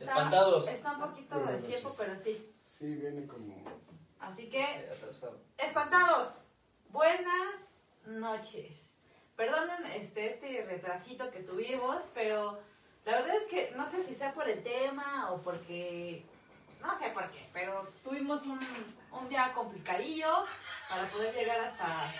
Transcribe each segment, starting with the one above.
Está, Espantados. Está un poquito de tiempo, pero sí. Sí, viene como... Así que, atrasado. espantados. Buenas noches. Perdonen este, este retrasito que tuvimos, pero la verdad es que no sé si sea por el tema o porque... No sé por qué, pero tuvimos un, un día complicadillo para poder llegar hasta,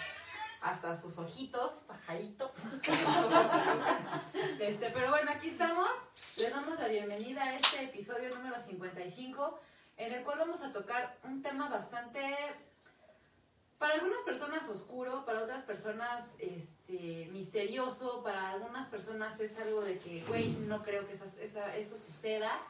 hasta sus ojitos, pajaritos. este, pero bueno, aquí estamos. Les damos la bienvenida a este episodio número 55, en el cual vamos a tocar un tema bastante, para algunas personas oscuro, para otras personas este, misterioso, para algunas personas es algo de que, güey, no creo que eso suceda.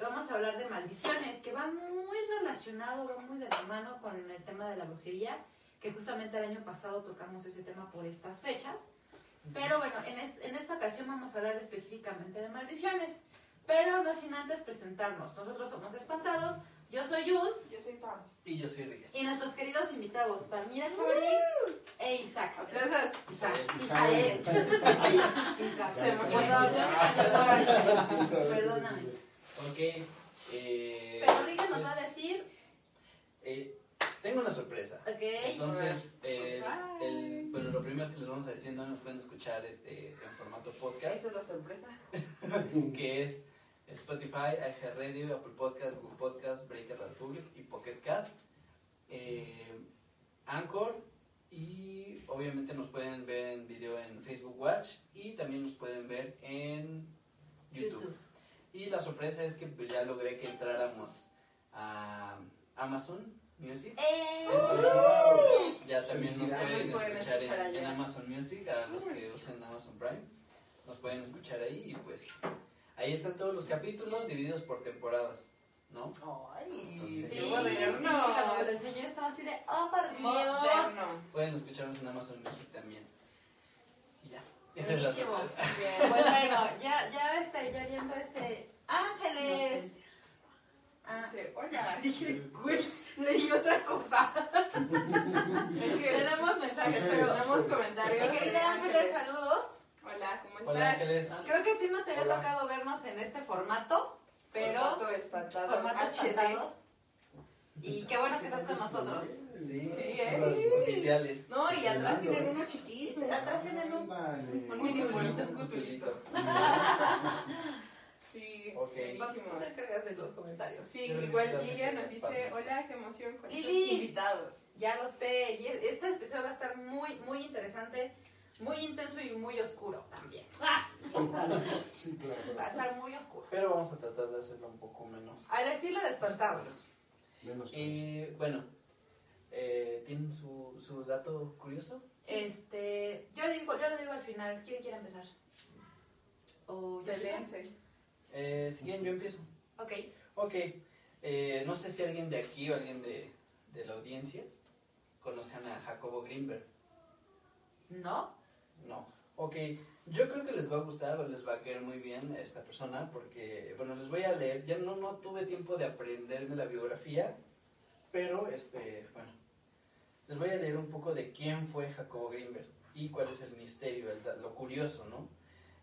Vamos a hablar de maldiciones, que va muy relacionado, va muy de la mano con el tema de la brujería, que justamente el año pasado tocamos ese tema por estas fechas. Pero bueno, en, es- en esta ocasión vamos a hablar específicamente de maldiciones, pero no sin antes presentarnos. Nosotros somos Espantados, yo soy Jules, Yo soy Paz. Y yo soy Riga. y nuestros queridos invitados, Palmira Chavarri e Isaac. Gracias. Isaac. Isaac. Isaac. Se me fue la onda. Perdóname. Perdóname. Ok. Eh, Pero Riga nos va a pues, decir, eh, tengo una sorpresa. ok, Entonces, eh, el, bueno, lo primero es que les vamos a decir, no nos pueden escuchar este, en formato podcast, Esa es la sorpresa. que es Spotify, iHeartRadio, Apple Podcast, Google Podcast, Breaker Republic y Pocket Cast, eh, Anchor y obviamente nos pueden ver en video en Facebook Watch y también nos pueden ver en YouTube. YouTube. Y la sorpresa es que pues, ya logré que entráramos a Amazon Music. ¡Eh! Entonces, ya también nos pueden Nos pueden escuchar en, escuchar allá. en Amazon Music, a los que usen Amazon Prime. Nos pueden escuchar ahí y pues ahí están todos los capítulos divididos por temporadas, ¿no? Ay, Entonces- Sí, moderno. sí, cuando me lo enseñó estaba así de, oh, por Dios. Pueden escucharnos en Amazon Music también. Y ya. Esa es la Buenísimo. sorpresa. Bien. Pues bueno, ya, ya, este, ya viendo este, Ángeles. Ah, Dice, hola. dije, güey, leí otra cosa. Es que Tenemos mensajes, Sí, pero sí, tenemos sí. comentarios. Mi querida Ángeles, saludos. Hola, ¿cómo estás? Hola Ángeles. Creo que a ti no te había tocado vernos en este formato, pero Formato espantado. formato HD. espantados. Y qué bueno que estás con nosotros. Sí, Sí, sí, ¿eh? los oficiales. No, y atrás tienen uno chiquito. Atrás tienen un- Ándale. Un mini bonito, un Un cutulito. Sí, Ok. buenísimos. Te cargas de los comentarios. Sí, igual Lilia nos dice, hola, qué emoción con estos Lili. invitados. Ya lo sé, y es- este episodio va a estar muy, muy interesante, muy intenso y muy oscuro también. ¡Ah! Sí, Va a estar muy oscuro. Pero vamos a tratar de hacerlo un poco menos. Al estilo de espantados. Menos Y bueno, eh, ¿tienen su, su dato curioso? Este, yo digo, yo lo digo al final. ¿Quién quiere empezar? ¿O yo? Pelense. Eh, si quieren, yo empiezo. Ok. Ok, eh, no sé si alguien de aquí o alguien de, de la audiencia conozcan a Jacobo Greenberg. ¿No? No. Ok, yo creo que les va a gustar o les va a caer muy bien esta persona porque, bueno, les voy a leer. Ya no, no tuve tiempo de aprenderme la biografía, pero, este, bueno, les voy a leer un poco de quién fue Jacobo Greenberg y cuál es el misterio, el lo curioso, ¿no?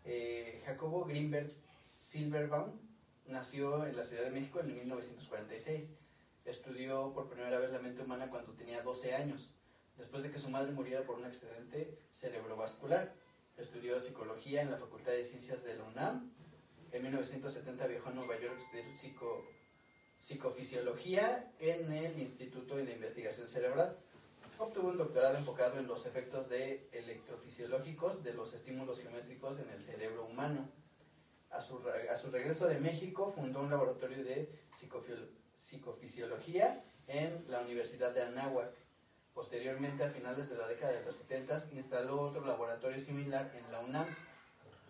Eh, Jacobo Greenberg Silverbaum nació en la Ciudad de México en 1946. Estudió por primera vez la mente humana cuando tenía 12 años, después de que su madre muriera por un accidente cerebrovascular. Estudió psicología en la Facultad de Ciencias de la UNAM. En 1970 viajó a Nueva York a estudiar psico- psicofisiología en el Instituto de Investigación Cerebral. Obtuvo un doctorado enfocado en los efectos de electrofisiológicos de los estímulos geométricos en el cerebro humano. A su, regreso de México fundó un laboratorio de psicofisiología en la Universidad de Anáhuac. Posteriormente, a finales de la década de los 70, instaló otro laboratorio similar en la UNAM.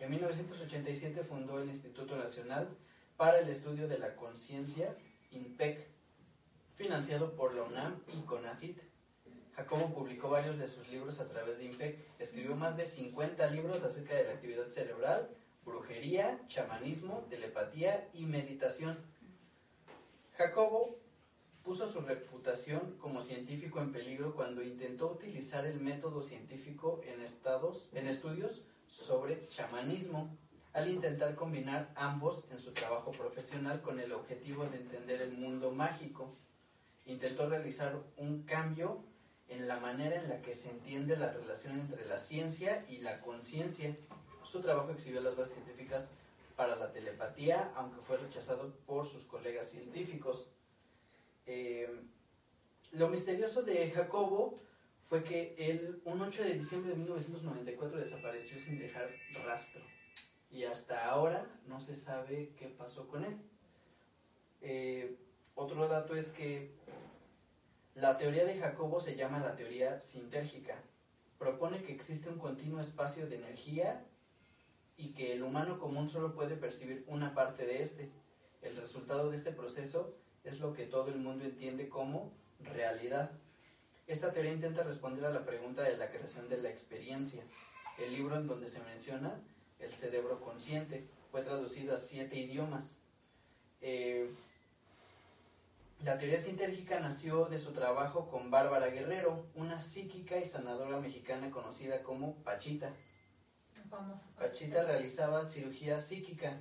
En 1987 fundó el Instituto Nacional para el Estudio de la Conciencia, INPEC, financiado por la UNAM y CONACIT. Jacobo publicó varios de sus libros a través de INPEC. Escribió más de 50 libros acerca de la actividad cerebral, brujería, chamanismo, telepatía y meditación. Jacobo puso su reputación como científico en peligro cuando intentó utilizar el método científico en, estados, en estudios sobre chamanismo. al intentar combinar ambos en su trabajo profesional con el objetivo de entender el mundo mágico. Intentó realizar un cambio en la manera en la que se entiende la relación entre la ciencia y la conciencia. Su trabajo exhibió las bases científicas para la telepatía, aunque fue rechazado por sus colegas científicos. Eh, lo misterioso de Jacobo fue que él, un 8 de diciembre de 1994, desapareció sin dejar rastro. Y hasta ahora no se sabe qué pasó con él. Eh, otro dato es que la teoría de Jacobo se llama la teoría sintérgica. Propone que existe un continuo espacio de energía y que el humano común solo puede percibir una parte de este. El resultado de este proceso es lo que todo el mundo entiende como realidad. Esta teoría intenta responder a la pregunta de la creación de la experiencia. El libro en donde se menciona el cerebro consciente fue traducido a siete idiomas. Eh, la teoría sintérgica nació de su trabajo con Bárbara Guerrero, una psíquica y sanadora mexicana conocida como Pachita. Pachita realizaba cirugía psíquica.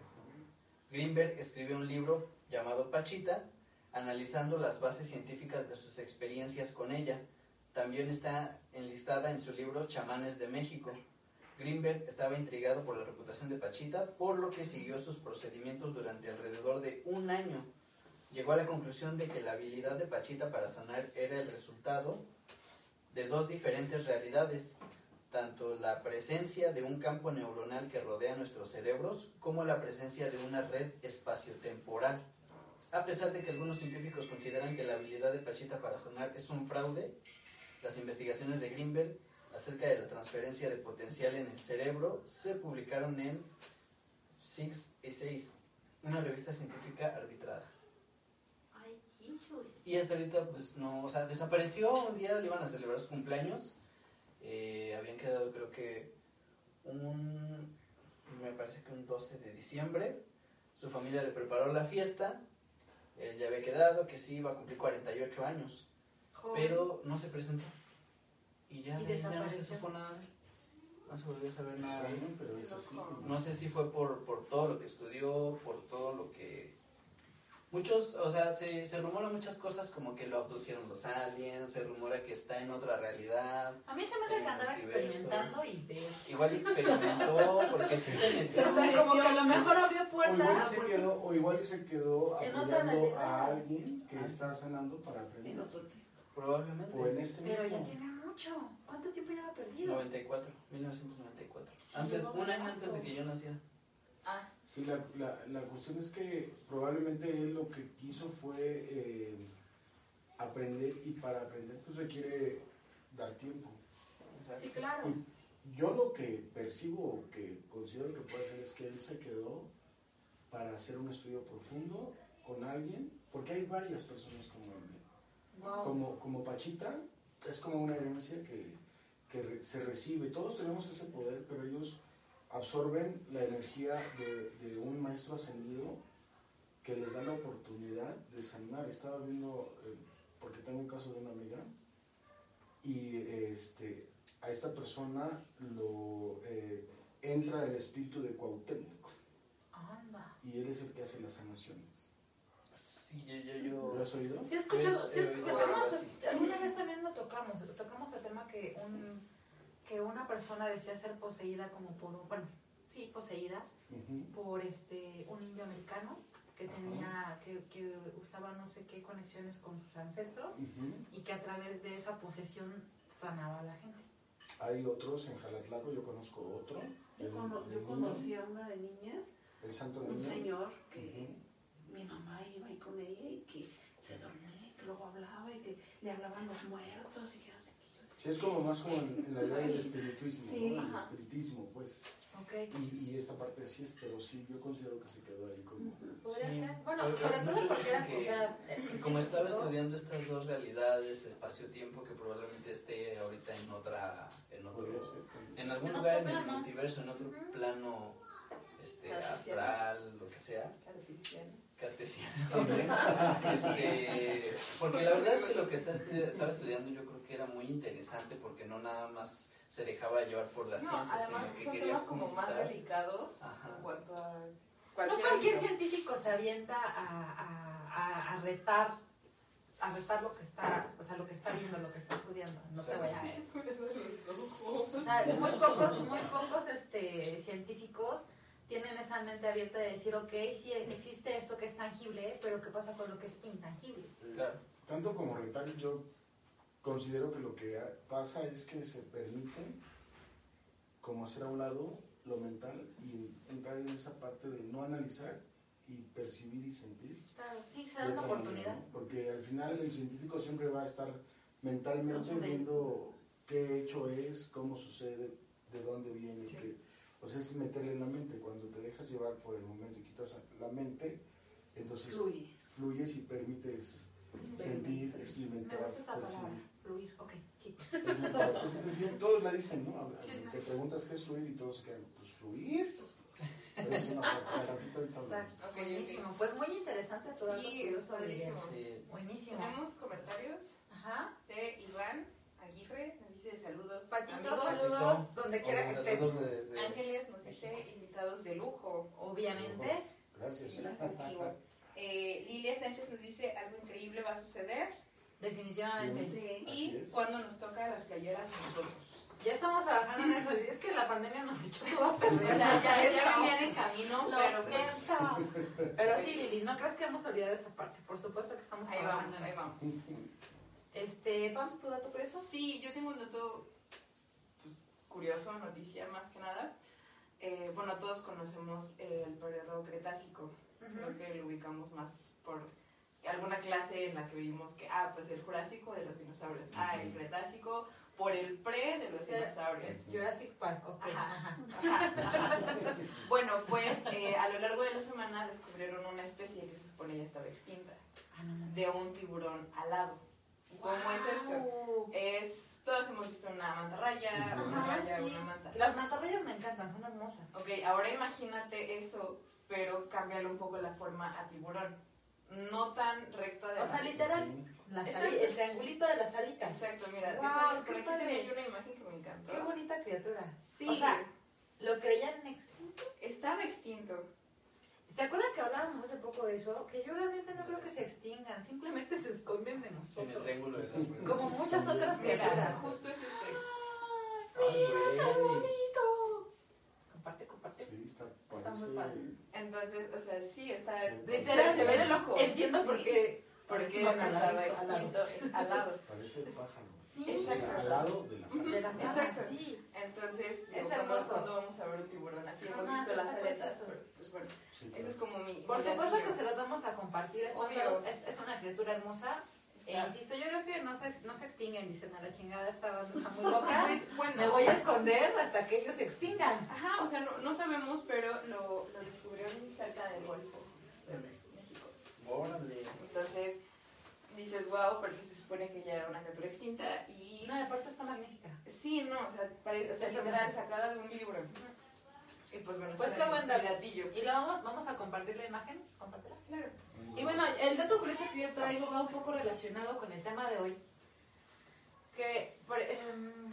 Greenberg escribió un libro llamado Pachita, analizando las bases científicas de sus experiencias con ella. También está enlistada en su libro Chamanes de México. Greenberg estaba intrigado por la reputación de Pachita, por lo que siguió sus procedimientos durante alrededor de un año. Llegó a la conclusión de que la habilidad de Pachita para sanar era el resultado de dos diferentes realidades, tanto la presencia de un campo neuronal que rodea nuestros cerebros como la presencia de una red espaciotemporal. A pesar de que algunos científicos consideran que la habilidad de Pachita para sanar es un fraude, las investigaciones de Greenberg acerca de la transferencia de potencial en el cerebro se publicaron en Six Essays, una revista científica arbitrada. Y hasta ahorita, pues no, o sea, desapareció un día, le iban a celebrar su cumpleaños. Eh, habían quedado, creo que, un, me parece que un 12 de diciembre. Su familia le preparó la fiesta. Él ya había quedado que sí iba a cumplir 48 años, pero no se presentó. Y ya, Y de ahí ya no se supo nada. No se volvió a saber nada. Extraño, pero es así. No sé si fue por, por todo lo que estudió, por todo lo que... Muchos, o sea, se, se rumora muchas cosas como que lo abducieron los aliens, se rumora que está en otra realidad. A mí se me hace que El andaba experimentando y ver. Igual experimentó, porque sí se O metió. sea, como que a lo mejor abrió O igual, puertas. se quedó, o igual se quedó apoyando a alguien que está sanando para aprender. En otro tiempo. Probablemente. O en este Pero ya mismo. tiene mucho. ¿Cuánto tiempo lleva perdido? 94, 1994. Sí, Antes, un año antes de que yo naciera. Ah, Sí, la, la, la cuestión es que probablemente él lo que quiso fue eh, aprender y para aprender pues requiere dar tiempo. O sea, Sí, claro. Y yo lo que percibo, que considero que puede ser, es que él se quedó para hacer un estudio profundo con alguien, porque hay varias personas como él. ¿eh? Wow. Como, como Pachita, es como una herencia que, que se recibe. Todos tenemos ese poder, pero ellos absorben la energía de, de un maestro ascendido que les da la oportunidad de sanar. Estaba viendo, eh, porque tengo un caso de una amiga, y este, a esta persona lo eh, entra el espíritu de Cuauhtémoc, Anda. y él es el que hace las sanaciones. Sí, yo, yo, yo. ¿Lo has oído? Sí, he escuchado. Sí, eh, es- tocamos- sí. alguna vez también lo tocamos. Tocamos el tema que, un, que una persona decía ser poseída como por. un- Bueno, sí, poseída por este un indio americano que tenía. Que, que usaba no sé qué conexiones con sus ancestros Ujú. y que a través de esa posesión sanaba a la gente. Hay otros en Jalatlaco, yo conozco otro. Yo, el- cono- yo conocí a una de niña, El Santo un Niño. señor que mi mamá iba ahí con ella y que se dormía, y que luego hablaba y que le hablaban los muertos y así. Sí, es como más como en, en la idea del espiritismo, Sí, ¿no? El espiritismo, pues. ¿Ok? Y, y esta parte sí es, pero sí, yo considero que se quedó ahí como... Podría Sí. ser. Bueno, Pero sobre todo porque era. O sea, como estaba todo- estudiando estas dos realidades, espacio-tiempo, que probablemente esté ahorita en otra, en Podría otro, en algún En lugar otro en el plano. multiverso, en otro plano este, astral, lo que sea, cartesiano. Este, porque la verdad es que lo que está estudi- estaba estudiando yo creo que era muy interesante porque no nada más se dejaba llevar por la No, ciencia, además sino que son quería temas como más delicados Ajá. en cuanto a No cualquier, cualquier ámbito. científico se avienta a, a- a- a retar a retar lo que está, o sea, lo que está viendo, lo que está estudiando. No te vayas a ojos. O sea, muy pocos, muy pocos este, científicos tienen esa mente abierta de decir, ok, sí existe esto que es tangible, pero ¿qué pasa con lo que es intangible? Claro. Tanto como retar, yo considero que lo que pasa es que se permite como hacer a un lado lo mental y entrar en esa parte de no analizar y percibir y sentir. Claro, sí, se da una oportunidad. manera, ¿no? Porque al final el científico siempre va a estar mentalmente viendo qué hecho es, cómo sucede, de dónde viene. Sí. qué- o sea, es meterle en la mente. Cuando te dejas llevar por el momento y quitas la mente, entonces Fluye. fluyes y permites sentir, Me experimentar, gusta esa palabra, fluir. Ok, sí. Es muy padre, es muy bien, todos la dicen, ¿no? Te preguntas qué es fluir y todos quedan, pues fluir. Pero es una ratito. Exacto. Ok, ok. Buenísimo. Pues muy interesante todo lo Sí, curioso. Sí. Buenísimo. Tenemos comentarios Ajá. de Iván Aguirre, saludos. Patito, saludos donde quiera que estés. De- de- Ángeles nos dice invitados de lujo. Obviamente. Gracias. Sí. Eh, Lilia Sánchez nos dice algo increíble va a suceder. Definitivamente. Sí. Así Y cuando nos toca las playeras nosotros. Ya estamos trabajando en eso. Es que la pandemia nos echó todo a perder. ya, ya Eso. venían en camino, Lo pero pues, siento. Pero sí, Lili, no crees que hemos olvidado esa parte. Por supuesto que estamos ahí trabajando vamos, en ahí eso. vamos. Este, ¿vamos tu dato curioso? Sí, yo tengo un dato pues, curioso, noticia más que nada. Eh, bueno, todos conocemos el periodo Cretácico. Creo que lo ubicamos más por alguna clase en la que vimos que, ah, pues el Jurásico de los dinosaurios. Ah, el Cretácico por el pre de los Sí, dinosaurios. Jurassic Park, ok. Ajá. Ajá. Ajá, ajá. Bueno, pues eh, a lo largo de la semana descubrieron una especie que se supone ya estaba extinta, Ah, de un tiburón alado. ¿Y ¿Cómo es esto? Es, todos hemos visto una mantarraya, una Ajá, raya, sí. una manta. Las mantarrayas me encantan, son hermosas. Ok, ahora imagínate eso, pero cámbiale un poco la forma a tiburón. No tan recta de O sea, literal, la sali- el triangulito de las alitas. Exacto, mira, Wow, déjame- por aquí padre. tenía yo una imagen que me encantó. Qué bonita criatura. Sí, O sea, ¿lo creían extinto? estaba extinto. ¿Se acuerdan que hablábamos hace poco de eso? Que yo realmente no creo que se extingan, simplemente se esconden de En el nosotros. triángulo de las. Como muchas otras Mira, criaturas. justo es este. Ay, güey. bonito! Comparte, comparte. Sí, está, Está muy padre. Entonces, o sea, sí, está. Sí, Literal, se ve de loco. Entiendo por qué. Porque Porque no al estaba lado. extinto, es al lado. Parece pájaro. Sí, O sea, Exacto. al lado de las de las Exacto. alas, sí. Entonces, Es digo, ¿cuándo- hermoso. ¿cuándo vamos a ver un tiburón así? Hemos visto las aletas, pero, bueno, Sí, ese claro. es como mi. Por supuesto que se los vamos a compartir. Es, Obvio. es, es una criatura hermosa. E insisto, yo creo que no se, no se extinguen. Dicen a la chingada, esta banda está muy loca. Pues, bueno, Me voy a esconder hasta que ellos se extingan. Ajá, o sea, no, no sabemos, pero lo, lo descubrieron cerca del Golfo de México. Órale. Entonces, dices, wow, porque se supone que ya era una criatura extinta y... No, aparte está magnífica. Sí, no, o sea, pare- o sea sacada de un libro. Y pues bueno, Pues qué buen datillo. Y lo vamos, vamos a compartir la imagen. Compártela. Claro. Y bueno, el dato curioso que yo traigo va un poco relacionado con el tema de hoy. Que por- em,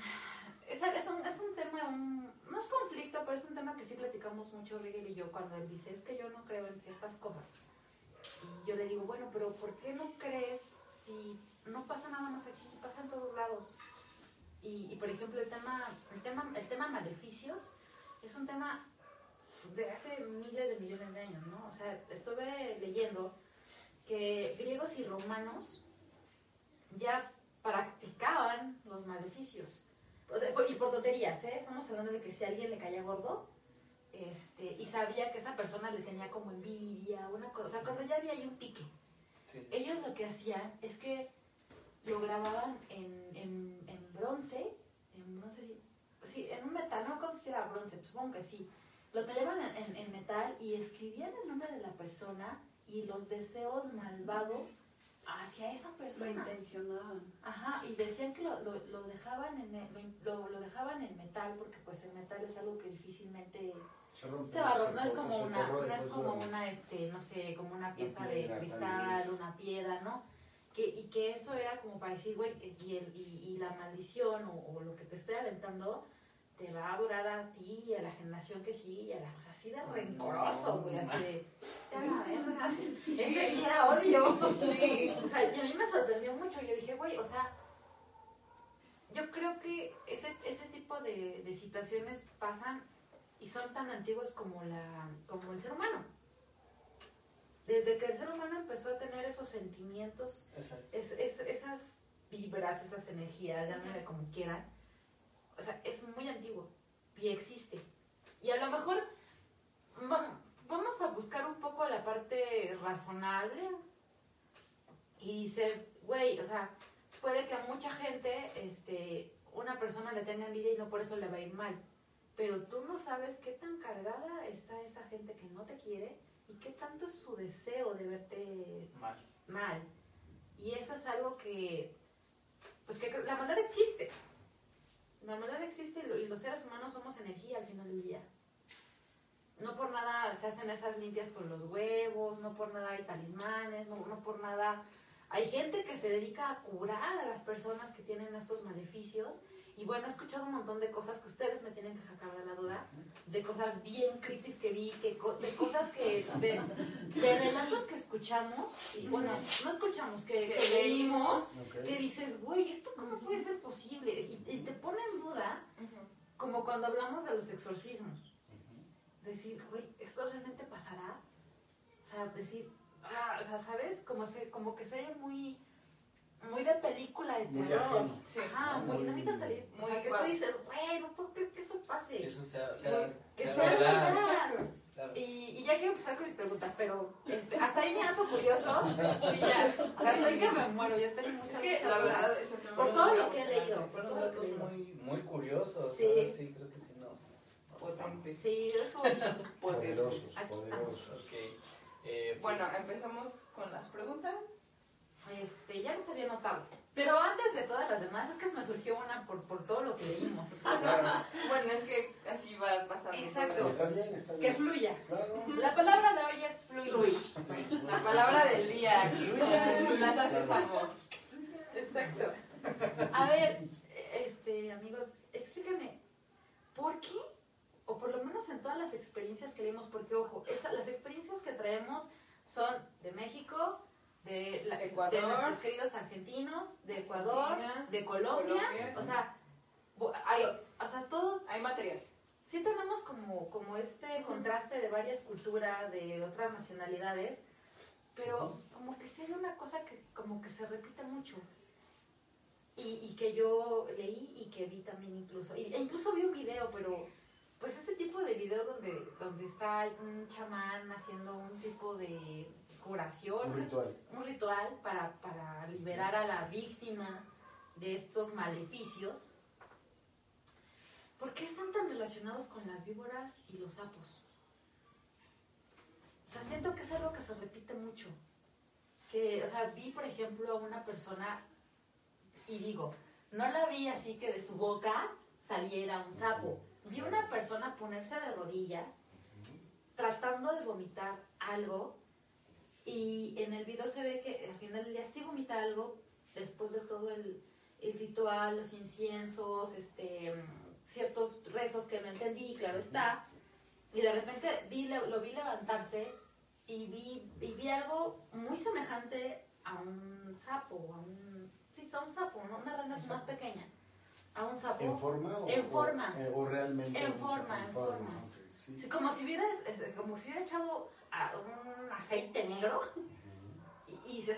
es, es un, es un tema, un- no es conflicto, pero es un tema que sí platicamos mucho Rigel y yo cuando él dice, es que yo no creo en ciertas cosas. Y yo le digo, bueno, pero ¿por qué no crees si no pasa nada más aquí, pasa en todos lados? Y, y, por ejemplo, el tema, el, tema, el tema maleficios es un tema de hace miles de millones de años, ¿no? O sea, estuve leyendo que griegos y romanos ya practicaban los maleficios. O sea, y por tonterías, ¿eh? Estamos hablando de que si a alguien le caía gordo este, y sabía que esa persona le tenía como envidia, una cosa, o sea, cuando ya había ahí un pique, Sí, sí. ellos lo que hacían es que lo grababan en, en, en bronce, en bronce, sí, en un metal, no recuerdo si era bronce, supongo que sí. Lo tallaban en, en- en metal y escribían el nombre de la persona y los deseos malvados hacia esa Lo persona. intencionaban. Ajá, y decían que lo, lo, lo dejaban en el- lo, lo dejaban en metal porque pues el metal es algo que difícilmente Se rompe, se va a no es como una no es pues, como una este no sé como una pieza de piedra, tal cristal una piedra no que, y que eso era como para decir, güey, y, el- y, y la maldición o, o lo que te estoy aventando te va a durar a ti y a la generación que sigue, y a la, o sea, así de rencorosos, güey, así de, te a la verga, ese sí era odio. Sí. O sea, y a mí me sorprendió mucho, yo dije, güey, o sea, yo creo que ese, ese tipo de, de situaciones pasan y son tan antiguas como, la, como el ser humano. Desde que el ser humano empezó a tener esos sentimientos, es, es- esas vibras, esas energías, llámenle como quieran, o sea, es muy antiguo y existe. Y a lo mejor va- vamos a buscar un poco la parte razonable y dices, güey, o sea, puede que a mucha gente, este, una persona le tenga envidia y no por eso le va a ir mal. Pero tú no sabes qué tan cargada está esa gente que no te quiere y qué tanto es su deseo de verte Mal. mal. Y eso es algo que, pues que la maldad existe. La maldad existe y lo- y los seres humanos somos energía al final del día. No por nada se hacen esas limpias con los huevos, no por nada hay talismanes, no, no por nada... Hay gente que se dedica a curar a las personas que tienen estos maleficios. Y bueno, he escuchado un montón de cosas que ustedes me tienen que sacar de la duda, de cosas bien creepy que vi, que, co- de cosas que, de, de relatos que escuchamos, y bueno, no escuchamos, que, que leímos, que dices, güey, ¿esto cómo puede ser posible? Y, y te pone en duda, como cuando hablamos de los exorcismos. Decir, güey, ¿esto realmente pasará? O sea, decir, ah, o sea, ¿sabes? Como, se, como que se oye muy, muy de película de Muy terror. ajeno. Sí. Ajá, muy, Muy- muy de tele- O muy sea, que tú dices, güey, no puedo creer que eso pase. Que eso sea, sea, que sea sea verdad. verdad. Claro. Y, y ya quiero empezar con mis preguntas, pero este, hasta ahí me dato curioso. Sí, ya. Hasta ahí que me muero. Yo tengo Es muchas que la verdad es el tema Por muy todo lo que he leído. Todo lo que muy, muy curiosos. Sí. ahora sí, creo que sí nos. Potentes. Sí, es como. Poderosos, poderosos. Ok. Eh, pues, Bueno, empezamos con las preguntas. Este, ya les había notado. Pero antes de todas las demás, es que me surgió una por, por todo lo que leímos. Claro. Bueno, es que así va. Exacto. Está bien, está Que fluya. Claro. La palabra de hoy es fluir. La palabra del día. Las haces amor. Exacto. A ver, este, amigos, explíquenme, ¿por qué? O por lo menos en todas las experiencias que leímos, porque ojo, esta- las experiencias que traemos son de México, de, la- de Ecuador. nuestros queridos argentinos, de Ecuador, Argentina, de Colombia, Colombia. o sea, hay, o sea, todo Hay material. sí tenemos como, como este contraste de varias culturas, de otras nacionalidades, pero como que sí hay una cosa que como que se repite mucho. Y, y que yo leí y que vi también incluso. E incluso vi un video, pero pues ese tipo de videos donde, donde está un chamán haciendo un tipo de ritual. un ritual para, para liberar a la víctima de estos maleficios. ¿Por qué están tan relacionados con las víboras y los sapos? O sea, siento que es algo que se repite mucho. Que, o sea, vi, por ejemplo, a una persona y digo, no la vi así que de su boca saliera un sapo. Vi una persona ponerse de rodillas tratando de vomitar algo y en el video se ve que al final del día sí vomita algo después de todo el, el ritual, los inciensos, este, ciertos rezos que no entendí, claro está. Y de repente vi, lo vi levantarse y vi, y vi algo muy semejante a un sapo, a un, sí, a un sapo, ¿no? una rana más pequeña, a un sapo. ¿En forma o, En forma. o, o realmente? En forma, en forma. ok, sí. Sí, como si hubiera, como si hubiera echado a un aceite negro y, y se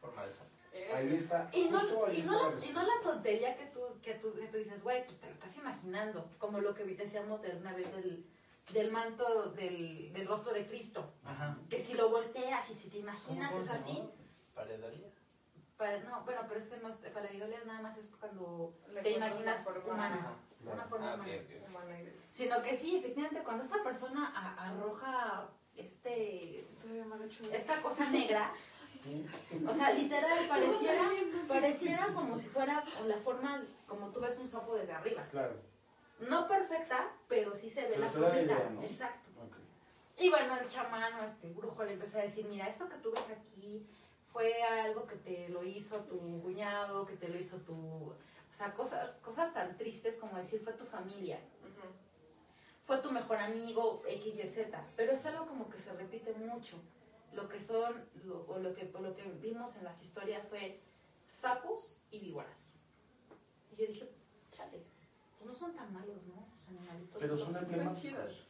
Forma de sapo. Ahí está. y no, justo ahí y, está no la la, y no la tontería que tú, que tú, que tú dices, güey, pues te lo estás imaginando, como lo que vi- decíamos de una vez del, del manto del, del rostro de Cristo, Ajá. que si lo volteas y si te imaginas ¿Cómo es así? Pareidolia. para, no, bueno, pero es que no es, para la nada más es cuando Le te imaginas una forma humana, una forma Ah, humana. Sino que sí, efectivamente, cuando esta persona arroja este esta cosa negra, o sea, literal, pareciera, pareciera como si fuera con la forma, como tú ves un sapo desde arriba. Claro. No perfecta, pero sí se ve Pero la formita. Exacto. Y bueno, el chamán o este brujo le empezó a decir, mira, esto que tú ves aquí fue algo que te lo hizo tu cuñado, que te lo hizo tu... O sea, cosas, cosas tan tristes como decir fue tu familia. Fue tu mejor amigo X, Y, Z, pero es algo como que se repite mucho. Lo que son, lo- o lo que, o lo que vimos en las historias fue sapos y víboras. Y yo dije, chale, pues no son tan malos, ¿no? Los animalitos. Pero son emblemáticos.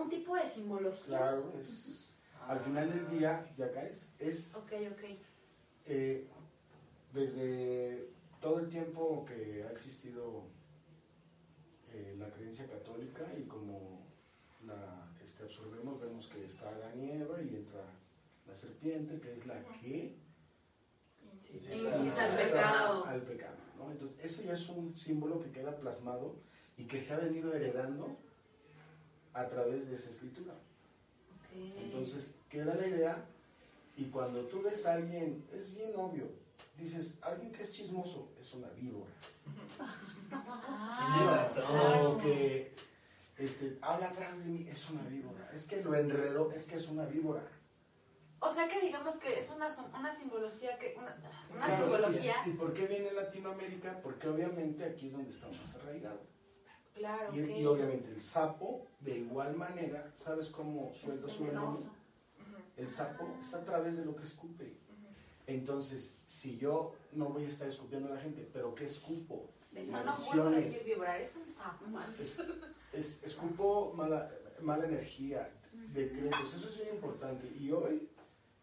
Un tipo de simbología. Claro, es. Al final del día, ya caes, es Ok, ok. eh, desde todo el tiempo que ha existido eh, la creencia católica y como la este, absorbemos, vemos que está Adán y Eva y entra la serpiente, que es la que Inciso. Incita al pecado. al pecado, ¿no? Entonces, eso ya es un símbolo que queda plasmado y que se ha venido heredando a través de esa escritura. Ok. Entonces queda la idea y cuando tú ves a alguien, es bien obvio, dices, alguien que es chismoso es una víbora. Ah, Tiene razón. que este, habla atrás de mí, es una víbora. Es que lo enredó, es que es una víbora. O sea que digamos que es una, una simbología que una, una Claro, simbología. ¿Y, y por qué viene Latinoamérica? Porque obviamente aquí es donde está más arraigado. Claro, Y, y obviamente el sapo, de igual manera, ¿sabes cómo suelta su veneno? El sapo es a través de lo que escupe. Entonces, si yo no voy a estar escupiendo a la gente, ¿pero qué escupo? Maldiciones. es- escupo mala, mala energía, decretos, eso es bien importante. Y hoy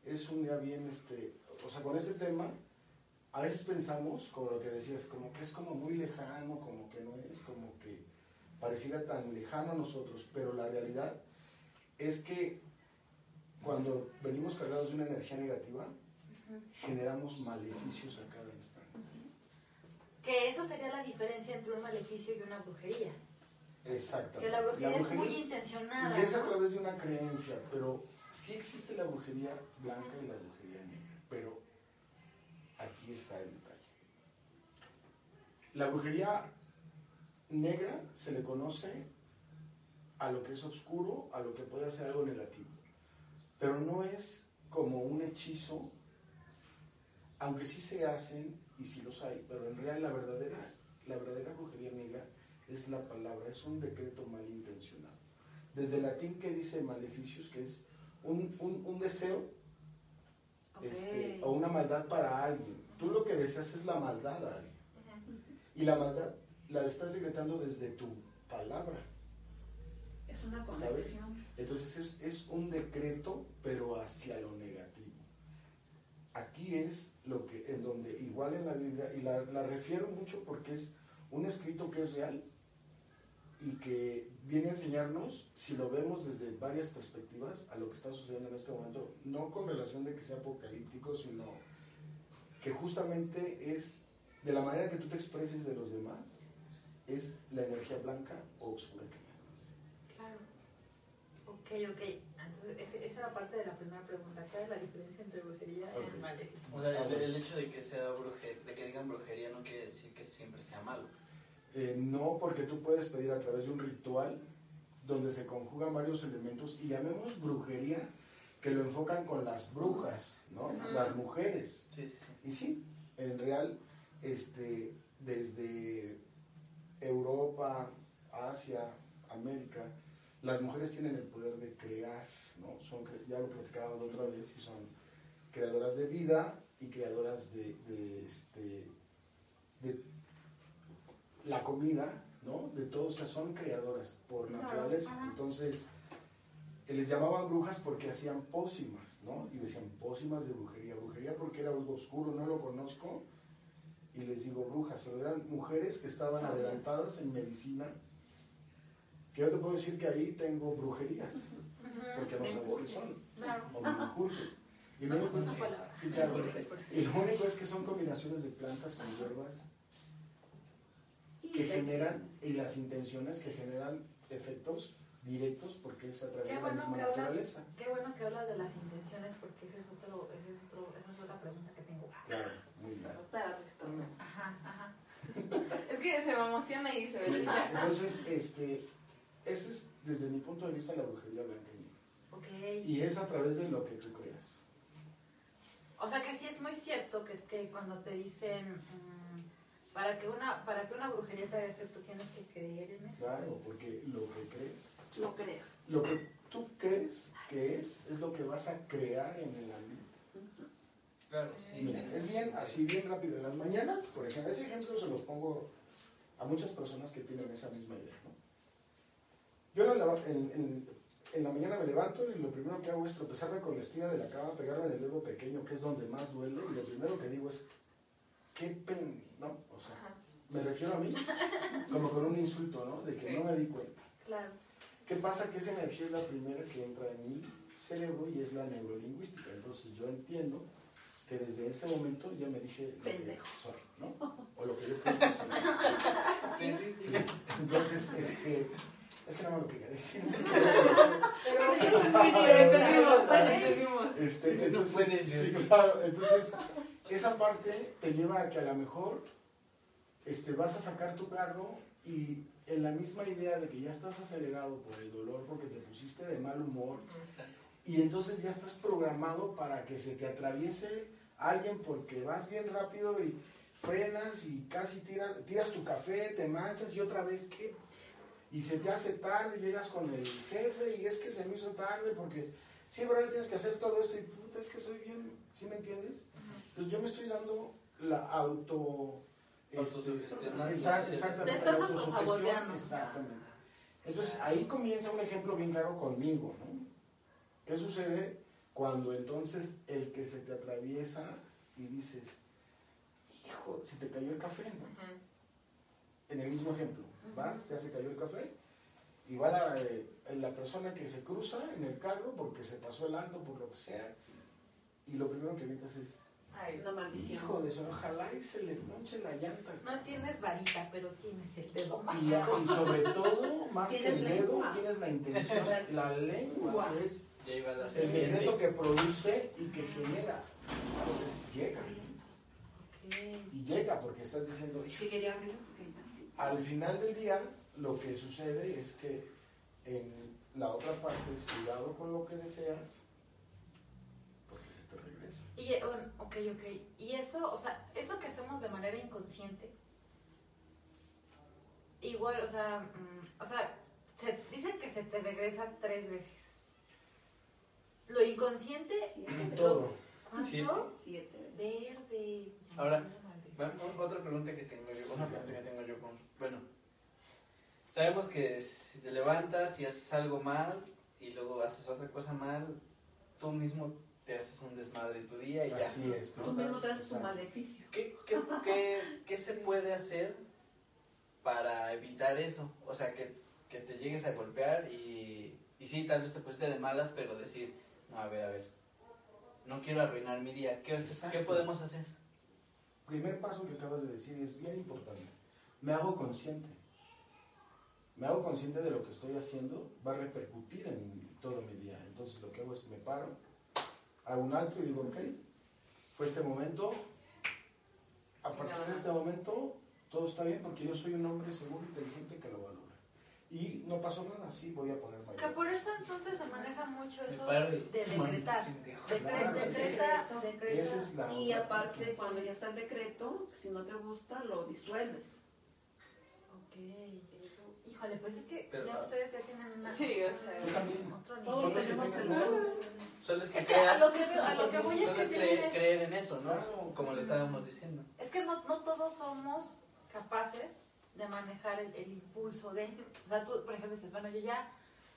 es un día bien, este, o sea, con este tema, a veces pensamos, como lo que decías, como que es como muy lejano, como que no es, como que pareciera tan lejano a nosotros, pero la realidad es que cuando venimos cargados de una energía negativa, generamos maleficios a cada instante. Que eso sería la diferencia entre un maleficio y una brujería. Exactamente. Que la brujería, es muy es- intencionada. Y es a través de una creencia, pero sí existe la brujería blanca y la brujería negra, pero aquí está el detalle. La brujería negra se le conoce a lo que es oscuro, a lo que puede hacer algo negativo, pero no es como un hechizo, aunque sí se hacen y sí los hay, pero en realidad la verdadera, la verdadera brujería negra es la palabra, es un decreto malintencionado. Desde el latín que dice maleficios, que es un, un- un deseo este, o una maldad para alguien. Tú lo que deseas es la maldad a alguien. Y la maldad la estás decretando desde tu palabra. Es una ¿Sabes? conexión. Entonces es, es un decreto, pero hacia lo negativo. Aquí es lo que, en donde igual en la Biblia, y la, refiero mucho porque es un escrito que es real y que viene a enseñarnos, si lo vemos desde varias perspectivas, a lo que está sucediendo en este momento, no con relación de que sea apocalíptico, sino que justamente es de la manera que tú te expreses de los demás, es la energía blanca o oscura que. Claro. Ok, ok. Entonces, esa era parte de la primera pregunta. ¿Cuál es la diferencia entre brujería y maleficio? O sea, el, el hecho de que sea bruje, de que digan brujería no quiere decir que siempre sea malo. Eh, no, porque tú puedes pedir a través de un ritual donde se conjugan varios elementos y llamemos brujería, que lo enfocan con las brujas, ¿no? Las mujeres. Sí, sí, sí. Y sí, en real, este, desde Europa, Asia, América, las mujeres tienen el poder de crear, ¿no? Son, ya lo platicábamos la otra vez, y son creadoras de vida y creadoras de, de, este, de la comida, ¿no? De todo, o sea, son creadoras por naturaleza. ajá. Entonces, eh, les llamaban brujas porque hacían pócimas, ¿no? Y decían pócimas de brujería. Brujería porque era algo oscuro, no lo conozco. Y les digo brujas, pero eran mujeres que estaban adelantadas en medicina. Que yo te puedo decir que ahí tengo brujerías, porque no sabes qué son. Claro. O menjurjes. Y lo único, sí, claro. y lo único es que son combinaciones de plantas con hierbas que generan, y las intenciones que generan efectos directos porque es a través de la misma hablas. naturaleza. Qué bueno que hablas de las intenciones porque ese es otro, ese es otro, esa es otra pregunta que tengo. Claro, muy bien. Ajá, ajá. Es que se me emociona y se Sí, entonces, este, ese es desde mi punto de vista la brujería blanca y es a través de lo que tú creas. O sea que sí es muy cierto que, que cuando te dicen mm, para que una para que una brujería te haga efecto tienes que creer en eso. Claro, porque lo que crees, Lo creas. lo que tú crees que es, es lo que vas a crear en el ambiente. Claro, sí. Mira, es bien, así bien rápido. En las mañanas, por ejemplo, ese ejemplo se los pongo a muchas personas que tienen esa misma idea. ¿no? Yo la, en- en- en la mañana me levanto y lo primero que hago es tropezarme con la esquina de la cama, pegarme en el dedo pequeño, que es donde más duele, y lo primero que digo es, qué pen, ¿no? O sea, Ajá. me refiero a mí como con un insulto, ¿no? De que Sí. no me di cuenta. Claro. ¿Qué pasa? Que esa energía es la primera que entra en mi cerebro y es la neurolingüística. Entonces yo entiendo que desde ese momento ya me dije Pendejo. soy, ¿no? O lo que yo creo que soy. Sí, sí. Sí. Entonces, este, es que no me lo quería decir. Este, entonces, puedes sí, decir. claro, entonces, esa parte te lleva a que a lo mejor este, vas a sacar tu carro y en la misma idea de que ya estás acelerado por el dolor porque te pusiste de mal humor, Y entonces ya estás programado para que se te atraviese alguien porque vas bien rápido y frenas y casi tiras, tiras tu café, te manchas y otra vez qué. Y se te hace tarde, llegas con el jefe y es que se me hizo tarde porque siempre tienes que hacer todo esto y puta, es que soy bien, ¿sí me entiendes? Entonces yo me estoy dando la auto... este, Autosugestionando. exactamente. Te estás autosaboteando. Exactamente. Entonces ahí comienza un ejemplo bien claro conmigo, ¿no? ¿Qué sucede cuando entonces el que se te atraviesa y dices, hijo, se te cayó el café, ¿no? En el mismo ejemplo, vas, ya se cayó el café, y va la, eh, la persona que se cruza en el carro porque se pasó el alto, por lo que sea, y lo primero que evitas es, Ay, Una maldición. hijo de eso, ojalá y se le ponche la llanta. No tienes varita, pero tienes el dedo Y, ya- mágico. y sobre todo, más que el dedo, lengua. tienes la intención, la lengua, es el decreto que produce y que genera. Entonces llega. Y llega porque estás diciendo, "Hijo". Sí, quería abrirlo. Al final del día lo que sucede es que en la otra parte es cuidado con lo que deseas porque se te regresa. Y, eh, bueno, ok, ok. Y eso, o sea, eso que hacemos de manera inconsciente, igual, o sea, mm, o sea, se, dicen que se te regresa tres veces. Lo inconsciente, Siete. Todo. ¿cuánto? Siete. Verde. Ahora, Otra pregunta que tengo yo, una pregunta que tengo yo con, bueno, sabemos que si te levantas y haces algo mal y luego haces otra cosa mal, tú mismo te haces un desmadre en tu día y ya. Así es. Tú mismo traes tu maleficio. ¿Qué, qué, qué, qué se puede hacer para evitar eso? O sea, que, que te llegues a golpear y, y sí, tal vez te pusiste de malas, pero decir, no, a ver, a ver, no quiero arruinar mi día. ¿Qué. ¿qué podemos hacer? primer paso que acabas de decir es bien importante. Me hago consciente. Me hago consciente de lo que estoy haciendo, va a repercutir en todo mi día. Entonces lo que hago es me paro, hago un alto y digo, ok, fue este momento. A partir de este momento todo está bien porque yo soy un hombre seguro, inteligente que lo valora. Y no pasó nada, sí, voy a poner Que mayor. por eso entonces se maneja mucho eso de decretar. Decre- decreta, decreta. Esa es la Y aparte, parte. cuando ya está el decreto, si no te gusta, lo disuelves. Híjole, pues es que Pero- ya ustedes ya tienen una, Sí, o sea, también. otro Todos Solo nivel. si tenemos el. Solo es que Es que a creas, lo que, veo- a lo que voy es solo que es tienen- creer, creer en eso, ¿no? Claro. Como le estábamos diciendo. Es que no, no todos somos capaces de manejar el, el impulso de. O sea, tú, por ejemplo, dices, bueno, yo ya.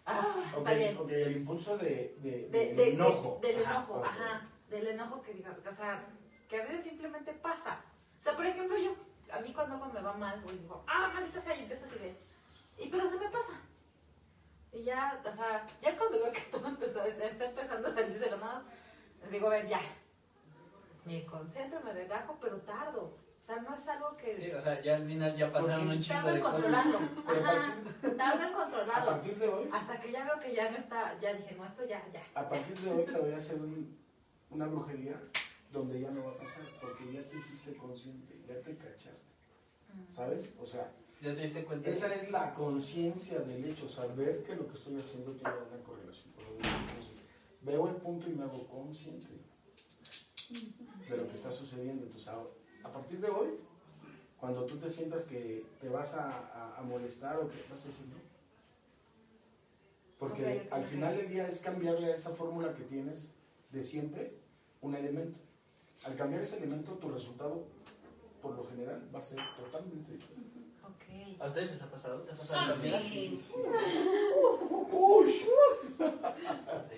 Ah, Ok, está bien. ok, el impulso de, de, De, del de- de- enojo. del Ajá, enojo, ajá. Del enojo que digas, o sea, que a veces simplemente pasa. O sea, por ejemplo, yo, a mí cuando algo me va mal, voy y digo, ah, maldita sea, y empiezo así de. Y pero se me pasa. Y ya, o sea, ya cuando veo que todo empezó- está empezando a salirse de la les digo, a ver, ya. Me concentro, me relajo, pero tardo. O sea, no es algo que. Sí, o sea, ya al final ya pasaron un chingo Tardo de en cosas. controlarlo. Pero a Ajá. Tardo en A controlarlo. partir de hoy, Hasta que ya veo que ya no está, ya dije, no, esto ya, ya. a ya. partir de hoy te voy a hacer un- una brujería donde ya no va a pasar, porque ya te hiciste consciente, ya te cachaste. ¿sabes? O sea, ¿Ya te diste cuenta? esa es la conciencia del hecho, saber que lo que estoy haciendo tiene una correlación con lo. Entonces, veo el punto y me hago consciente. de lo que está sucediendo. Entonces, a, a partir de hoy, cuando tú te sientas que te vas a, a- a molestar o que vas a decir no. Porque al final del día es cambiarle a esa fórmula que tienes de siempre un elemento. Al cambiar ese elemento, tu resultado, por lo general, va a ser totalmente diferente. Ok. ¿A ustedes les ha pasado? ¿Te ha pasado? Ah, Mira. sí. Uy,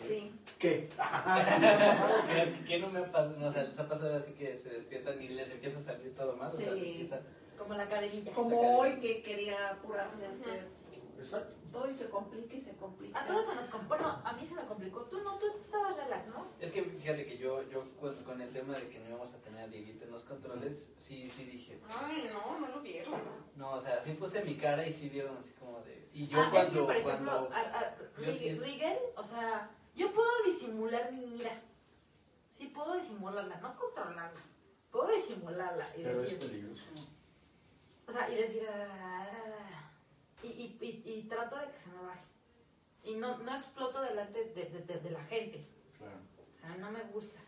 Sí. ¿qué? ¿Qué, qué no me ha pasado? No, o sea, les ha pasado así que se despiertan y les empieza a salir todo mal. O sea, Sí. se empieza. Como la cadenilla. Como hoy que quería apurarme a hacer Exacto. Todo y se complica y se complica. A todos se nos complicó. Bueno, a mí se me complicó. Tú no, tú estabas relax, ¿no? Es que fíjate que yo, yo con, con el tema de que no íbamos a tener a Dieguito en los controles, sí, sí dije. Ay, no, no lo vieron. No, o sea, sí puse mi cara y sí vieron así como de. Y yo ah, cuando. es que, por ejemplo, cuando a- a- yo sí es- o sea, yo puedo disimular mi ira. Sí puedo disimularla, no controlarla. Puedo disimularla y Pero es decir, peligroso. o sea, y decir, ah, y, y, y, y trato de que se me baje. Y no, no exploto delante de, de, de- de la gente. Claro. O sea, no me gusta.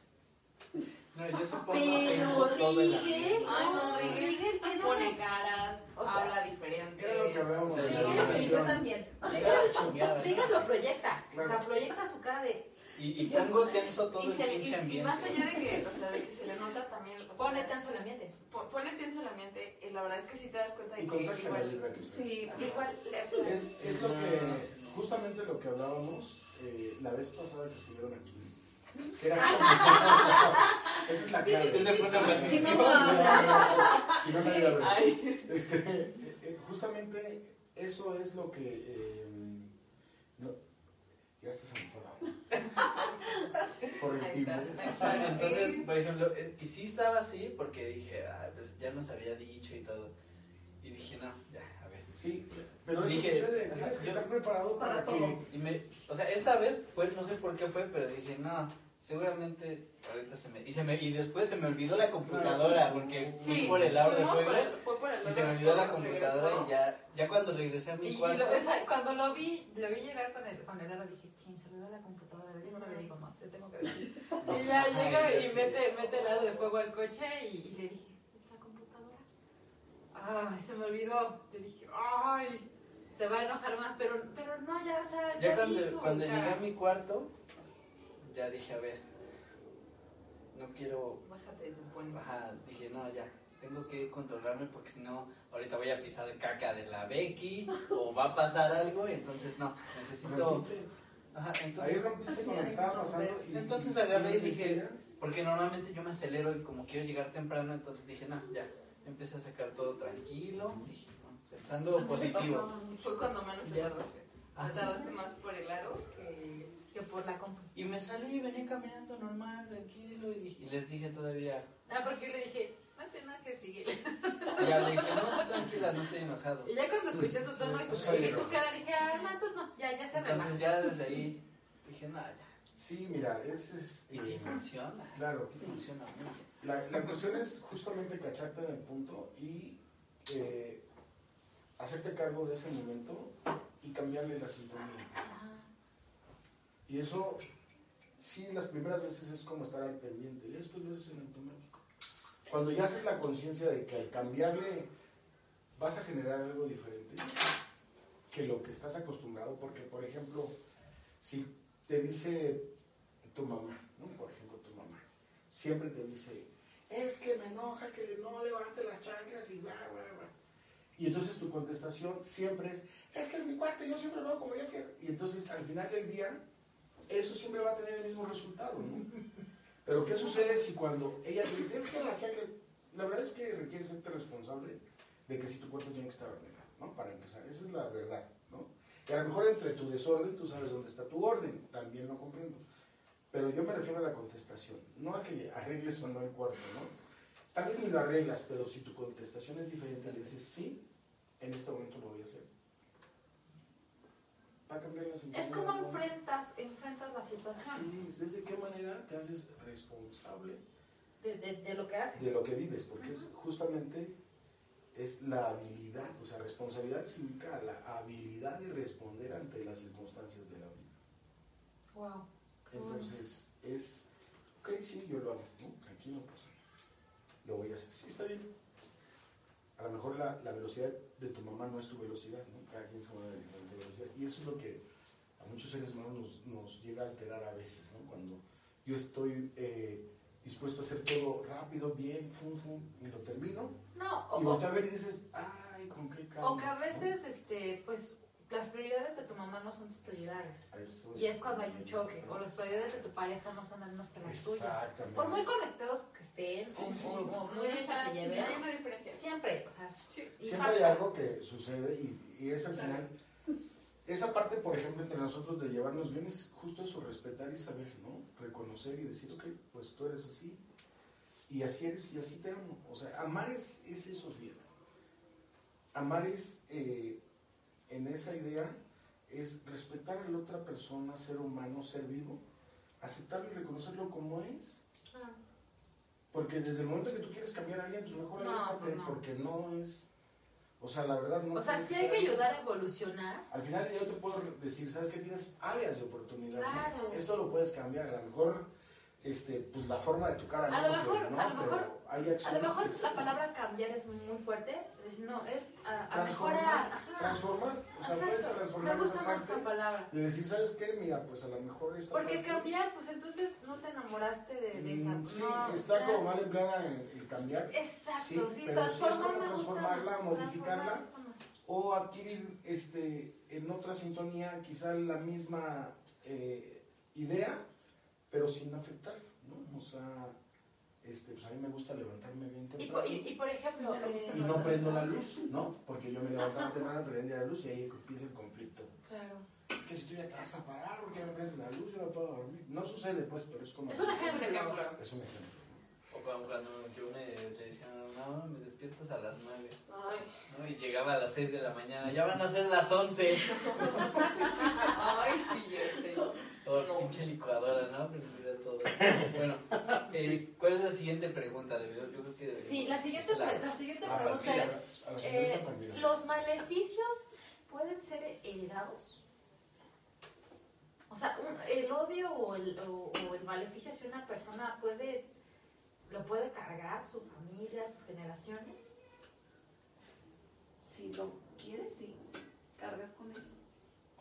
No, yo sí pongo Pero Rigel, Ay, no, no, Rigel, Rigel, que no Pone caras, O sea, habla diferente. Lo que la situación. también. Rigel lo proyecta. O sea, proyecta su cara de, Y, y pongo tenso todo Y, el se, pinche y, y ambiente. más allá de que, o sea, de que se le nota también. o sea, pone tenso el ambiente. po- Pone tenso el ambiente y la verdad es que sí te das cuenta de Y que igual. Sí, Igual, Es, es lo que, justamente lo que hablábamos eh, la vez pasada que estuvieron aquí. Que era Esa es la clave. Ese fue una maldición. Si no, no, Si no, nadie la ve. Ay, Este, eh, eh, justamente eso es lo que. eh, no, ya estás enfadado. Por el tiempo. Entonces, por ejemplo, eh, y sí estaba así porque dije, ah, pues ya nos había dicho y todo. Y dije, no, ya, a ver. Sí, pero eso Dije, sucede. Tienes que yo- estar preparado para, para que. todo. Y me, o sea, esta vez, pues no sé por qué fue, pero dije, no, seguramente ahorita se me. Y, se me, y después se me olvidó la computadora porque fui por el lado de juego. por el- fue por el Y se me olvidó la computadora regresó. y ya, ya cuando regresé a mi Y, y cuarto. lo- o sea, cuando lo vi, lo vi llegar con el, con el aro, dije, chin, se me da la computadora, le digo, no le digo más, yo tengo que decir. Y ya Ay, llega ya y mete, mete el aro de fuego al coche y, y le dije, ¿la computadora? Ay, se me olvidó. Yo dije, ay, se va a enojar más, pero, pero no, ya, o sea, Ya vi cuando, cuando llegué a mi cuarto, ya dije, a ver, no quiero Bájate de tu puente. Ajá, dije, no, ya, tengo que controlarme porque si no, ahorita voy a pisar caca de la Becky o va a pasar algo y entonces no, necesito... Entonces, rompiste con lo que estaba pasando. y- Entonces y- agarré y y- dije- porque normalmente yo me acelero y como quiero llegar temprano, entonces dije, no, ya, empecé a sacar todo tranquilo, dije, no, pensando positivo. Fue cuando menos te tardaste. Más por el aro que. Que por la compu. Y me salí, venía caminando normal, tranquilo, y, dije- y les dije todavía, Ah, porque le dije, no Miguel. y ya le dije, no, tranquila, no estoy enojado. Y ya cuando escuché su tono y su, y su cara, dije, ah, no, entonces no, ya, ya se Entonces relaja. ya desde ahí dije, no, ya. Sí, mira, es. es Y sí eh, funciona. Claro. Sí funciona mucho. La, la cuestión es justamente cacharte en el punto y eh, hacerte cargo de ese momento y cambiarle la sintonía. Y eso, sí, las primeras veces es como estar al pendiente y después lo haces en automático. Cuando ya haces la conciencia de que al cambiarle vas a generar algo diferente que lo que estás acostumbrado, porque por ejemplo, si te dice tu mamá, ¿no? por ejemplo tu mamá, siempre te dice, es que me enoja que no levante las chanclas y bla, bla, bla. Y entonces tu contestación siempre es, es que es mi cuarto, yo siempre lo hago como yo quiero. Y entonces al final del día, eso siempre va a tener el mismo resultado, ¿no? Pero ¿qué sucede si cuando ella te dice, es que las chanclas, la verdad es que requiere serte responsable de que si tu cuarto tiene que estar ordenado, ¿no? Para empezar, esa es la verdad, ¿no? Y a lo mejor entre tu desorden tú sabes dónde está tu orden, también lo comprendo. Pero yo me refiero a la contestación, no a que arregles o no el cuarto, ¿no? Tal vez ni lo arreglas, pero si tu contestación es diferente, le dices, sí, en este momento lo voy a hacer. Va a cambiar la sintonía, Es como enfrentas, enfrentas la situación Sí, es desde qué manera te haces responsable de, de, de lo que haces. de lo que vives, porque es justamente es la habilidad, o sea, responsabilidad significa la habilidad de responder ante las circunstancias de la vida. Wow. Entonces, es ok, sí, yo lo hago, ¿no? tranquilo, no pasa nada. Lo voy a hacer, sí, está bien. A lo mejor la, la velocidad de tu mamá no es tu velocidad, ¿no? Cada quien se mueve a velocidad. Y eso es lo que a muchos seres humanos nos, nos llega a alterar a veces, ¿no? Cuando yo estoy eh, dispuesto a hacer todo rápido, bien, fum, fum, y lo termino, No, y o, volteo a ver y dices, ay, con qué calma. o que a ¿no? veces, este, pues, las prioridades de tu mamá no son tus prioridades. Eso Y es cuando hay un choque, o las prioridades de tu pareja no son las mismas que las tuyas. Exactamente. Por muy conectados que estén, Sí, o, sí. o- o muy bien que se no lleven, hay una diferencia. siempre, o sea, Sí. Siempre hay algo que sucede y, y es al final. Esa parte, por ejemplo, entre nosotros de llevarnos bien es justo eso, respetar y saber, ¿no? Reconocer y decir, ok, pues tú eres así y así eres y así te amo. O sea, amar es, es eso, fíjate. Amar es, eh, en esa idea, es respetar a la otra persona, ser humano, ser vivo, aceptarlo y reconocerlo como es. Porque desde el momento que tú quieres cambiar a alguien, pues mejor No, aléjate, pues no. porque no es. O sea, la verdad no. O sea, sí hay que ayudar a evolucionar. Al final yo te puedo decir, ¿sabes que Tienes áreas de oportunidad. ¿no? Claro. Esto lo puedes cambiar. A lo mejor, este, pues la forma de tu cara. A no, lo mejor- ¿no? a lo Pero mejor- A lo mejor sí. la palabra cambiar es muy fuerte, es no, es a, a Transformar. mejorar. Ajá. Transformar. O sea, puedes transformar Me gusta más esa palabra. de decir, ¿sabes qué? Mira, pues a lo mejor esta Porque parte- cambiar, pues entonces no te enamoraste de, de esa. Mm, Sí, no, está como es- mal empleada en el cambiar. Exacto, Sí, sí, pero transformarla, más, modificarla. o adquirir este, en otra sintonía quizá la misma eh, idea, pero sin afectar, ¿no? O sea, este, pues a mí me gusta levantarme bien temprano y, y por ejemplo, eh, y no prendo la luz, ¿no? Porque yo me levantaba temprano, prendía la luz y ahí empieza el conflicto. claro. Que si tú ya te vas a parar, ¿por qué no prendes la luz? Yo no puedo dormir. No sucede, pues, pero es como... Es un Es un ejemplo. Es un ejemplo. O cuando, cuando yo me decía, no, me despiertas a las 9. Ay, ¿no? Y llegaba a las 6 de la mañana, ya van a ser las 11. ay, sí, ya sé. Todo No. pinche licuadora, ¿no? Prendida todo. Bueno, eh, ¿cuál es la siguiente pregunta? Yo, creo que Sí, la siguiente, la- la siguiente Ah, pregunta sí, es, a la- a la señorita eh, también. ¿los maleficios pueden ser heredados? O sea, un- el odio o el, o, o el maleficio hacia una persona puede, lo puede cargar su familia, sus generaciones. Si lo quieres, sí. Cargas con eso.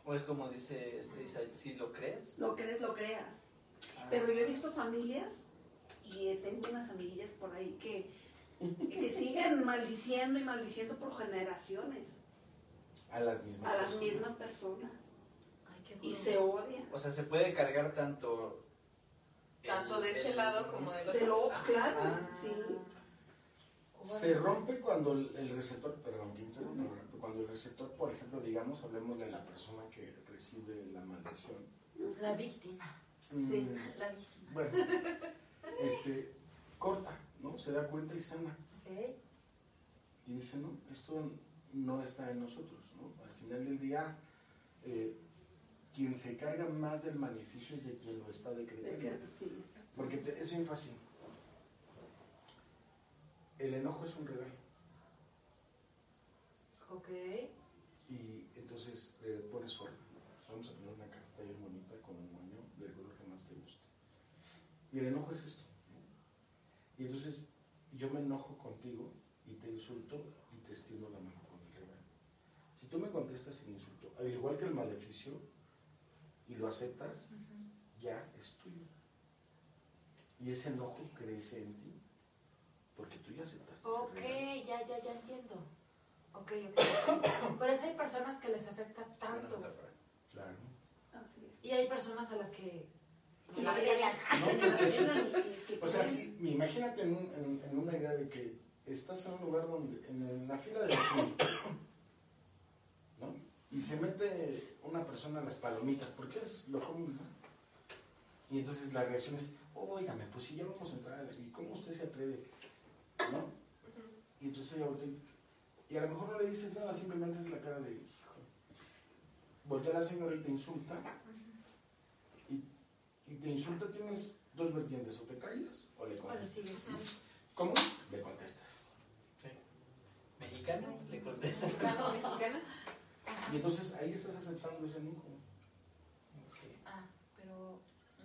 O es como dice este si lo crees. Lo crees, lo creas. ah, Pero yo he visto familias y tengo unas amiguillas por ahí que, que siguen maldiciendo y maldiciendo por generaciones A las mismas a las personas. mismas personas Ay, qué y se odian. O sea, se puede cargar tanto. Tanto el- de este el- lado como del De otro. lo, Ah, claro, ah. sí. Se rompe cuando el el receptor, perdón, que interrumpa, cuando el receptor, por ejemplo, digamos, hablemos de la persona que recibe la maldición. La víctima, Sí. Mm, la víctima. Bueno, este, corta, ¿no? Se da cuenta y sana. Ok. Y dice, no, esto no está en nosotros, ¿no? Al final del día, eh, quien se carga más del maleficio es de quien lo está De decretando. sí. Porque te- es bien fácil. El enojo es un regalo. Ok. Y entonces le pones orden. Vamos a poner una carta bien bonita con un moño del color que más te guste. Y el enojo es esto. Y entonces yo me enojo contigo y te insulto y te extiendo la mano con el regalo. Si tú me contestas sin insulto, al igual que el maleficio, y lo aceptas, ya es tuyo. Y ese enojo crece en ti. Porque tú ya aceptaste Ok, ese regalo. ya, ya, ya entiendo. Ok, ok. Por eso hay personas que les afecta tanto. Claro. Así es. Y hay personas a las que la la. No, que O sea, sí, imagínate en, un- en- en una idea de que estás en un lugar donde, en, la fila del cine, ¿no? Y se mete una persona a las palomitas, porque es lo común, ¿no? Y entonces la reacción es, óigame, pues si ya vamos a entrar, ¿y cómo usted se atreve? ¿No? Y entonces ella voltea y, a lo mejor no le dices nada, simplemente es la cara de, hijo. Voltea la señora y te insulta, y, y te insulta, tienes dos vertientes, o te callas o le contestas. ¿Cómo? Le contestas. ¿Mexicano? Le contesta. Mexicano, mexicana. Y entonces ahí estás aceptando ese enojo. Ok. Ah, pero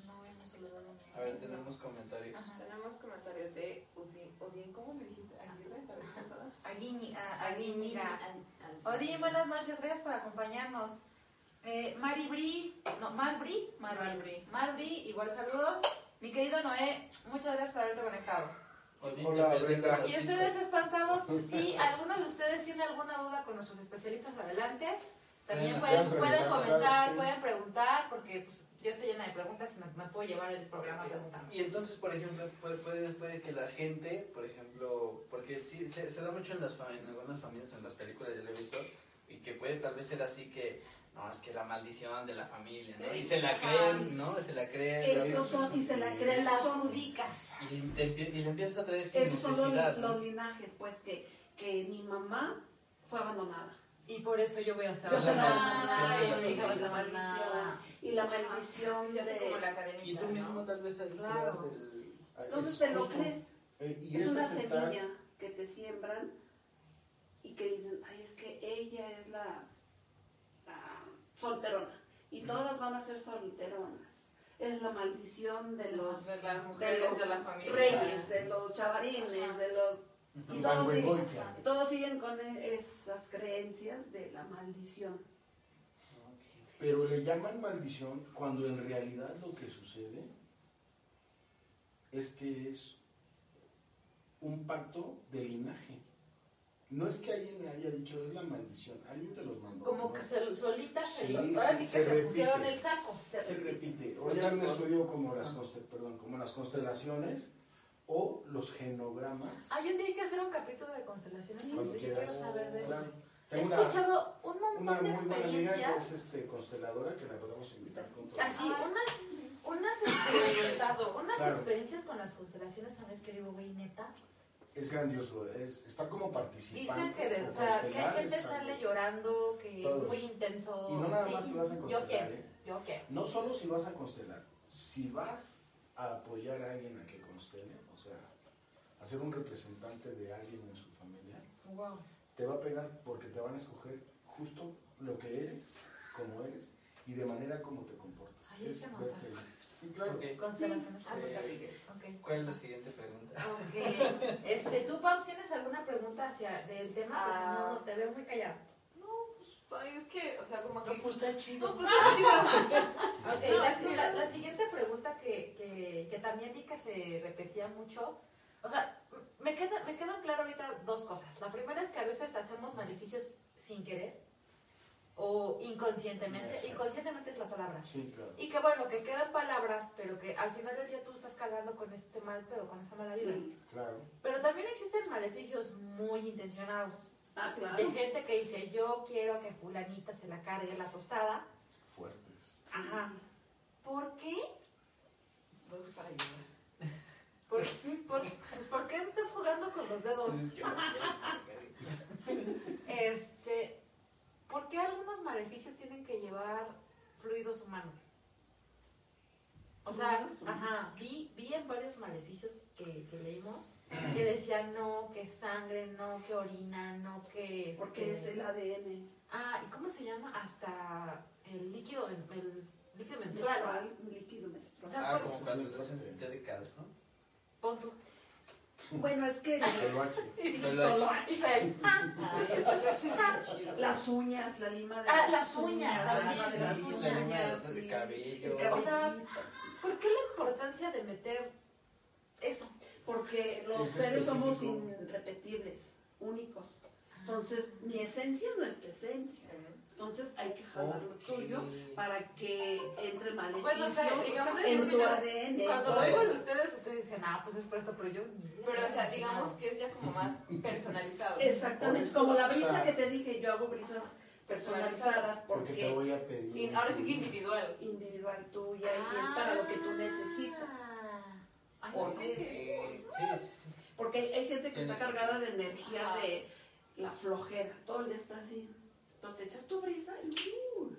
no hemos saludado a A ver, tenemos comentarios Bien, ¿cómo me dijiste? Aguirre, la vez pasada. Aguiñi- a- Aguiñiga. Aguiñiga. Odín, buenas noches, gracias por acompañarnos. Eh, Mari Bri, no, Marbri, Marbri, Marbri. Igual saludos. Mi querido Noé, muchas gracias por haberte conectado. Hola, Brenda. Y ustedes espantados, si alguno de ustedes tiene alguna duda con nuestros especialistas, adelante. También Pueden pueden, comentar, sí. pueden preguntar, porque pues, yo estoy llena de preguntas y me, me puedo llevar el programa preguntando. Y entonces, por ejemplo, puede, puede, puede que la gente, por ejemplo, porque sí, se, se da mucho en, las en algunas familias, en las películas, ya lo he visto, y que puede tal vez ser así que, no, es que la maldición de la familia, ¿no? Y se la creen, ¿no? Se la creen. Esos son, y se la creen, las judicas. Y, te empie- y le empiezas a traer sin esos son los, los linajes, pues, que, que mi mamá fue abandonada. Y por eso yo voy a estar Yo soy la maldición. maldición, yo mi hija va a y maldición, abandonada. y la maldición Se hace como de... la Y tú mismo ¿no? tal vez ahí Claro. creas el... Entonces es te lo crees. Eh, y Es es una aceptar- semilla que te siembran y que dicen, ay, es que ella es la, la solterona. Y todas van a ser solteronas. Es la maldición de los de las mujeres los de la familia. reyes, de los chavarines, de los... Y todos, siguen, todos siguen con esas creencias de la maldición. Pero le llaman maldición cuando en realidad lo que sucede es que es un pacto de linaje. No es que alguien le haya dicho es la maldición, alguien te los mandó. Como ¿no? que se, solitas se Sí, lo- ahora sí sí, que se se, pusieron el saco. Se Se repite. repite. O ya un estudio como las, constel- perdón, como las constelaciones o los genogramas. Ah, yo que hacer un capítulo de constelaciones. Sí, porque yo quiero saber de eso. He una, escuchado un una montón de muy buena amiga que experiencias. es este, consteladora que la podemos invitar con todo. Así, unas, unas, este, unas Claro. experiencias con las constelaciones a veces que digo, güey, neta. Es grandioso, es estar como participante. Dicen que, de- o sea, que hay gente sale llorando, que Todos. es muy intenso. Y no nada sí. más si vas a Yo constelar, quiero, ¿eh? yo quiero. No solo si vas a constelar, si vas a apoyar a alguien a que constele, a ser un representante de alguien en su familia, Wow. te va a pegar porque te van a escoger justo lo que eres, como eres y de manera como te comportas. Anotar. verte- Sí, claro. Ok, Constelaciones. Pues, Eh, así que- Ok. ¿Cuál es la siguiente pregunta? Ok. Este, ¿Tú, Pams, tienes alguna pregunta hacia del tema? Porque Ah. no, no, te veo muy callado. Ay, es que, o sea, como que... pues está chido. No, pues está chido. No, es la siguiente pregunta que, que, que también vi que se repetía mucho, o sea, me, queda, me quedan claro ahorita dos cosas. La primera es que a veces hacemos maleficios sin querer o inconscientemente. Exacto. Inconscientemente es la palabra. Sí, claro. Y que bueno, que quedan palabras, pero que al final del día tú estás cargando con este mal pedo, con esta mala vida. Sí. Claro. Pero también existen maleficios muy intencionados. Ah, claro. De gente que dice, yo quiero que fulanita se la cargue la tostada. Fuertes. Ajá. ¿Por qué? Dos para ayudar. ¿Por, por, ¿Por qué estás jugando con los dedos? Este, ¿Por qué algunos maleficios tienen que llevar fluidos humanos? O sea, ajá, vi, vi en varios maleficios que, que leímos que decían no, que sangre, no, que orina, no, que... este, Porque es el ADN Ah, ¿y cómo se llama? Hasta el líquido, men- el líquido menstrual. menstrual, líquido menstrual. O sea, Ah, por- como cuando te hacen té de calz, ¿no? Pon tú. Bueno, es que toloache. Dice él. las uñas, la lima de Ah, las uñas, la también, lima de. La cabello. El O sea. ¿Por qué la importancia de meter eso? Porque los Es seres somos irrepetibles, únicos. Entonces, mi esencia no es tu esencia. Entonces, hay que jalar lo tuyo para que entre maleficio Bueno, o sea, digamos en que tu ADN. Cuando de ustedes, ustedes dicen, ah, pues es por esto, pero yo. Pero, o sea, digamos que es ya como más personalizado. Exactamente, como la brisa sea- que te dije, yo hago brisas personalizadas Porque te porque voy a pedir. Y ahora sí que individual. individual tuya y es para lo que tú necesitas. Ah. Ay, no es- sé. Sí, sí. Porque hay, gente que está cargada de energía de la flojera, todo el día está así. Entonces te echas tu brisa y ¡uh!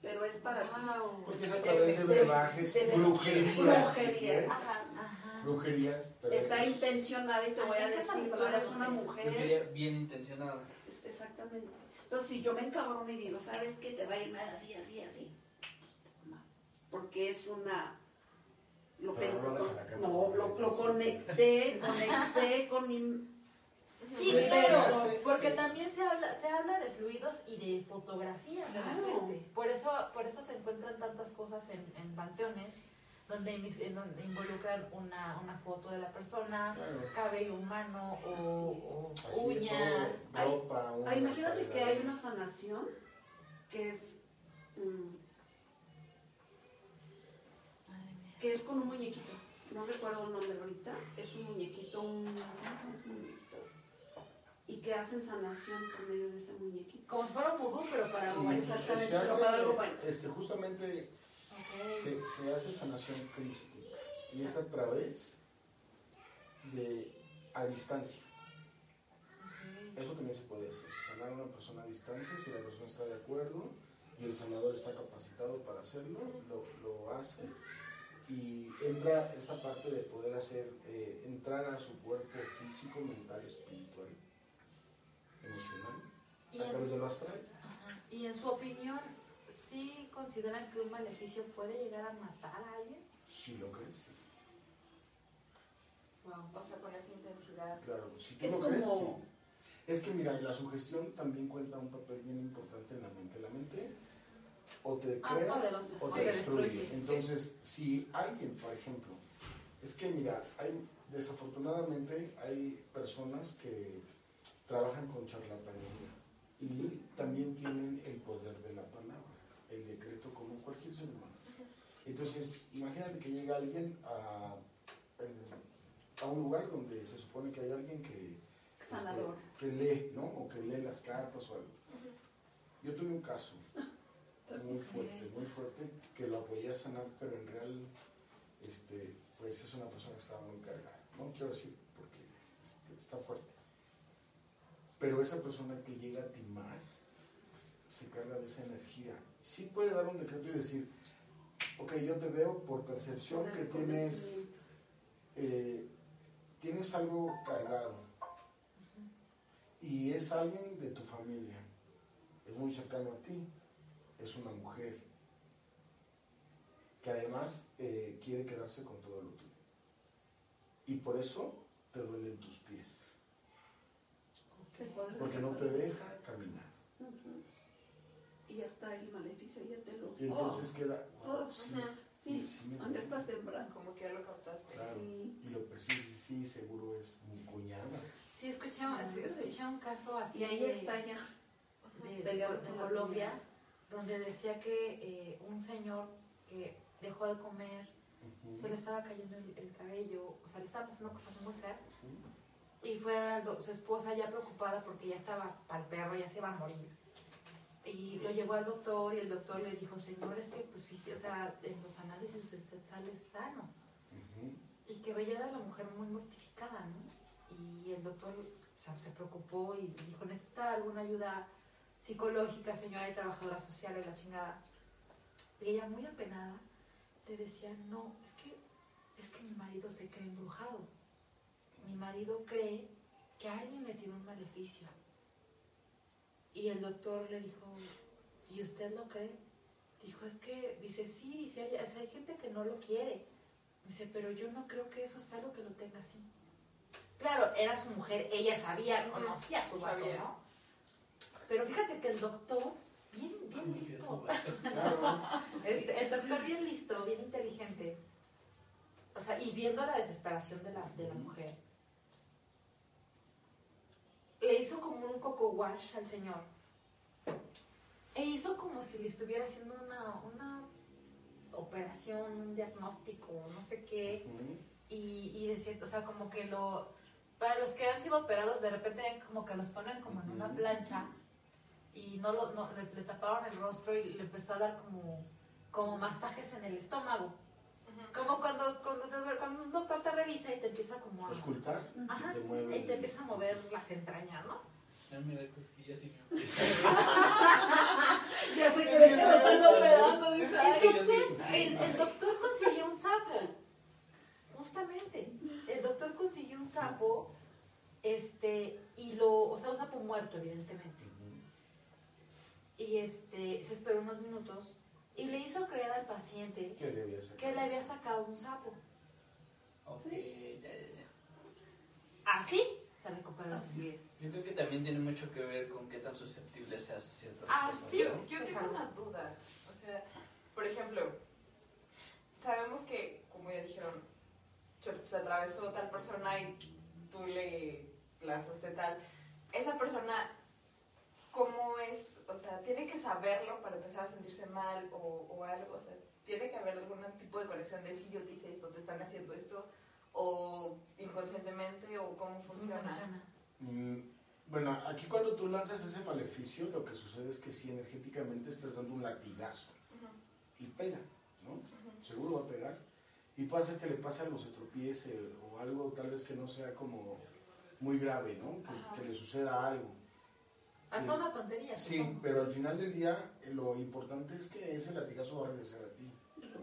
pero es para ti. Wow. Porque es a través de brebajes, brujerías. si brujerías. Ajá, ajá. Brujerías. pero Está es- intencionada y te Ay, voy a decir, tú eres una mujer. bien intencionada. Es- Exactamente. Entonces, si yo me encabrono y digo, ¿sabes qué? Te va a ir mal así, así, así. Porque es una lo, no lo conecté, conecté con mi... Sí, Sí, claro, sí, porque sí. también se habla, se habla de fluidos y de fotografías de la Claro. gente. Por eso, por eso se encuentran tantas cosas en, en panteones donde, invis- en donde involucran una, una foto de la persona, Claro. cabello humano o, o Así es, uñas. todo, ropa, uñas, imagínate que hay una sanación que es, mm, que es con un muñequito. No recuerdo el nombre ahorita. Es un muñequito, un... ¿Cómo se muñequitos? Y que hacen sanación por medio de ese muñequito. Como si fuera un vudú, pero para algo bueno. Exactamente, se pero hace, para algo bueno. este, justamente se, se hace sanación crística y es a través de a distancia. Eso también se puede hacer, sanar a una persona a distancia si la persona está de acuerdo y el sanador está capacitado para hacerlo, lo, lo hace y entra esta parte de poder hacer, eh, entrar a su cuerpo físico, mental, espiritual, emocional, Y a través de lo astral. ajá. y en su opinión, ¿sí consideran que un maleficio puede llegar a matar a alguien? Si lo crees, Wow. O sea, con esa intensidad. claro, si tú Es lo crees, como- sí. Es que mira, la sugestión también cuenta un papel bien importante en la mente. La mente o te Más crea poderosa. o te destruye. Entonces, si alguien, por ejemplo, es que mira, hay desafortunadamente hay personas que trabajan con charlatanería y también tienen el poder de la palabra, el decreto como cualquier ser humano. Entonces, imagínate que llega alguien a, un lugar donde se supone que hay alguien que, este, que lee, ¿no? O que lee las cartas o algo. Yo tuve un caso muy fuerte, muy fuerte, que lo apoyé a sanar, pero en real, este, pues es una persona que estaba muy cargada. No quiero decir porque este, está fuerte. Pero esa persona que llega a timar se carga de esa energía. Sí puede dar un decreto y decir, ok, yo te veo por percepción que tienes, eh, tienes algo cargado y es alguien de tu familia, es muy cercano a ti, es una mujer que además eh, quiere quedarse con todo lo tuyo. Y por eso te duelen tus pies. Porque no te deja caminar. Ujú. Y hasta el maleficio ya te lo... Y entonces queda, wow, Oh. sí, ¿dónde está sembrando? Como que ya lo captaste. Claro. Sí. Y lo percibes, y sí, seguro es mi cuñada. Sí, escuché, es- escuché un caso así Y ahí de, está ya. de, de la Colombia, donde decía que eh, un señor que dejó de comer, Ujú. se le estaba cayendo el, el cabello, o sea, le estaban pasando cosas muy feas. Y fue su esposa ya preocupada porque ya estaba para el perro, ya se iba a morir. Y lo llevó al doctor y el doctor le dijo, señor, es que pues, o sea, en los análisis usted sale sano. Y que veía a la mujer muy mortificada, ¿no? Y el doctor o sea, se preocupó y dijo, ¿necesita alguna ayuda psicológica, señora y trabajadora social y la chingada? Y ella muy apenada le decía, no, es que, es que mi marido se cree embrujado. Mi marido cree que alguien le tiene un maleficio. Y el doctor le dijo, ¿y usted lo cree? Dijo, es que, dice, sí, dice, hay, sea, hay gente que no lo quiere. Dice, pero yo no creo que eso es algo que lo tenga así. Claro, era su mujer, ella sabía, conocía a su vato. ¿no? Pero fíjate que el doctor, bien, bien listo, Claro. este, el doctor bien listo, bien inteligente, o sea, y viendo la desesperación de la, de la mujer, le hizo como un coco wash al señor. E hizo como si le estuviera haciendo una, una operación, un diagnóstico, no sé qué. Y, y decía, o sea, como que lo. Para los que han sido operados, de repente como que los ponen como en una plancha y no lo, no, le, le taparon el rostro y le empezó a dar como, como masajes en el estómago. Como cuando, cuando, te- cuando un doctor te revisa y te empieza como a. Auscultar Ajá, y te mueve. y te empieza a mover las entrañas, ¿no? Ya me da cosquillas y me Ya se cree que lo están operando. Entonces, el, el doctor consiguió un sapo. Justamente. El doctor consiguió un sapo, este, y lo, o sea, un sapo muerto, evidentemente. Y este, se esperó unos minutos y le hizo creer al paciente ¿Qué le había sacado? que le había sacado un sapo. Ok, Sí. ya, ya, ya. Así se recupera. Así es. Yo creo que también tiene mucho que ver con qué tan susceptible seas a ciertas Ah, cosas. sí, ¿no? yo Se tengo una duda. O sea, por ejemplo, sabemos que, como ya dijeron, se, se atravesó tal persona y tú le lanzaste tal. Esa persona, ¿cómo es? O sea, ¿tiene que saberlo para empezar a sentirse mal o, o algo? O sea, ¿tiene que haber algún tipo de conexión de si yo te hice esto, te están haciendo esto? ¿O inconscientemente? ¿O cómo funciona? Funciona. Mm, Bueno, aquí cuando tú lanzas ese maleficio, lo que sucede es que si energéticamente estás dando un latigazo y pega, ¿no? Seguro va a pegar. Y puede ser que le pase algo, se tropiece o algo tal vez que no sea como muy grave, ¿no? Que le suceda algo. Hasta una tontería. Sí, pero al final del día eh, lo importante es que ese latigazo va a regresar a ti.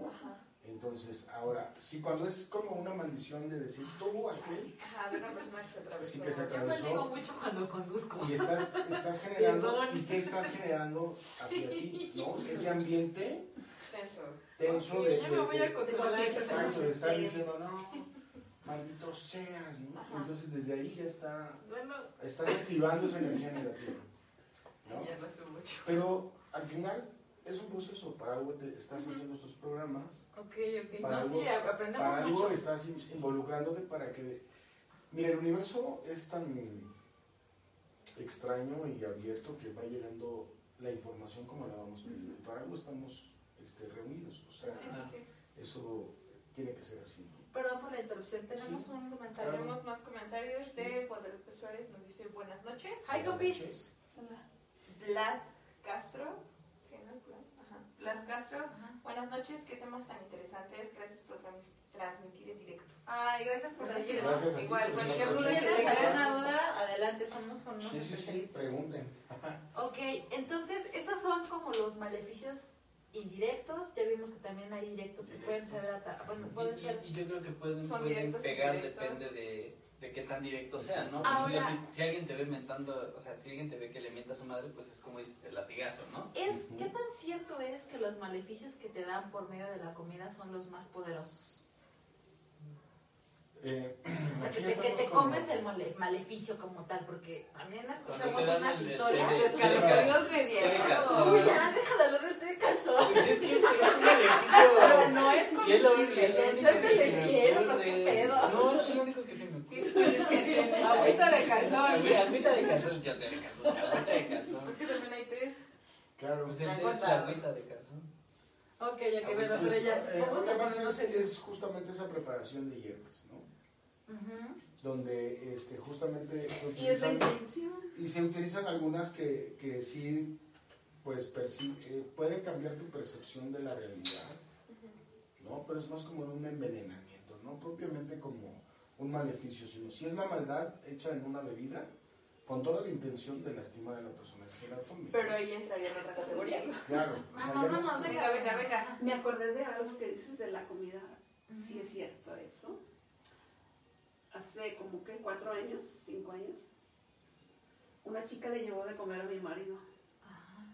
Ajá. Entonces, ahora, sí, cuando es como una maldición de decir, tú aquel, Ajá, de una persona que se atravesó. Sí, que se Yo atravesó. bendigo mucho cuando conduzco. y estás, estás generando. ¿y qué estás generando hacia ti? ¿No? Ese ambiente Tenso. tenso de, me voy a controlar. exacto, de estar diciendo, no, maldito seas, ¿no? Entonces desde ahí ya está, Bueno, estás activando esa energía negativa, Pero al final es un proceso, para algo te estás haciendo estos programas, ok, ok. Para no, algo- sí, aprendemos para algo estás in- involucrándote para que... Mira, el universo es tan extraño y abierto que va llegando la información como la vamos pidiendo. Y para algo estamos este, reunidos, o sea, Sí, sí, sí. eso tiene que ser así. Perdón por la interrupción. Tenemos Sí. un comentario. Claro. Tenemos más comentarios de Guadalupe Suárez, nos dice buenas noches. Hi, noches. Vlad Castro, ¿sí, no es Vlad? Ajá. Vlad Castro, Ajá. buenas noches, qué temas tan interesantes, gracias por trans- transmitir en directo. Ay, gracias por ti Igual, cualquier duda que tengan. duda, adelante, estamos con unos Sí, sí, sí, pregunten. Ok, entonces, esos son como los maleficios indirectos. Ya vimos que también hay directos que pueden ser, bueno, pueden ser y- y yo creo que pueden, Son pueden pegar, depende de, de qué tan directo sea, ¿no? Ahora- si, si alguien te ve mentando, o sea, si alguien te ve que le mienta a su madre, pues es como dices, el latigazo, ¿no? Es. ¿Qué tan cierto es que los maleficios que te dan por medio de la comida son los más poderosos? Eh, O sea, que te, que te como- comes el male- maleficio como tal, porque también escuchamos unas el- historias. de- Escalofríos calzón. Uy, ya, deja de hablar de té de calzón. Pues es que es, es un Pero maleficio. no es comestible, es lo que me cielo, no pedo. No, es lo único que se me ¿Qué experiencia tienes? Agüita de calzón. Agüita de calzón, ya te de calzón, agüita de calzón. Es que también hay té. Claro. Pues el Me té es gusta. la agüita de calzón. Ok, ok, bueno, Pues, pero ya. eh, Vamos a obviamente ponernos es, en- es justamente esa preparación de hierbas, ¿no? Ujú. Donde este, justamente se Y utilizan, intención. y se utilizan algunas que, que sí pues eh, pueden cambiar tu percepción de la realidad, ¿no? Pero es más como un envenenamiento, no propiamente como un maleficio, sino si es la maldad hecha en una bebida con toda la intención de lastimar a la persona que la tome. Pero ahí entraría en otra categoría. Claro, o sea, No, no, no, Venga, venga, venga. Me acordé de algo que dices de la comida. Sí es cierto eso. Hace como que cuatro años, cinco años, una chica le llevó de comer a mi marido. Ajá.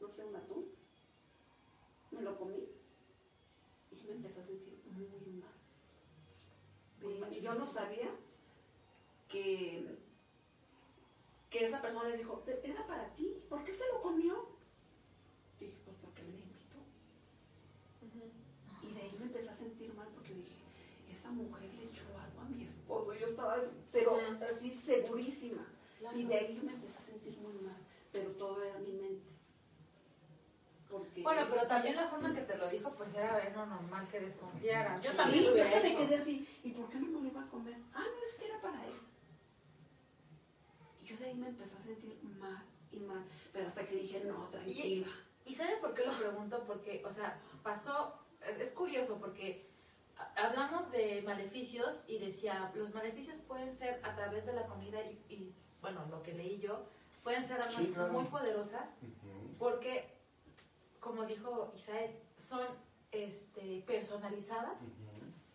No sé, un atún. Me lo comí. Y me empecé a sentir muy mal. Mal. Y yo no sabía que, que esa persona le dijo, "Te- era para ti. ¿Por qué se lo comió? Dije, pues porque me invitó. Y de ahí me empecé a sentir mal porque dije, esa mujer le echó algo a mi esposo. Yo estaba, pero así segurísima. Claro. Y de ahí me empecé a sentir muy mal. Pero todo era mi mente. Porque Bueno, pero también la forma que te lo dijo, pues era ver, no normal que desconfiaras. Yo Sí, también lo yo hubiera me quedé así. ¿Y por qué no me lo iba a comer? Ah, no, es que era para él. Y yo de ahí me empecé a sentir mal y mal. Pero hasta que dije, no, tranquila. ¿Y sabe por qué lo pregunto? Porque, o sea, pasó, es, es curioso porque hablamos de maleficios y decía, los maleficios pueden ser a través de la comida y, y, bueno, lo que leí yo, pueden ser armas Sí, claro. muy poderosas porque, como dijo Isael, son este, personalizadas.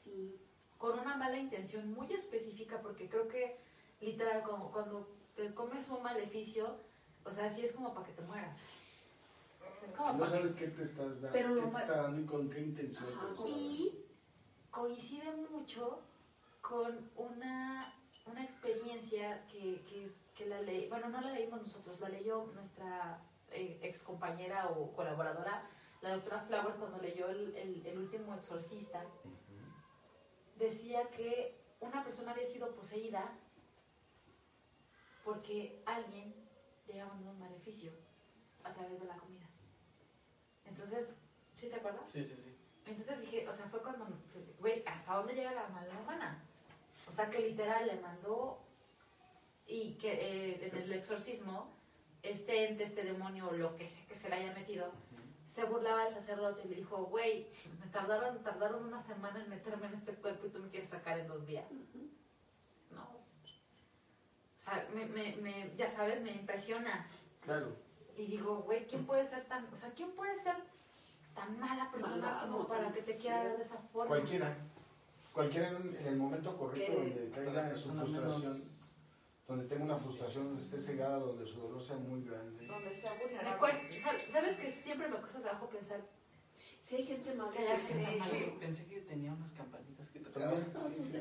Sí. con una mala intención muy específica porque creo que literal como cuando te comes un maleficio, o sea, sí es como para que te mueras. Es como No que sabes qué te estás dando, Pero qué lo te ma- está dando y con qué intención. Ajá. Y coincide mucho con una, una experiencia que, que, es, que la ley, bueno, no la leímos nosotros, la leyó nuestra ex compañera o colaboradora, la doctora Flowers, cuando leyó el, el, el último exorcista, decía que una persona había sido poseída porque alguien le había mandado un maleficio a través de la comida. Entonces, ¿sí te acuerdas? Sí, sí, sí. Entonces dije, o sea, fue cuando, güey, ¿hasta dónde llega la maldad humana? O sea, que literal le mandó y que eh, en el exorcismo, este ente, este demonio, lo que sea que se le haya metido, se burlaba del sacerdote y le dijo, güey, me tardaron, tardaron una semana en meterme en este cuerpo y tú me quieres sacar en dos días. No. O sea, me, me, me, ya sabes, me impresiona. Claro. Y digo, güey, ¿quién puede ser tan, o sea, quién puede ser tan mala persona como para que te quiera ver de esa forma? Cualquiera. Cualquiera en, el momento correcto Que- donde caiga en su frustración, menos- donde tenga una frustración, donde esté cegada, donde su dolor sea muy grande. Donde sea Me vulnerable. cuesta, ¿sabes- ¿Sabes que siempre me cuesta trabajo pensar? Si hay gente más Que Pensé, que tenía unas campanitas que tocaban. Sí, sí.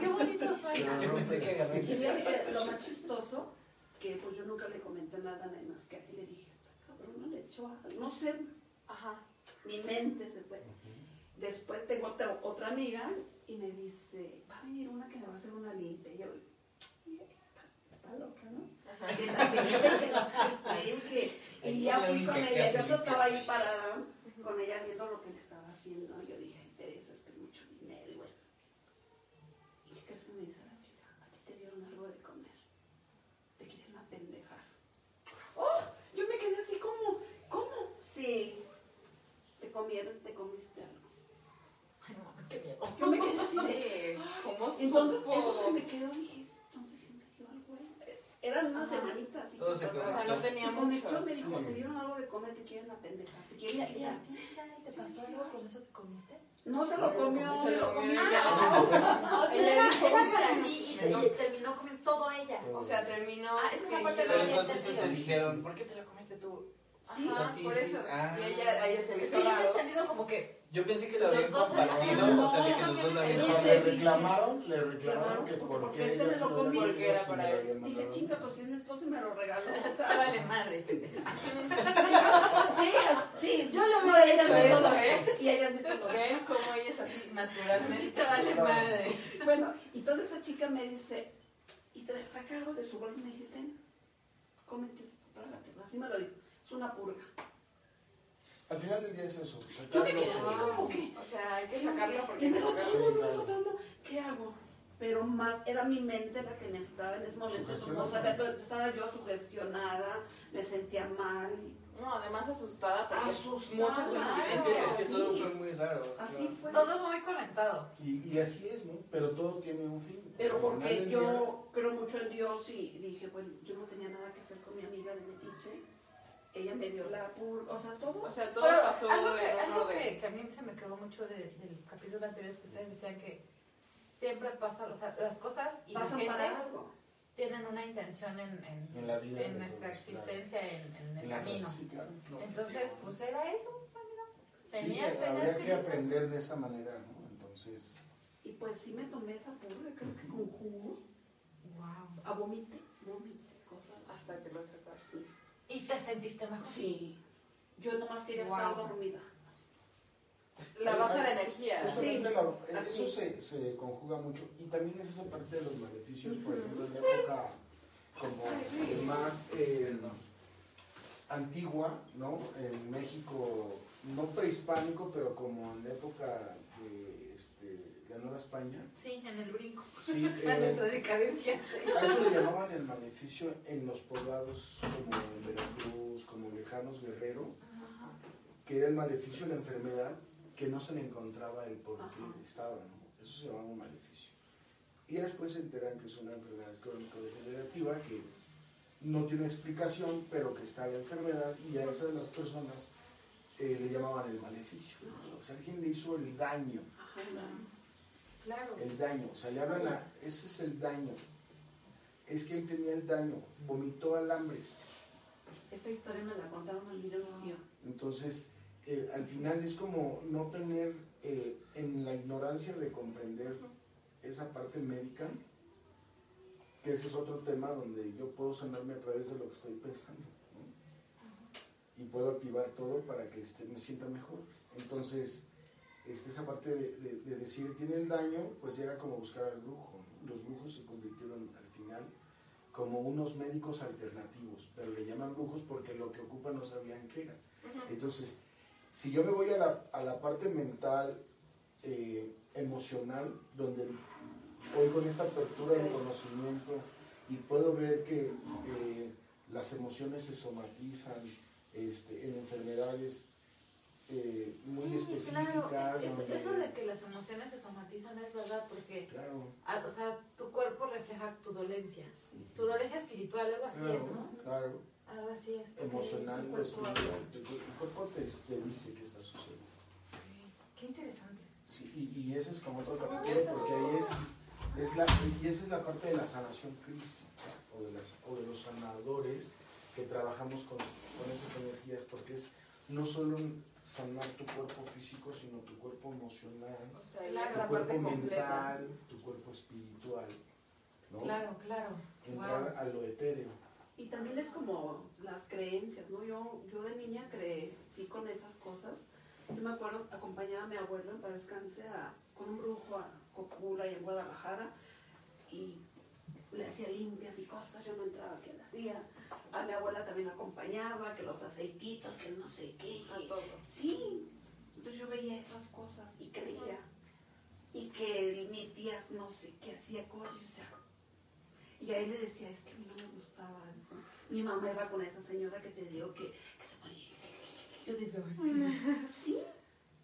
Qué bonito suena. Yo pensé que agarré Y que lo más chistoso, que pues yo nunca le comenté nada nada más que a él le dije, esta cabrona le echó a... No sé, ajá, mi mente se fue. Después tengo otra, otra amiga y me dice, va a venir una que me va a hacer una limpia. Y yo, está, loca, ¿no? Ajá. Que la que que... Y ya fui con ella, yo estaba ahí parada con ella viendo lo que le estaba haciendo. Y yo dije, "Ay, Teresa, es que es mucho dinero. Y bueno, ¿y qué crees que me dice la chica? A ti te dieron algo de comer. Te quieren apendejar. ¡Oh! Yo me quedé así como, ¿cómo? Sí. Te comieron, te comiste algo. Ay, no mames, qué miedo. Yo me quedé así de... ¿Cómo Entonces supo? eso se me quedó, dije, entonces sí me dio algo. ¿eh? Eran una Ajá. semanita así. Todo se pasaba. O sea, no tenía mucho. me dijo, te dieron algo de comer, te quieren apendejar, te ¿Y quieren y a quitar. ti, Isabel, te pasó algo con eso que comiste? No se lo comió, Se lo lo comió ella. O sea, era, era para mí y, terminó comiendo todo ella. O sea, terminó. Ah, es que esa parte Pero no había dijeron- entonces te dijeron, ¿por qué te la comiste tú? Sí, Ajá, sí, por sí. eso. Ah. Y ella, a ella se le hizo yo había raro. entendido como que Yo pensé que lo Los habían dos compartido, o sea, de que no, los dos lo no, habían O no, sea, sí. le reclamaron, le reclamaron que por porque qué se lo lo comió. había Porque era para lo él. Dije, chinga, pues si es mi esposo y me lo regaló. O te sea, vale madre, pendeja. sí, sí. Yo le No, hubiera hecho no eso, lo- ¿eh? Y ellas visto lo ¿Ven cómo ella es así Sí naturalmente? te vale madre. Bueno, y entonces esa chica me dice, y te saca algo de su bolsa y me dice, ten, cómete esto, trágatelo. Así me lo dijo, es una purga. Al final del día es eso. Yo me quedé así como que, O sea, hay que sacarlo porque me lo ¿qué hago? Pero más, era mi mente la que me estaba en ese momento, no sabía, todo, estaba yo sugestionada, me sentía mal, No, además asustada porque Asustada. mucha Es coincidencia. que, es que todo fue muy raro. así claro. fue. Todo muy conectado. Y, y así es, ¿no? Pero todo tiene un fin. Pero porque yo creo mucho en Dios y dije, bueno, yo no tenía nada que hacer con mi amiga de Metiche. Ella me dio la purga, o sea, todo. O sea, todo Pero pasó algo, que, algo que, que a mí se me quedó mucho de- del capítulo anterior es que ustedes decían que siempre pasa, o sea, las cosas y la pasan gente para algo. tienen una intención en, en, En la vida en nuestra todos, claro. existencia, en, en día. el En la camino. sí, claro. No, Entonces, pues era eso. amiga. Sí, Tenías, tenías que aprender de esa manera, ¿no? Entonces, Y pues sí me tomé esa purga, creo que con jugo. Wow. A vomite, vomite, cosas Hasta que lo sacas. así. Y te sentiste mejor. Sí. Yo nomás quería Wow. estar dormida. La baja de energía. la- así. eso se, se conjuga mucho. Y también es esa parte de los maleficios, por ejemplo, en la época como este, más eh, antigua, ¿no? En México, no prehispánico, pero como en la época de este, la Nueva España. Sí, en el brinco. Sí, La eh, nuestra decadencia. A eso le llamaban el maleficio en los poblados como en Veracruz, como lejanos Guerrero, que era el maleficio, la enfermedad que no se le encontraba el por qué estaba, ¿no? Eso se llamaba un maleficio. Y después se enteran que es una enfermedad crónico-degenerativa que no tiene explicación, pero que está la enfermedad y a esas las personas eh, le llamaban el maleficio. O sea, alguien le hizo el daño Ajá. Claro. el daño, o sea, le hablan a, ese es el daño. Es que él tenía el daño, vomitó alambres. Esa historia me la contaron al video de un tío. Entonces, eh, al final es como no tener eh, en la ignorancia de comprender esa parte médica, que ese es otro tema donde yo puedo sanarme a través de lo que estoy pensando. ¿no? Y puedo activar todo para que este, me sienta mejor. Entonces, este, esa parte de, de- de decir tiene el daño, pues llega como a buscar al brujo. Los brujos se convirtieron al final como unos médicos alternativos, pero le llaman brujos porque lo que ocupan no sabían qué era. Entonces, si yo me voy a la, a la parte mental, eh, emocional, donde voy con esta apertura de conocimiento y puedo ver que eh, las emociones se somatizan este, en enfermedades eh, muy sí, específicas. claro. Es- es- donde- eso de que las emociones se somatizan es verdad, porque, Claro, ah, o sea, tu cuerpo refleja tu dolencia. Tu dolencia espiritual, algo así es, ¿no? claro. Algo así es. Emocional, tu espiritual. Tu, tu- cuerpo te, te dice qué está sucediendo. Qué interesante. Sí, y, y ese es como otro capítulo porque ahí es, es la, y esa es la parte de la sanación crística o de, las, o de los sanadores que trabajamos con, con esas energías porque es no solo sanar tu cuerpo físico sino tu cuerpo emocional, O sea, Claro, es tu cuerpo completa. mental, tu cuerpo espiritual, ¿no? Claro, claro. Entrar Wow. a lo etéreo. Y también es como las creencias, ¿no? Yo, yo de niña crecí con esas cosas. Yo me acuerdo, acompañaba a mi abuelo en para descanse a- con un brujo a Cocula y en Guadalajara y le hacía limpias y cosas, yo no entraba que le hacía. A mi abuela también acompañaba, que los aceititos, que no sé qué. Que- todo. Sí, entonces yo veía esas cosas y creía. Y que mi tía no sé qué hacía cosas, y, o sea, y a él le decía, es que a mí no me gustaba eso. Mi mamá iba con esa señora que te digo que, que se ponía. Yo decía, "Ay, sí,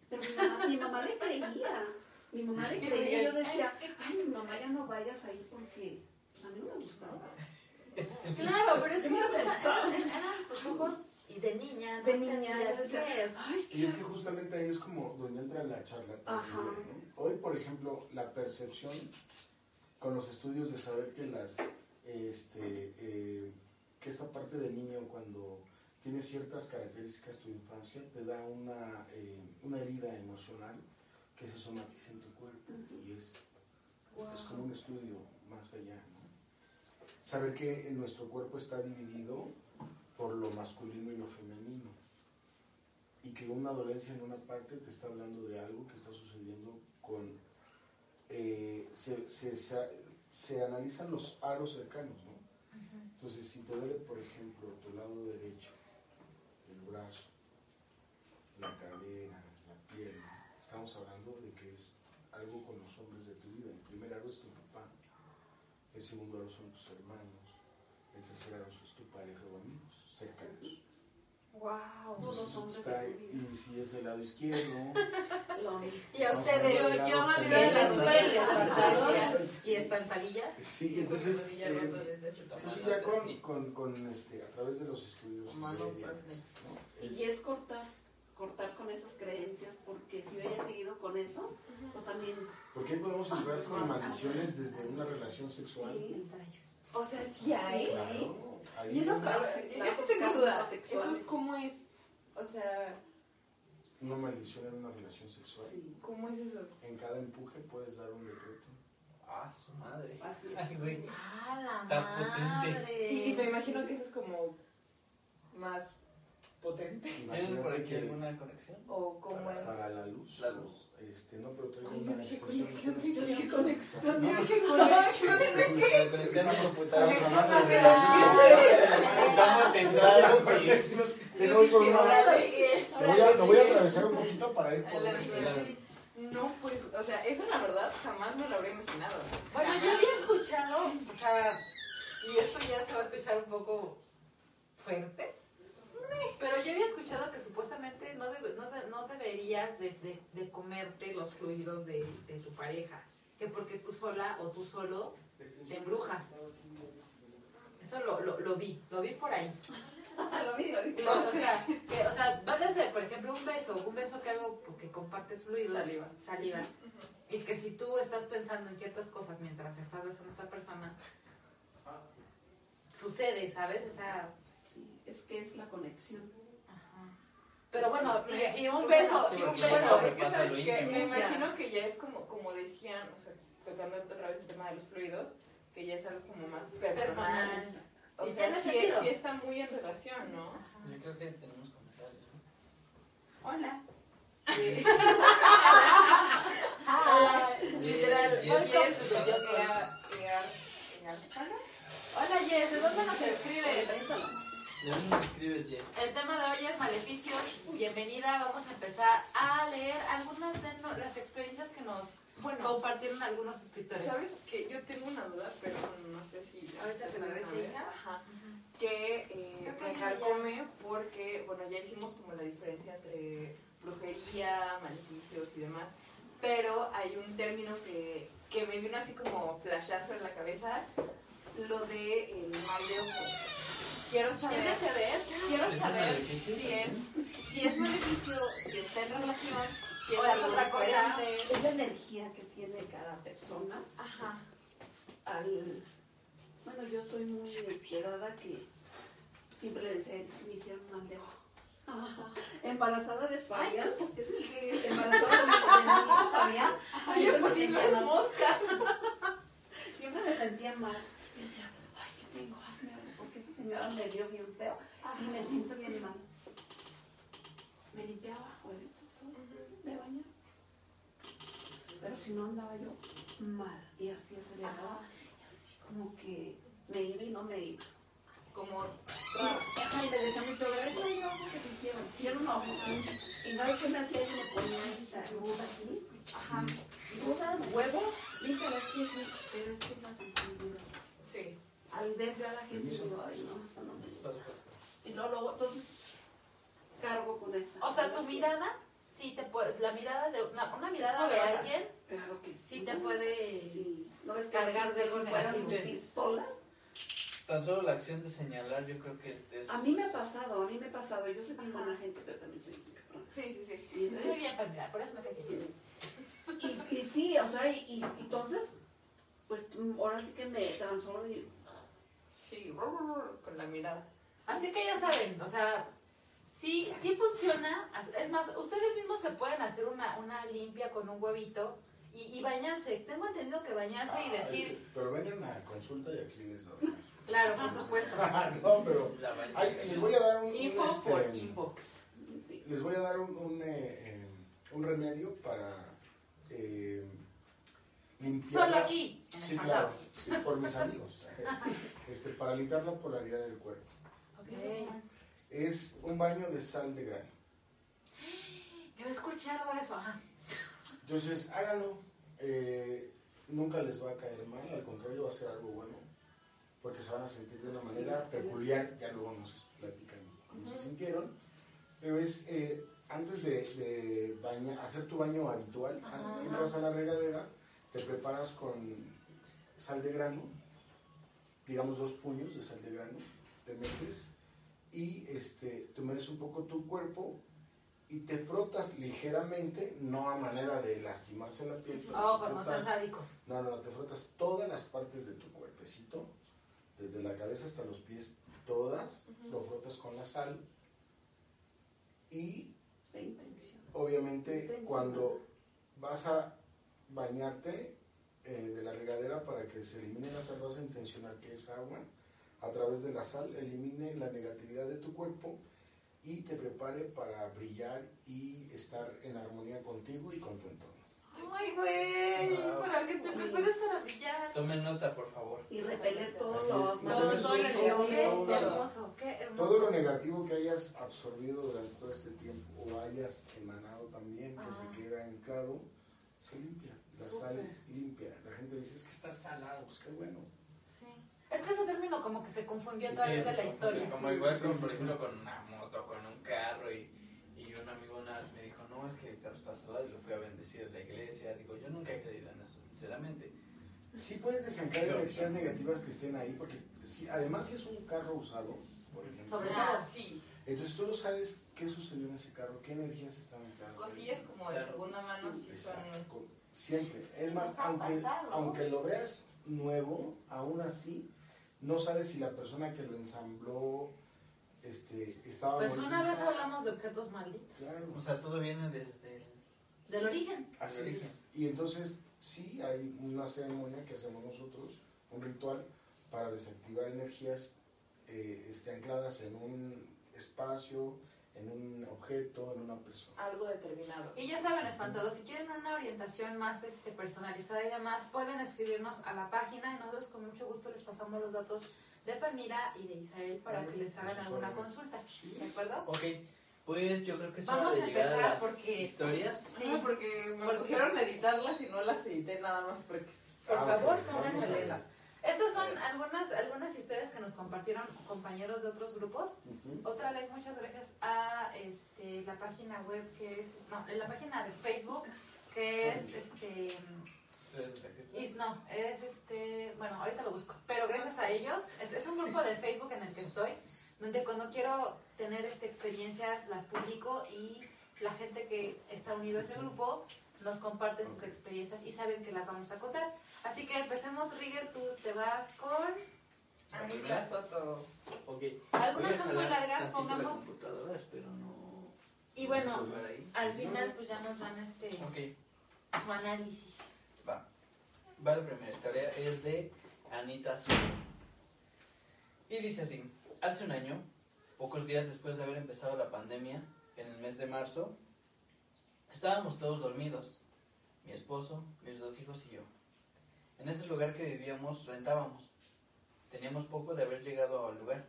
pero mi mamá, mi mamá le creía. Mi mamá le creía. Yo decía, ay, mi mamá ya no vayas ahí porque pues a mí no me gustaba. Claro, pero es que eran, tus ojos y de niña. no De niña, qué es. Y es que justamente ahí es como donde entra la charla. Ajá. Hoy, por ejemplo, la percepción con los estudios de saber que las, este, eh, que esta parte del niño cuando tiene ciertas características tu infancia te da una, eh, una herida emocional que se somatiza en tu cuerpo y es, es como un estudio más allá. ¿no? Saber que nuestro cuerpo está dividido por lo masculino y lo femenino y que una dolencia en una parte te está hablando de algo que está sucediendo con... eh, se, se, se, se analizan los aros cercanos, ¿no? Entonces, si te duele, por ejemplo, tu lado derecho, el brazo, la cadera, la pierna, estamos hablando de que es algo con los hombres de tu vida. El primer aro es tu papá, el segundo aro son tus hermanos, es tu pareja o amigos cercanos. Wow. Todos los está- de y si es el lado izquierdo, lo- Y a ustedes, yo, yo validé las dueles, pantallas y espantallas. sí, entonces, eh. Entonces ya con, con, con, este, a través de los estudios ingredientes, ¿no? Y es cortar, cortar con esas creencias, porque si yo haya seguido con eso, pues también, ¿Por qué podemos entrar con maldiciones desde una relación sexual? sí. O sea, sí hay. Claro, Y esas está cosas, yo sí tengo dudas. Eso es cómo es. O sea, una maldición en una relación sexual. Sí, ¿cómo es eso? En cada empuje puedes dar un decreto. Ah, su madre. así Ay, es. güey. ¡Ah, la potente. madre! Y, y me imagino que eso es como más potente. ¿Tienen por aquí alguna conexión? O cómo es. para la luz. La luz. Este, no, pero Ay, una extensión. conexión, yo dije ¿quieres? conexión, yo dije. Estamos centrados me voy a atravesar un poquito para ir por una extensión. No, pues, o sea, eso la verdad jamás me lo habría imaginado. Bueno, yo había escuchado, o sea, y esto ya se va a escuchar un poco fuerte, pero yo había escuchado que supuestamente no, debe- no, de- no deberías de, de- de comerte los fluidos de, de tu pareja, que porque tú sola o tú solo te embrujas. Eso lo, lo, lo vi, lo vi por ahí. Lo vi, lo vi. O sea, que, o sea, va desde, por ejemplo, un beso, un beso que algo que compartes fluidos, Saliva. saliva, y que si tú estás pensando en ciertas cosas mientras estás besando a esa persona, sucede, ¿sabes? Esa, Sí, es que es la conexión. ajá. Pero bueno, y, y un beso, Sí, un beso. es que sabes que me imagino que ya es como, como decían, o sea, tocando otra vez el tema de los fluidos, que ya es algo como más personal. Personal. O Sí, sea, sí, sí está muy en relación, ¿no? Yo creo que tenemos comentarios. ¿no? Hola. Literal, Yes, Yes, yes. yes. Hola Jess, ¿de dónde nos escribes? ¿De dónde nos escribes, Jess? El tema de hoy es maleficios. Bienvenida, vamos a empezar a leer algunas de no- las experiencias que nos Bueno, compartieron algunos suscriptores. ¿sabes que Yo tengo una duda, pero no sé si... Ahorita te la hija. Ajá. Que eh, me carcome porque, bueno, ya hicimos como la diferencia entre brujería, maleficios y demás, pero hay un término que, que me vino así como flashazo en la cabeza, lo de el mal de ojo. Quiero ¿Tiene saber, que ver? quiero ¿Es un saber si es, si es maleficio, si está en relación, si es O es algo otra cosa. Es la energía que tiene cada persona Ajá. al... Bueno, yo soy muy esperada que siempre le decía, es que me hicieron mal de ojo. Embarazada de Fabián, embarazada de Fabián, siempre pues me si no es mal. mosca. Siempre me sentía mal. Y decía, ay, ¿qué tengo? Hazme porque señora me vio bien feo y me siento bien mal. Me limpiaba, huevito, todo, me bañaba. Pero si no andaba yo mal y así acelerada y así como que me iba y no me iba. Como Ajá, y le decía a mi suegra, es el ojo que te hicieron, hicieron un ojo. Y sabes qué me hacía y me ponía esa ruda así, Ajá. ruda, huevo, limpia las pies, pero es que es la sensibilidad. Sí. Al ver yo a la gente digo, ay no, eso no me gusta. Paso, paso. Y luego, luego, entonces, cargo con esa. O sea, tu mirada, sí te puedes, la mirada de una, una mirada de alguien, Claro que sí. Sí te puede Sí. ¿No ves que cargar de algo su pistola? Tan solo la acción de señalar, yo creo que es. A mí me ha pasado, a mí me ha pasado. Yo soy bien buena gente, pero también soy. Sí, sí, sí. Y, muy bien Pamela, por eso me bien. y, y sí, o sea, y, y entonces, pues ahora sí que me transformo y Sí, con la mirada. Así que ya saben, o sea, sí, sí funciona. Es más, ustedes mismos se pueden hacer una, una limpia con un huevito y, y bañarse. Tengo entendido que bañarse y Ah, decir, pero vengan a consulta y aquí les doy. claro, por supuesto. no, pero. La bañera. Ay, les voy a dar un. un, Info este, por inbox. sí. les voy a dar un, un, eh, eh, un remedio para eh, limpiar. Solo aquí, en Sí, claro, sí, por mis amigos. Este, para limpiar la polaridad del cuerpo. Ok. Es un baño de sal de grano. Yo escuché algo de eso, ajá. Entonces, háganlo. eh, nunca les va a caer mal, al contrario, va a ser algo bueno. Porque se van a sentir de una manera peculiar. Ya luego nos platican cómo se sintieron. Pero es eh, antes de, de baña- hacer tu baño habitual, entras a la regadera, te preparas con sal de grano, digamos dos puños de sal de grano, te metes y este, te metes un poco tu cuerpo y te frotas ligeramente, no a manera de lastimarse la piel, pero Oh, como frotas- sádicos. no, no, no, te frotas todas las partes de tu cuerpecito, desde la cabeza hasta los pies, todas, lo frotas con la sal y La obviamente Intención. cuando vas a bañarte eh, de la regadera para que se elimine la sal, vas a intencionar que esa agua a través de la sal elimine la negatividad de tu cuerpo y te prepare para brillar y estar en armonía contigo y con tu entorno. Ay, güey, Wow. para que te prepares para brillar. Tomen nota, por favor. Y repeler todos es, los y Todo, hermoso, qué hermoso. Todo lo negativo que hayas absorbido durante todo este tiempo o hayas emanado también, que Ajá. se queda anclado, se limpia. La sal Súper. limpia. La gente dice, es que está salado, pues qué bueno. Sí. Es que ese término como que se confundió Sí, a través Sí, de la historia. Como igual sí, por sí. ejemplo, con una moto, con un carro y, y un amigo una vez me dijo, no, es que el carro está salado y lo fui a bendecir a la iglesia. Digo, yo nunca he creído en eso, sinceramente. Sí puedes desancar Claro. energías negativas que estén ahí, porque si, además si es un carro usado, por ejemplo, Sobre Ah, todo. sí. Entonces tú no sabes qué sucedió en ese carro, qué energías estaban ahí. Cosillas como de segunda mano Sí, sí son... exacto. Siempre. Es más, aunque, pasado. aunque lo veas nuevo, aún así, no sabes si la persona que lo ensambló este, estaba Pues una vez hablamos de objetos malditos. Claro. O sea, todo viene desde el... Del origen. Así origen. es. Y entonces, sí, hay una ceremonia que hacemos nosotros, un ritual para desactivar energías eh, este, ancladas en un espacio, en un objeto, en una persona. Algo determinado. Y ya saben, espantados, si quieren una orientación más este, personalizada y demás, pueden escribirnos a la página y nosotros con mucho gusto les pasamos los datos de Palmira y de Isabel para que les hagan alguna consulta. Sí. ¿De acuerdo? Ok, pues yo creo que es hora Vamos de a llegar a empezar las porque- historias. Sí, porque me Porque- pusieron a editarlas y no las edité nada más porque sí. Por Ah, favor, pónganse a a leerlas. Estas son algunas, algunas historias que nos compartieron compañeros de otros grupos. Otra vez, muchas gracias a este, la página web que es, no, la página de Facebook, que es, este, is- no, es este, bueno, ahorita lo busco, pero gracias a ellos, es, es un grupo de Facebook en el que estoy, donde cuando quiero tener este, experiencias las publico y la gente que está unido a ese grupo nos comparte sus experiencias y saben que las vamos a contar. Así que empecemos, Rigger, tú te vas con... La Anita. Soto. Ok. Algunas son muy largas, la pongamos... no... Y bueno, al final pues ya nos dan este Ok, su análisis. va. Va la primera historia, es de Anita Soto. Y dice así, hace un año, pocos días después de haber empezado la pandemia, en el mes de marzo, estábamos todos dormidos, mi esposo, mis dos hijos y yo. En ese lugar que vivíamos rentábamos. Teníamos poco de haber llegado al lugar.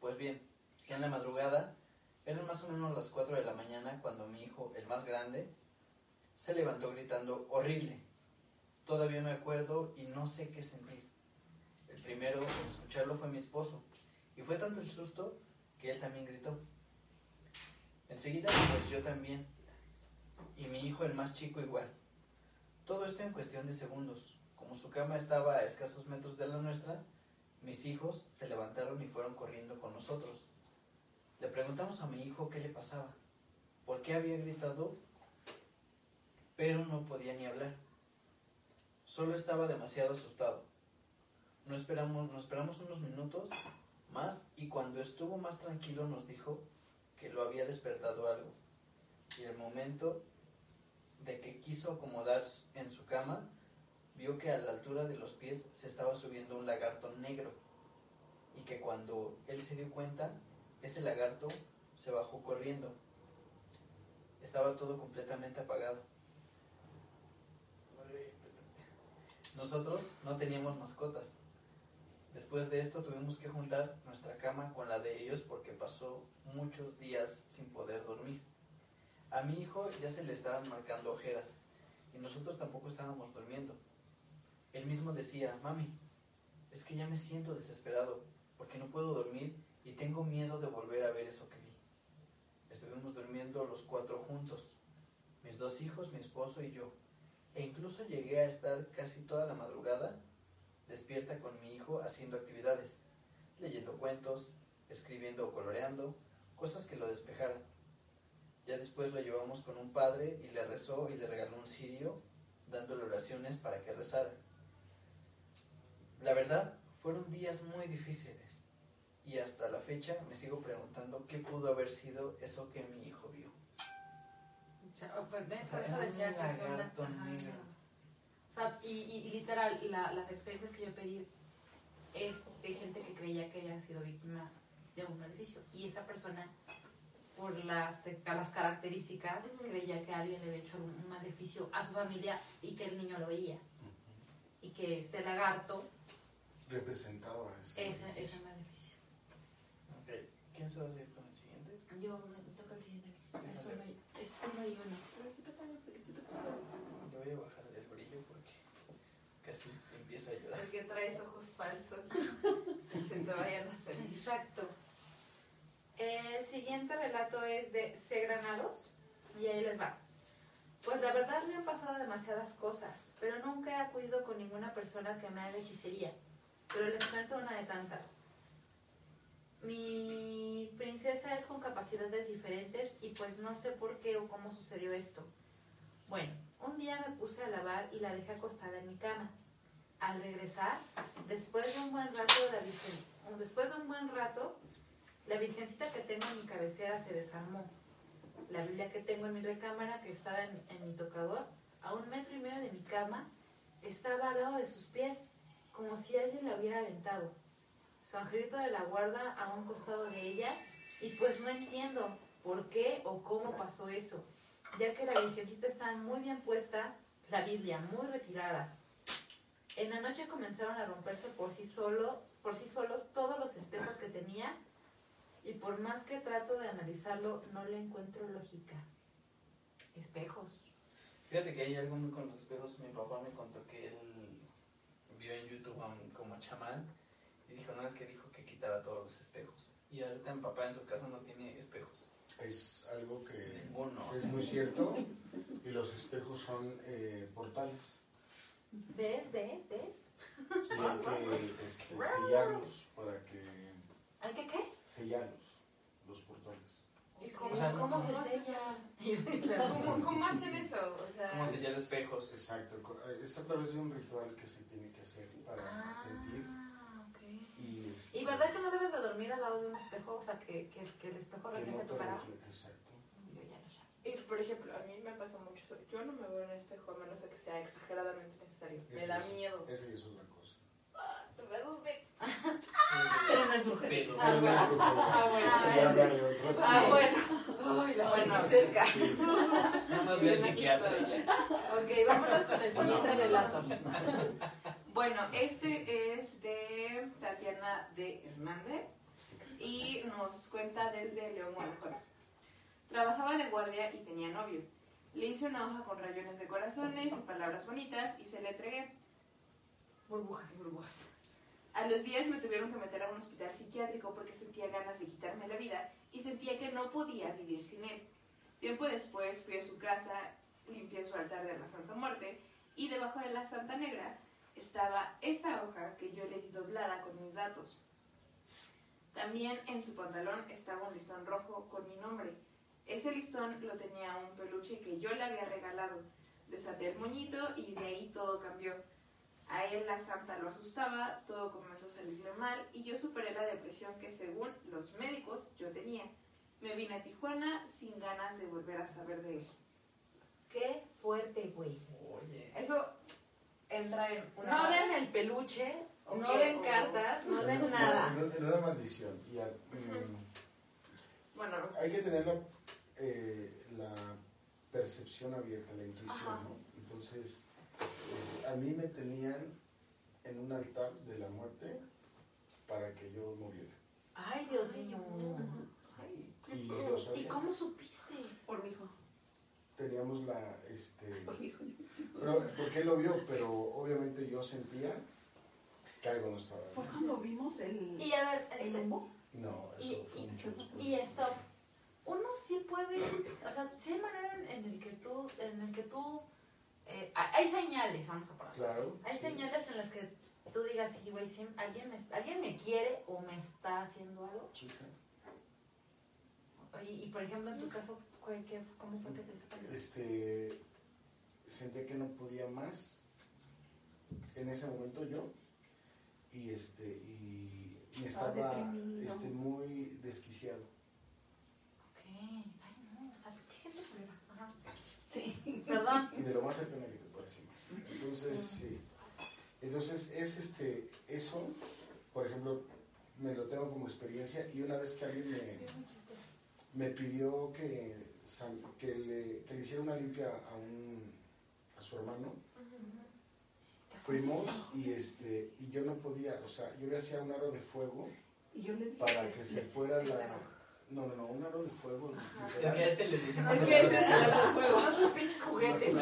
Pues bien, ya en la madrugada, eran más o menos las 4 de la mañana cuando mi hijo, el más grande, se levantó gritando horrible. Todavía me acuerdo y no sé qué sentir. El primero en escucharlo fue mi esposo, y fue tanto el susto que él también gritó. Enseguida, pues yo también, y mi hijo el más chico igual. Todo esto en cuestión de segundos. Como su cama estaba a escasos metros de la nuestra, mis hijos se levantaron y fueron corriendo con nosotros. Le preguntamos a mi hijo qué le pasaba, por qué había gritado, pero no podía ni hablar. Solo estaba demasiado asustado. No esperamos, nos esperamos unos minutos más y cuando estuvo más tranquilo nos dijo que lo había despertado algo. Y el momento de que quiso acomodar en su cama, vio que a la altura de los pies se estaba subiendo un lagarto negro y que cuando él se dio cuenta, ese lagarto se bajó corriendo. Estaba todo completamente apagado. Nosotros no teníamos mascotas. Después de esto tuvimos que juntar nuestra cama con la de ellos porque pasó muchos días sin poder dormir. A mi hijo ya se le estaban marcando ojeras y nosotros tampoco estábamos durmiendo. Él mismo decía, mami, es que ya me siento desesperado porque no puedo dormir y tengo miedo de volver a ver eso que vi. Estuvimos durmiendo los cuatro juntos, mis dos hijos, mi esposo y yo, e incluso llegué a estar casi toda la madrugada despierta con mi hijo haciendo actividades, leyendo cuentos, escribiendo o coloreando, cosas que lo despejaran. Ya después lo llevamos con un padre y le rezó y le regaló un cirio, dándole oraciones para que rezara. La verdad, fueron días muy difíciles y hasta la fecha me sigo preguntando qué pudo haber sido eso que mi hijo vio. O sea, oh, pues, por eso decía que Ajá. O sea, y, y- y literal, la- las experiencias que yo pedí es de gente que creía que había sido víctima de un maleficio. Y esa persona, por las, a las características, Ujú. creía que alguien le había hecho un maleficio a su familia y que el niño lo veía. Y que este lagarto Representaba ese. es ese maleficio. Ok, ¿quién se va a seguir con el siguiente? Yo me toca el siguiente. Es uno, y- es uno y uno. Le voy a bajar el brillo porque casi empiezo a llorar. Porque traes ojos falsos. Se te vayan a salir. Exacto. El siguiente relato es de C. Granados y ahí les va. Pues la verdad me han pasado demasiadas cosas, pero nunca he acudido con ninguna persona que me haga hechicería. Pero les cuento una de tantas. Mi princesa es con capacidades diferentes y pues no sé por qué o cómo sucedió esto. Bueno, un día me puse a lavar y la dejé acostada en mi cama. Al regresar, después de un buen rato avisen- después de un buen rato, La virgencita que tengo en mi cabecera se desarmó. La Biblia que tengo en mi recámara, que estaba en, en mi tocador, a un metro y medio de mi cama, estaba al lado de sus pies, como si alguien la hubiera aventado. Su angelito de la guarda a un costado de ella, y pues no entiendo por qué o cómo pasó eso, ya que la virgencita estaba muy bien puesta, la Biblia muy retirada. En la noche comenzaron a romperse por sí solo, por sí solos todos los espejos que tenía, y por más que trato de analizarlo, no le encuentro lógica. Espejos. Fíjate que hay algo muy con los espejos. Mi papá me contó que él vio en YouTube a un como chamán y dijo, no, es que dijo que quitara todos los espejos. Y ahorita mi papá en su casa no tiene espejos. Es algo que Ninguno. es muy cierto y los espejos son eh, portales ¿Ves? ¿Ves? ¿Ves? y hay que este, sellarlos para que ¿Hay que qué? Sellarlos los portales. ¿Y ¿Cómo, O sea, ¿cómo ¿cómo se se sella? ¿Cómo, cómo hacen eso? O sea, ¿Cómo sellar espejos? Exacto, co- es a través de un ritual que se tiene que hacer para sentir Ah, ok. y, este, ¿Y verdad que no debes de dormir al lado de un espejo? O sea, que, que, que el espejo que no tu exacto. Yo ya no sé. Y por ejemplo, a mí me pasa mucho eso. Yo no me veo en el espejo a menos de que sea exageradamente necesario. Me da es- miedo. Esa es otra cosa. Me asusté. Pero no es mujer. Pedo. Ah, bueno. Ah, bueno. Se habla de otros. Ah, bueno. Ay, la Bueno. sentí cerca. Sí. Nada más al psiquiatra. Ok, vámonos con el siguiente relato. Bueno, este es de Tatiana de Hernández y nos cuenta desde León, Guanajuato. Trabajaba de guardia y tenía novio. Le hice una hoja con rayones de corazones y palabras bonitas y se le entregué. Burbujas. burbujas. A los días me tuvieron que meter a un hospital psiquiátrico porque sentía ganas de quitarme la vida y sentía que no podía vivir sin él. Tiempo después fui a su casa, limpié su altar de la Santa Muerte y debajo de la Santa Negra estaba esa hoja que yo le di doblada con mis datos. También en su pantalón estaba un listón rojo con mi nombre. Ese listón lo tenía un peluche que yo le había regalado. Desaté el moñito y de ahí todo cambió. A él la santa lo asustaba, todo comenzó a salirle mal y yo superé la depresión que según los médicos yo tenía. Me vine a Tijuana sin ganas de volver a saber de él. Qué fuerte, güey. Oye. Eso entra en una... No den el peluche, Ok, no den o- cartas, no den En- nada. En, en una maldición. Y a- mm, Bueno, hay que tener la, eh, la percepción abierta, la intuición, Ajá. ¿no? Entonces, este, a mí me tenían en un altar de la muerte para que yo muriera. Ay, Dios mío. ay, Y yo ¿Y sabía. cómo supiste? Por mi hijo. Teníamos la, este, Por mi hijo. pero, porque él lo vio, pero obviamente yo sentía que algo no estaba Fue bien. cuando vimos el, Y a ver, el este, humo. No, eso Y- fue y- mucho después. y stop. Uno sí puede, o sea, sí hay manera en, en el que tú, en el que tú, eh, hay hay señales, vamos a ponerlo. Claro, Hay sí. señales en las que tú digas, sí, güey, sí, alguien me, alguien me quiere o me está haciendo algo. Chica, Y, y, por ejemplo, en tu caso, ¿qué, ¿cómo fue que te salió? este, sentía que no podía más en ese momento yo y este y, y Estaba este, muy desquiciado. Ok, ay, no, o sea, chéquete, culera. Ajá. Sí. Perdón. y de lo más cercano que te puedas imaginar. Entonces, sí. Entonces, es este, eso, por ejemplo, me lo tengo como experiencia y una vez que alguien me, me pidió que, que, le, que le hiciera una limpia a, un, a su hermano, fuimos y, este, y yo no podía, o sea, yo le hacía un aro de fuego para que que se fuera la... No, no, no, un aro de fuego. Es que ese le dicen Es más que o ese es menos. el juego, no sus pinches juguetes.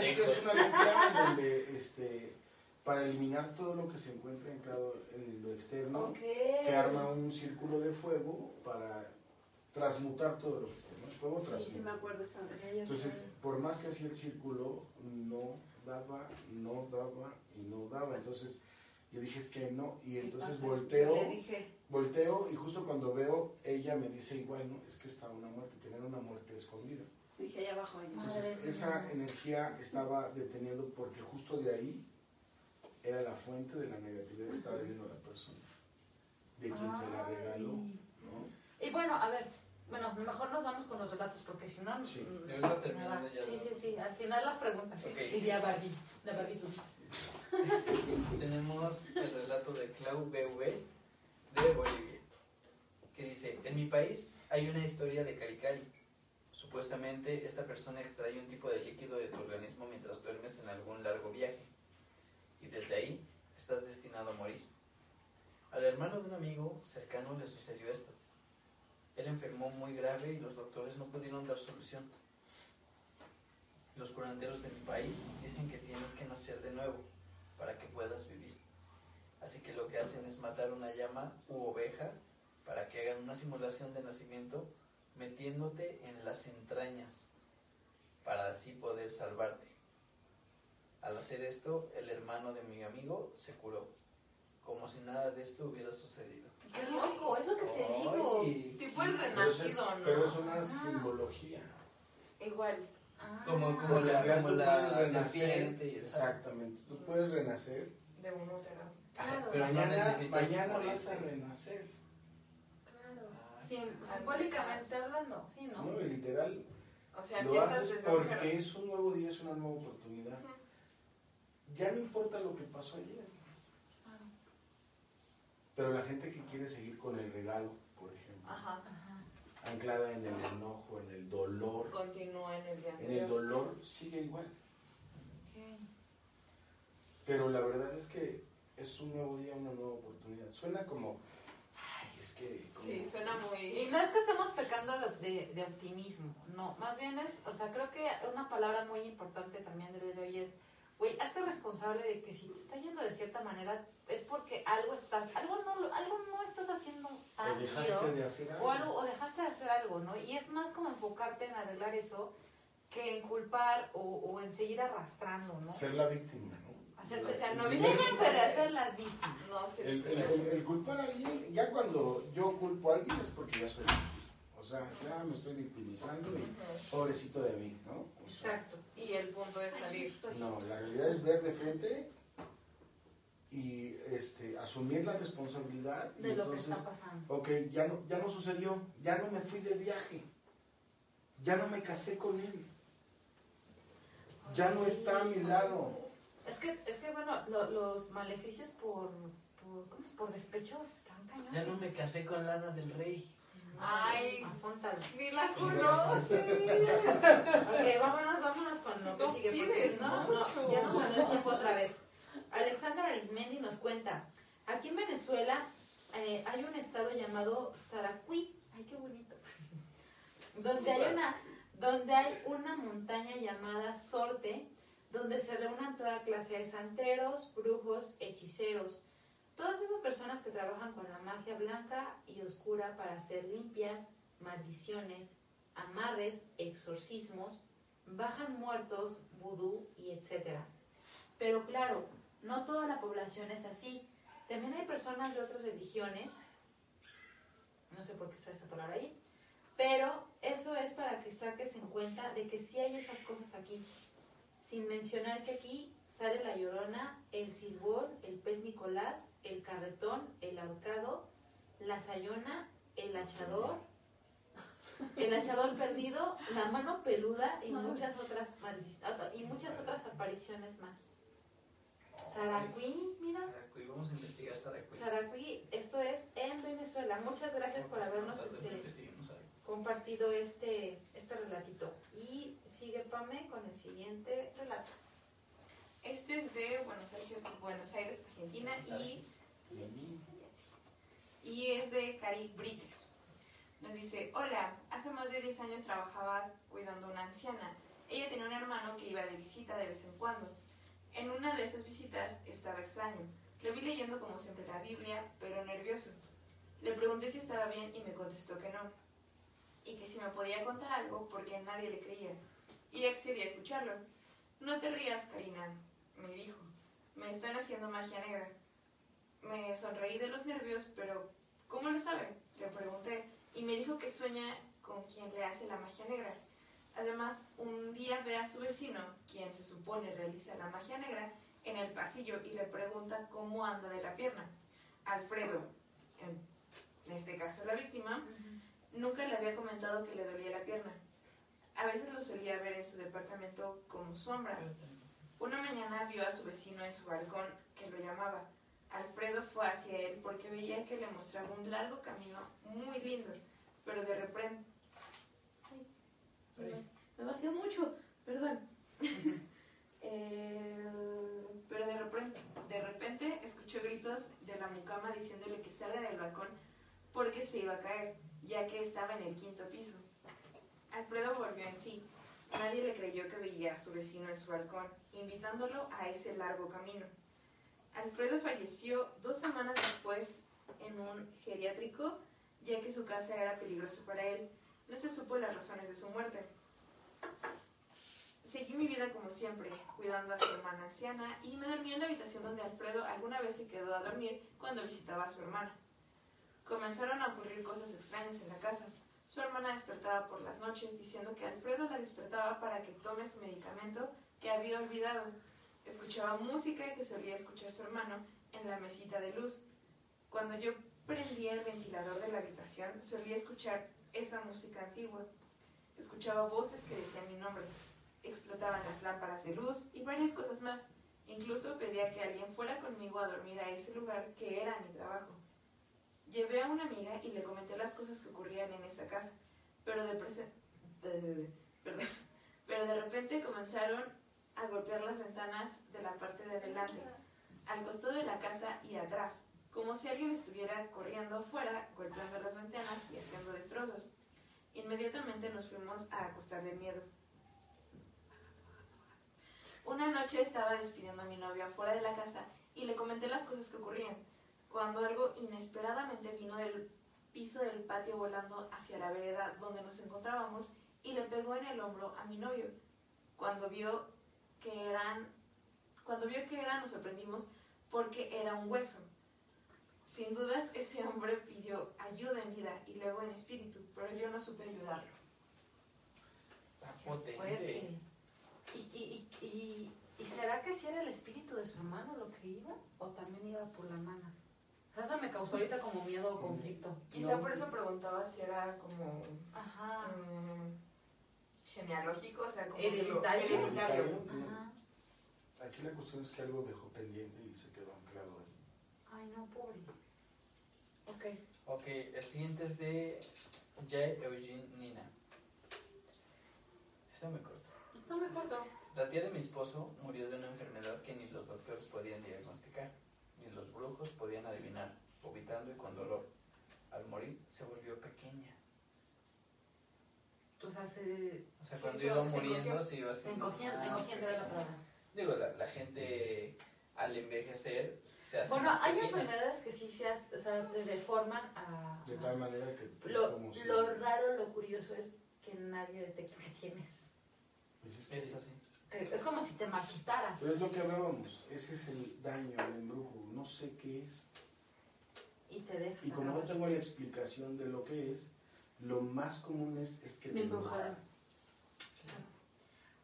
Es que es una limpia en donde, este, para eliminar todo lo que se encuentra en, cada, en lo externo, se arma un círculo de fuego para transmutar todo lo que está, ¿no? El fuego Sí, sí transmuta. me acuerdo esa vez. Entonces, por más que hacía el círculo, no daba, no daba y no daba. Entonces, yo dije, es que no. Y entonces volteo, le dije, volteo y justo cuando veo, ella me dice igual, ¿no? Es que está una muerte, tener una muerte escondida. dije allá abajo. ahí. Entonces, Madre esa mía. energía estaba deteniendo porque justo de ahí era la fuente de la negatividad que estaba viviendo la persona. de quien se la regaló. ¿no? Y bueno, a ver, bueno, mejor nos vamos con los relatos porque si no... Sí. mm, terminando ya. Sí, sí, sí, al final las preguntas. Ok. Diría Barbie, la Barbie tú. Tenemos el relato de Clau BV de Bolivia, que dice, en mi país hay una historia de Caricari. Supuestamente esta persona extrae un tipo de líquido de tu organismo mientras duermes en algún largo viaje, y desde ahí estás destinado a morir. Al hermano de un amigo cercano le sucedió esto. Él enfermó muy grave y los doctores no pudieron dar solución. Los curanderos de mi país dicen que tienes que nacer de nuevo para que puedas vivir. Así que lo que hacen es matar una llama u oveja para que hagan una simulación de nacimiento metiéndote en las entrañas para así poder salvarte. Al hacer esto, el hermano de mi amigo se curó, como si nada de esto hubiera sucedido. ¡Qué loco! Es lo que te digo. Ay, Tipo el Pero es, renacido, ¿no? pero es una Ah. simbología. Igual. Ah. Como, como la, como la serpiente y el sapo. Exactamente. Tú puedes renacer. De un útero. Claro. Pero no mañana mañana vas a renacer. Claro. Ah, Sim- simbólicamente hablando, sí, ¿no? ¿no? Y literal, O sea, lo empiezas haces desde cero. porque es un nuevo día, es una nueva oportunidad. Ya no importa lo que pasó ayer. Claro. Pero la gente que quiere seguir con el regalo, por ejemplo, Ajá. Ajá. anclada en el enojo, en el dolor, Continúa en el día en el dolor, sigue igual. Pero la verdad es que es un nuevo día, una nueva oportunidad. Suena como, ay, es que... como- Sí, suena Y muy... no es que estemos pecando de, de- optimismo, no, más bien es, o sea, creo que una palabra muy importante también del día de hoy es, güey, hazte responsable de que si te está yendo de cierta manera es porque algo estás, algo no, algo no estás haciendo o dejaste de hacer algo. o, algo, o dejaste de hacer algo, ¿no? Y es más como enfocarte en arreglar eso que en culpar o, o en seguir arrastrando, ¿no? Ser la víctima, ¿no? Hacer, O sea, no El- déjense de hacer las víctimas. No, sí. El, el- el- el culpar a alguien, ya cuando yo culpo a alguien es porque ya soy víctima. O sea, ya me estoy victimizando y pobrecito de mí, ¿no? O sea, Exacto. Y el punto es salir. No, la realidad es ver de frente y este, asumir la responsabilidad. y De lo que está pasando. ok, ya no, ya no sucedió, ya no me fui de viaje, ya no me casé con él, ya no está a mi lado. Es que, es que bueno, lo- los maleficios por, por, ¿cómo es? por despecho están cañones. Ya no me casé con Lana del Rey. Ay. Apúntalo. Ni la conoce. Ok, vámonos, vámonos con lo que No sigue, porque no, no, ya nos ganó el tiempo otra vez. Alexander Arismendi nos cuenta, aquí en Venezuela eh, hay un estado llamado Saracuí, ay qué bonito, donde hay una, donde hay una montaña llamada Sorte, donde se reúnen toda clase de santeros, brujos, hechiceros, todas esas personas que trabajan con la magia blanca y oscura para hacer limpias, maldiciones, amarres, exorcismos, bajan muertos, vudú y etcétera. Pero claro, no toda la población es así. También hay personas de otras religiones, no sé por qué está esa palabra ahí, pero eso es para que saques en cuenta de que sí hay esas cosas aquí. Sin mencionar que aquí sale la llorona, el silbón, el pez Nicolás, el carretón, el ahorcado, la sayona, el hachador, el hachador perdido, la mano peluda y muchas otras ah, y muchas otras apariciones más. Saracuí, mira, Saracuí, vamos a investigar Saracuí. Saracuí, esto es en Venezuela. Muchas gracias por habernos este, compartido este, este relatito. Y sigue Pame con el siguiente relato. Este es de Buenos Aires, Buenos Aires, Argentina y, y es de Cari Brites. Nos dice, hola, hace más de 10 años trabajaba cuidando a una anciana. Ella tenía un hermano que iba de visita de vez en cuando. En una de esas visitas estaba extraño. Lo vi leyendo como siempre la Biblia, pero nervioso. Le pregunté si estaba bien y me contestó que no. Y que si me podía contar algo porque nadie le creía. Y accedí a escucharlo. No te rías, Karina, me dijo. Me están haciendo magia negra. Me sonreí de los nervios, pero ¿cómo lo sabe? Le pregunté y me dijo que sueña con quien le hace la magia negra. Además, un día ve a su vecino, quien se supone realiza la magia negra, en el pasillo y le pregunta cómo anda de la pierna. Alfredo, en este caso la víctima, nunca le había comentado que le dolía la pierna. A veces lo solía ver en su departamento como sombras. Una mañana vio a su vecino en su balcón que lo llamaba. Alfredo fue hacia él porque veía que le mostraba un largo camino muy lindo, pero de repente... Ay, me bajé mucho, perdón. Eh, pero de repente, de repente escuchó gritos de la mucama diciéndole que salga del balcón porque se iba a caer, ya que estaba en el quinto piso. Alfredo volvió en sí. Nadie le creyó que veía a su vecino en su balcón, invitándolo a ese largo camino. Alfredo falleció dos semanas después en un geriátrico, ya que su casa era peligrosa para él. No se supo las razones de su muerte. Seguí mi vida como siempre, cuidando a su hermana anciana y me dormí en la habitación donde Alfredo alguna vez se quedó a dormir cuando visitaba a su hermana. Comenzaron a ocurrir cosas extrañas en la casa. Su hermana despertaba por las noches diciendo que Alfredo la despertaba para que tome su medicamento que había olvidado. Escuchaba música que solía escuchar su hermano en la mesita de luz. Cuando yo prendía el ventilador de la habitación, solía escuchar esa música antigua. Escuchaba voces que decían mi nombre. Explotaban las lámparas de luz y varias cosas más. Incluso pedía que alguien fuera conmigo a dormir a ese lugar que era mi trabajo. Llevé a una amiga y le comenté las cosas que ocurrían en esa casa, pero de, de- perdón. pero de repente comenzaron a golpear las ventanas de la parte de adelante, al costado de la casa y atrás, como si alguien estuviera corriendo afuera, golpeando las ventanas y haciendo destrozos. Inmediatamente nos fuimos a acostar de miedo. Una noche estaba despidiendo a mi novio afuera de la casa y le comenté las cosas que ocurrían, cuando algo inesperadamente vino del piso del patio volando hacia la vereda donde nos encontrábamos y le pegó en el hombro a mi novio. Cuando vio que eran, cuando vio que era, nos sorprendimos porque era un hueso. Sin dudas, ese hombre pidió ayuda en vida y luego en espíritu, pero yo no supe ayudarlo. Está potente. ¿Y, y, y, y, y será que si era el espíritu de su hermano lo que iba? ¿O también iba por la mana? O sea, eso me causó ahorita como miedo o conflicto. Quizá No. por eso preguntaba si era como Ajá. mm, genealógico, o sea, como Hereditario. hereditario. Ajá. Aquí la cuestión es que algo dejó pendiente y se quedó anclado ahí. Ay, no, pobre. Ok. Ok, el siguiente es de Jae Eugene Nina. Está muy corto. No me corto. La tía de mi esposo murió de una enfermedad que ni los doctores podían diagnosticar, ni los brujos podían adivinar, vomitando y con dolor. Al morir se volvió pequeña. O sea, se, O sea, cuando iba muriendo se iba haciendo encogiendo era la palabra. Digo, la, la gente al envejecer se hace Bueno, hay enfermedades que sí se, hace- o sea, te deforman a... De tal manera que pues, Lo, como si- lo raro, lo curioso es que nadie detecta que tienes. pues es que Es así. Es como si te marchitaras. Pero es lo que hablábamos, ese es el daño, el embrujo, no sé qué es. Y te dejas. Y como no tengo la explicación de lo que es, lo más común es, es que Me te embrujaron.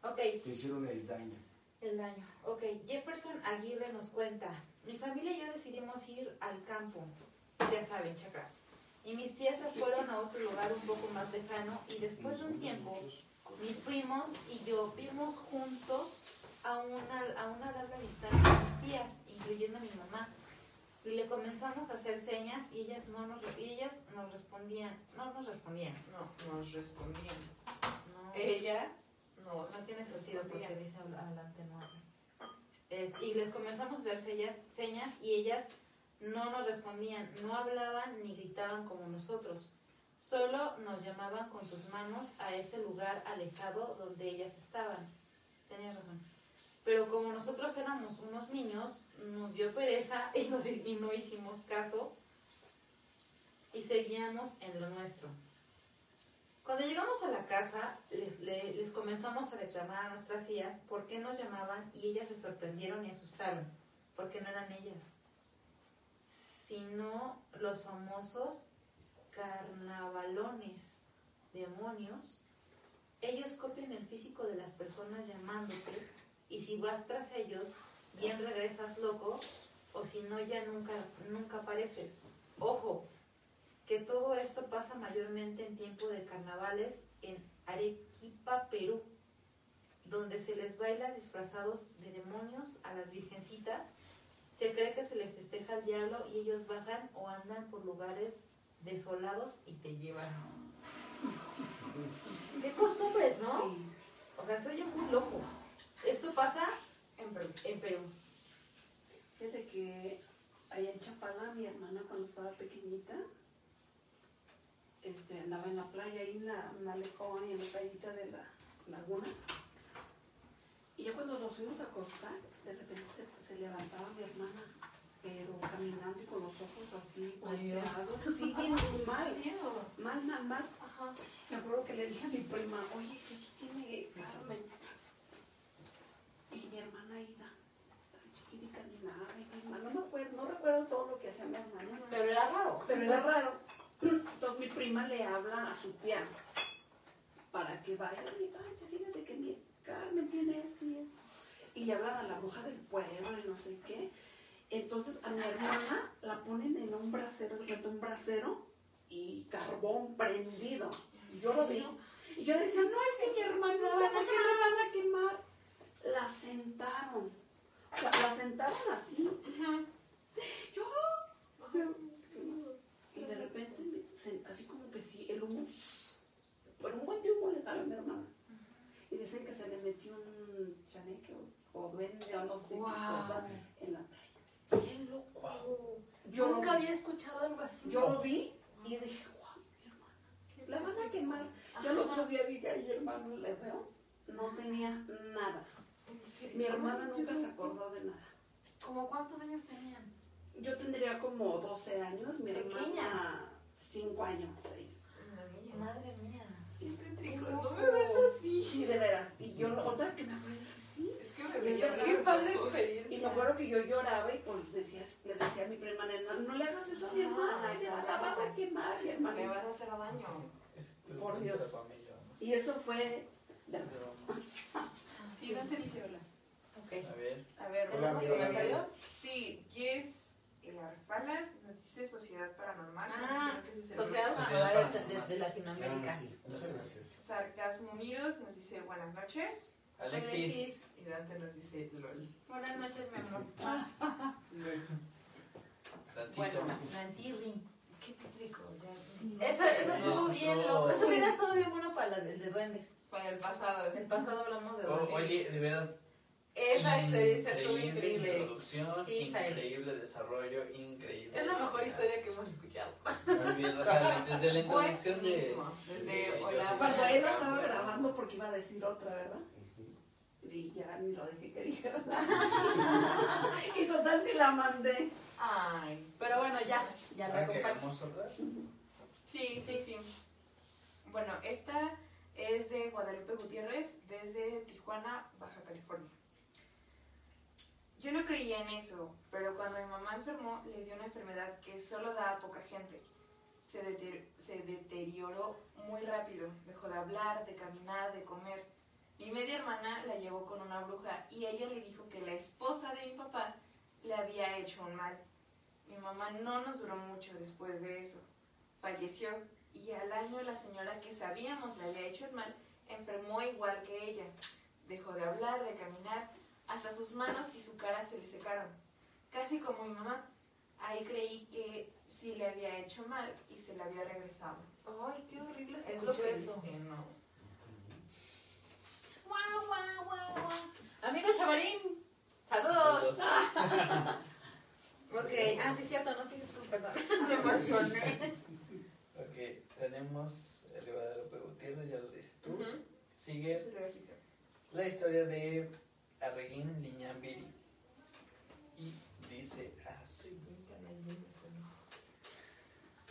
Ok, te hicieron el daño. el daño. Ok, Jefferson Aguirre nos cuenta. Mi familia y yo decidimos ir al campo. Ya saben, chacas. Y mis tías se fueron a otro lugar un poco más lejano y después de un tiempo mis primos y yo vimos juntos a una, a una larga distancia mis tías, incluyendo a mi mamá. Y le comenzamos a hacer señas y ellas no nos, y ellas nos respondían, no nos respondían. No, nos respondían. No, Ella nos no tiene sentido porque dice adelante no. Es, y les comenzamos a hacer señas, señas y ellas no nos respondían, no hablaban ni gritaban como nosotros. Solo nos llamaban con sus manos a ese lugar alejado donde ellas estaban. Tenías razón. Pero como nosotros éramos unos niños, nos dio pereza y, no hicimos caso y seguíamos en lo nuestro. Cuando llegamos a la casa, les, le- les comenzamos a reclamar a nuestras tías por qué nos llamaban y ellas se sorprendieron y asustaron, porque no eran ellas, sino los famosos carnavalones, demonios. Ellos copian el físico de las personas llamándote y si vas tras ellos, bien regresas loco o si no ya nunca, nunca apareces. Ojo, que todo esto pasa mayormente en tiempo de carnavales en Arequipa, Perú, donde se les baila disfrazados de demonios a las virgencitas. Se cree que se le festeja al diablo y ellos bajan o andan por lugares desolados y te llevan. Qué costumbres, ¿no? Sí. O sea, se oye muy loco. Esto pasa en Perú. En Perú. Fíjate que allá en Chapala, mi hermana cuando estaba pequeñita, este, andaba en la playa, ahí en la malecón y en la playita de la laguna. Y ya cuando nos fuimos a acostar, de repente se, se levantaba mi hermana, pero caminando y con los ojos así volteados. Sí, bien mal, mal, mal, mal. Ajá. Me acuerdo que le dije a mi prima, oye, ¿qué tiene Carmen? Y mi hermana iba, tan chiquita y caminaba, y mi hermana, no me acuerdo, no recuerdo todo lo que hacía mi hermana. Pero era raro. Pero era raro. Entonces mi prima le habla a su tía para que vaya y vaya, fíjate que mi Carmen tiene esto y eso. Y le hablan a la bruja del pueblo y no sé qué. Entonces a mi hermana la ponen en un brasero, se un brasero y carbón prendido. Y yo lo vi. Y yo decía, no, es que mi hermana, La van a ¿por qué la van a quemar? La sentaron. O sea, la sentaron así. Yo, o sea, y de repente, así como que sí, el humo, por un buen humo le sale a mi hermana. Y dicen que se le metió un chaneque o, o duende o no sé qué cosa en la ¡Qué loco! Yo, Nunca había escuchado algo así. yo lo vi y dije, wow, mi hermana, la van a quemar. Yo el otro día dije, ay, hermano, le veo, no tenía nada. Mi hermana nunca se acordó de nada. ¿Cómo cuántos años tenían? Yo tendría como 12 años, mi Pequeñas. hermana 5 años, 6. Madre mía. Tétrico, loco. no me ves así. Sí, de veras. Y yo, otra que me acuerdo, qué padre experiencia. Y me acuerdo que yo lloraba y pues decía, le decía a mi prima, no, no le hagas eso a mi hermana, le la vas a quemar, mi Me hermana. vas a hacer daño. Por Dios. Y eso fue... de- Pero, Sí, Dante dice hola. Ok. a ver, A ver, Hola, ¿tenemos comentarios? Sí, Jess Arfalas nos dice Sociedad Paranormal. Ah, Sociedad. Paranormal de, Paranormal. de- de Latinoamérica. Ah, sí. Muchas gracias. Sarcasmo Miros nos dice buenas noches. Alexis. Y Dante nos dice LOL. Buenas noches, mi amor. Tantito. Bueno, Nantirri. Qué tétrico. Sí. Eso, eso estuvo bien loco. Eso hubiera estado bien bueno para la de, de duendes. Para el pasado. En el pasado hablamos de O- duendes. oye, de veras. Esa experiencia estuvo increíble increíble. introducción, Sí, Sael. increíble desarrollo, increíble. Es la mejor historia que hemos escuchado. Más bien, o sea, desde la introducción de. Desde de hola, Cuando él estaba grabando porque iba a decir otra, ¿verdad? Y ya ni lo dejé que dijera. y total ni la mandé. Ay. Pero bueno, ya. Ya la ¿Para que comparto. Sí, sí, sí. Bueno, esta es de Guadalupe Gutiérrez desde Tijuana, Baja California. Yo no creía en eso, pero cuando mi mamá enfermó le dio una enfermedad que solo da a poca gente. Se, deter- se deterioró muy rápido, dejó de hablar, de caminar, de comer. Mi media hermana la llevó con una bruja y ella le dijo que la esposa de mi papá le había hecho un mal. Mi mamá no nos duró mucho después de eso falleció y al año la señora que sabíamos le había hecho el mal enfermó igual que ella. Dejó de hablar, de caminar, hasta sus manos y su cara se le secaron. Casi como mi mamá. Ahí creí que sí le había hecho mal y se le había regresado. Ay, qué horrible se Es lo que eso. dice, ¿no? Guau, guau, guau, guau. Amigo Chavarín, saludos. Ok, ah, sí, cierto, no sigues tú, perdón. Me emocioné. Ok, tenemos el de Guadalupe Gutiérrez, ya lo dices tú. Ujú. Sigue la historia de Arreguín Liñambiri. Y dice así.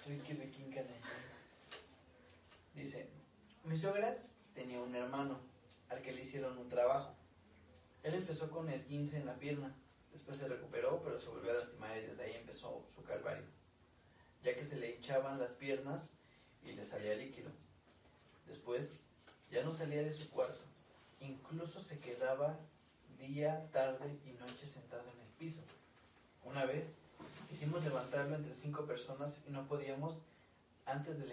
Ricky Canallín. Dice, mi suegra tenía un hermano al que le hicieron un trabajo. Él empezó con esguince en la pierna, después se recuperó, pero se volvió a lastimar y desde ahí empezó su calvario, ya que se le hinchaban las piernas y le salía líquido. Después ya no salía de su cuarto, incluso se quedaba día, tarde y noche sentado en el piso. Una vez quisimos levantarlo entre cinco personas y no podíamos antes del,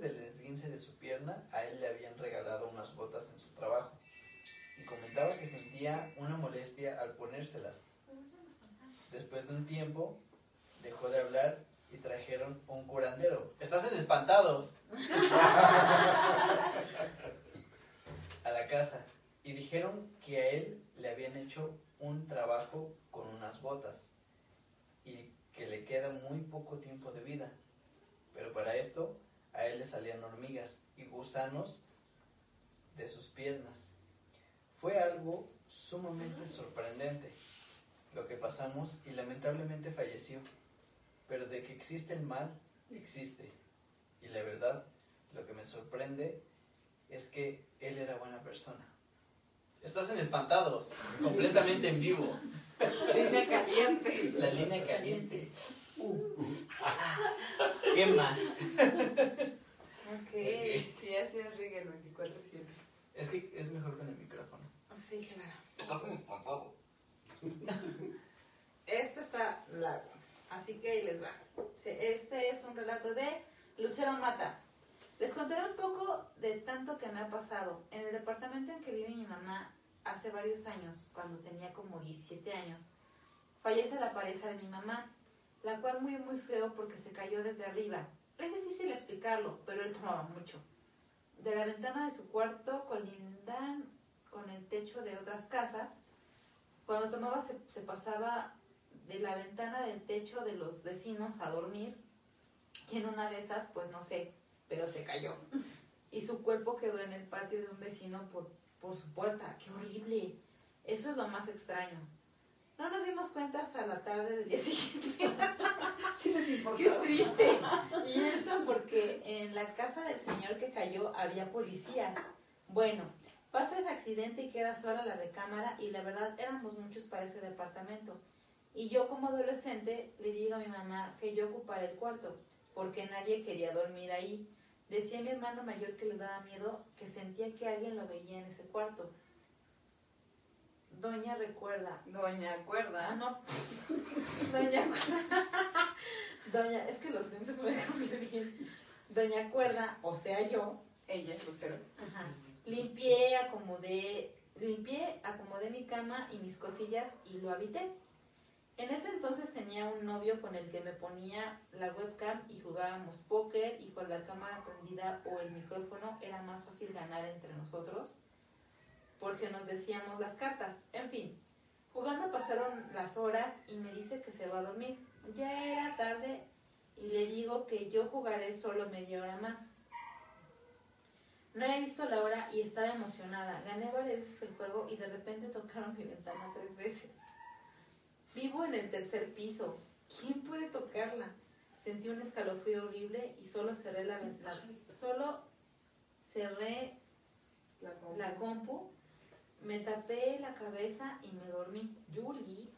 del esguince de su pierna, a él le habían regalado unas botas en su trabajo y comentaba que sentía una molestia al ponérselas. Después de un tiempo, dejó de hablar y trajeron un curandero. ¡Estás en espantados! a la casa y dijeron que a él le habían hecho un trabajo con unas botas y que le queda muy poco tiempo de vida. Pero para esto a él le salían hormigas y gusanos de sus piernas. Fue algo sumamente sorprendente lo que pasamos y lamentablemente falleció. Pero de que existe el mal, existe. Y la verdad, lo que me sorprende es que él era buena persona. Estás en Espantados, completamente en vivo. Línea caliente. La línea caliente. Quema. Ok. Sí, así es Riga el 24-7. Es que es mejor con el micrófono. Sí, claro. Estás en Espantado. Este está largo, así que ahí les va. Este es un relato de Lucero Mata. Les contaré un poco de tanto que me ha pasado. En el departamento en que vive mi mamá hace varios años, cuando tenía como 17 años, fallece la pareja de mi mamá, la cual murió muy feo porque se cayó desde arriba. Es difícil explicarlo, pero él tomaba mucho. De la ventana de su cuarto colindan con el techo de otras casas. Cuando tomaba se, se pasaba de la ventana del techo de los vecinos a dormir y en una de esas, pues no sé, pero se cayó. Y su cuerpo quedó en el patio de un vecino por, por su puerta. ¡Qué horrible! Eso es lo más extraño. No nos dimos cuenta hasta la tarde del día siguiente. Sí les ¡Qué triste! Y eso porque en la casa del señor que cayó había policías. Bueno, pasa ese accidente y queda sola la recámara y la verdad éramos muchos para ese departamento. Y yo como adolescente le digo a mi mamá que yo ocupara el cuarto, porque nadie quería dormir ahí. Decía mi hermano mayor que le daba miedo, que sentía que alguien lo veía en ese cuarto. Doña recuerda, Doña Ah, Cuerda. no. Doña Cuerda. Doña, es que los lentes me dejan ver bien. Doña Cuerda, o sea yo, Ella es Lucero. ajá, limpié, acomodé, limpié, acomodé mi cama y mis cosillas y lo habité. En ese entonces tenía un novio con el que me ponía la webcam y jugábamos póker y con la cámara prendida o el micrófono era más fácil ganar entre nosotros porque nos decíamos las cartas. En fin, jugando pasaron las horas y me dice que se va a dormir. Ya era tarde y le digo que yo jugaré solo media hora más. No había visto la hora y estaba emocionada. Gané varias veces el juego y de repente tocaron mi ventana tres veces. Vivo en el tercer piso. ¿Quién puede tocarla? Sentí un escalofrío horrible y solo cerré la ventana. Solo cerré La compu. la compu, me tapé la cabeza y me dormí. Yuli.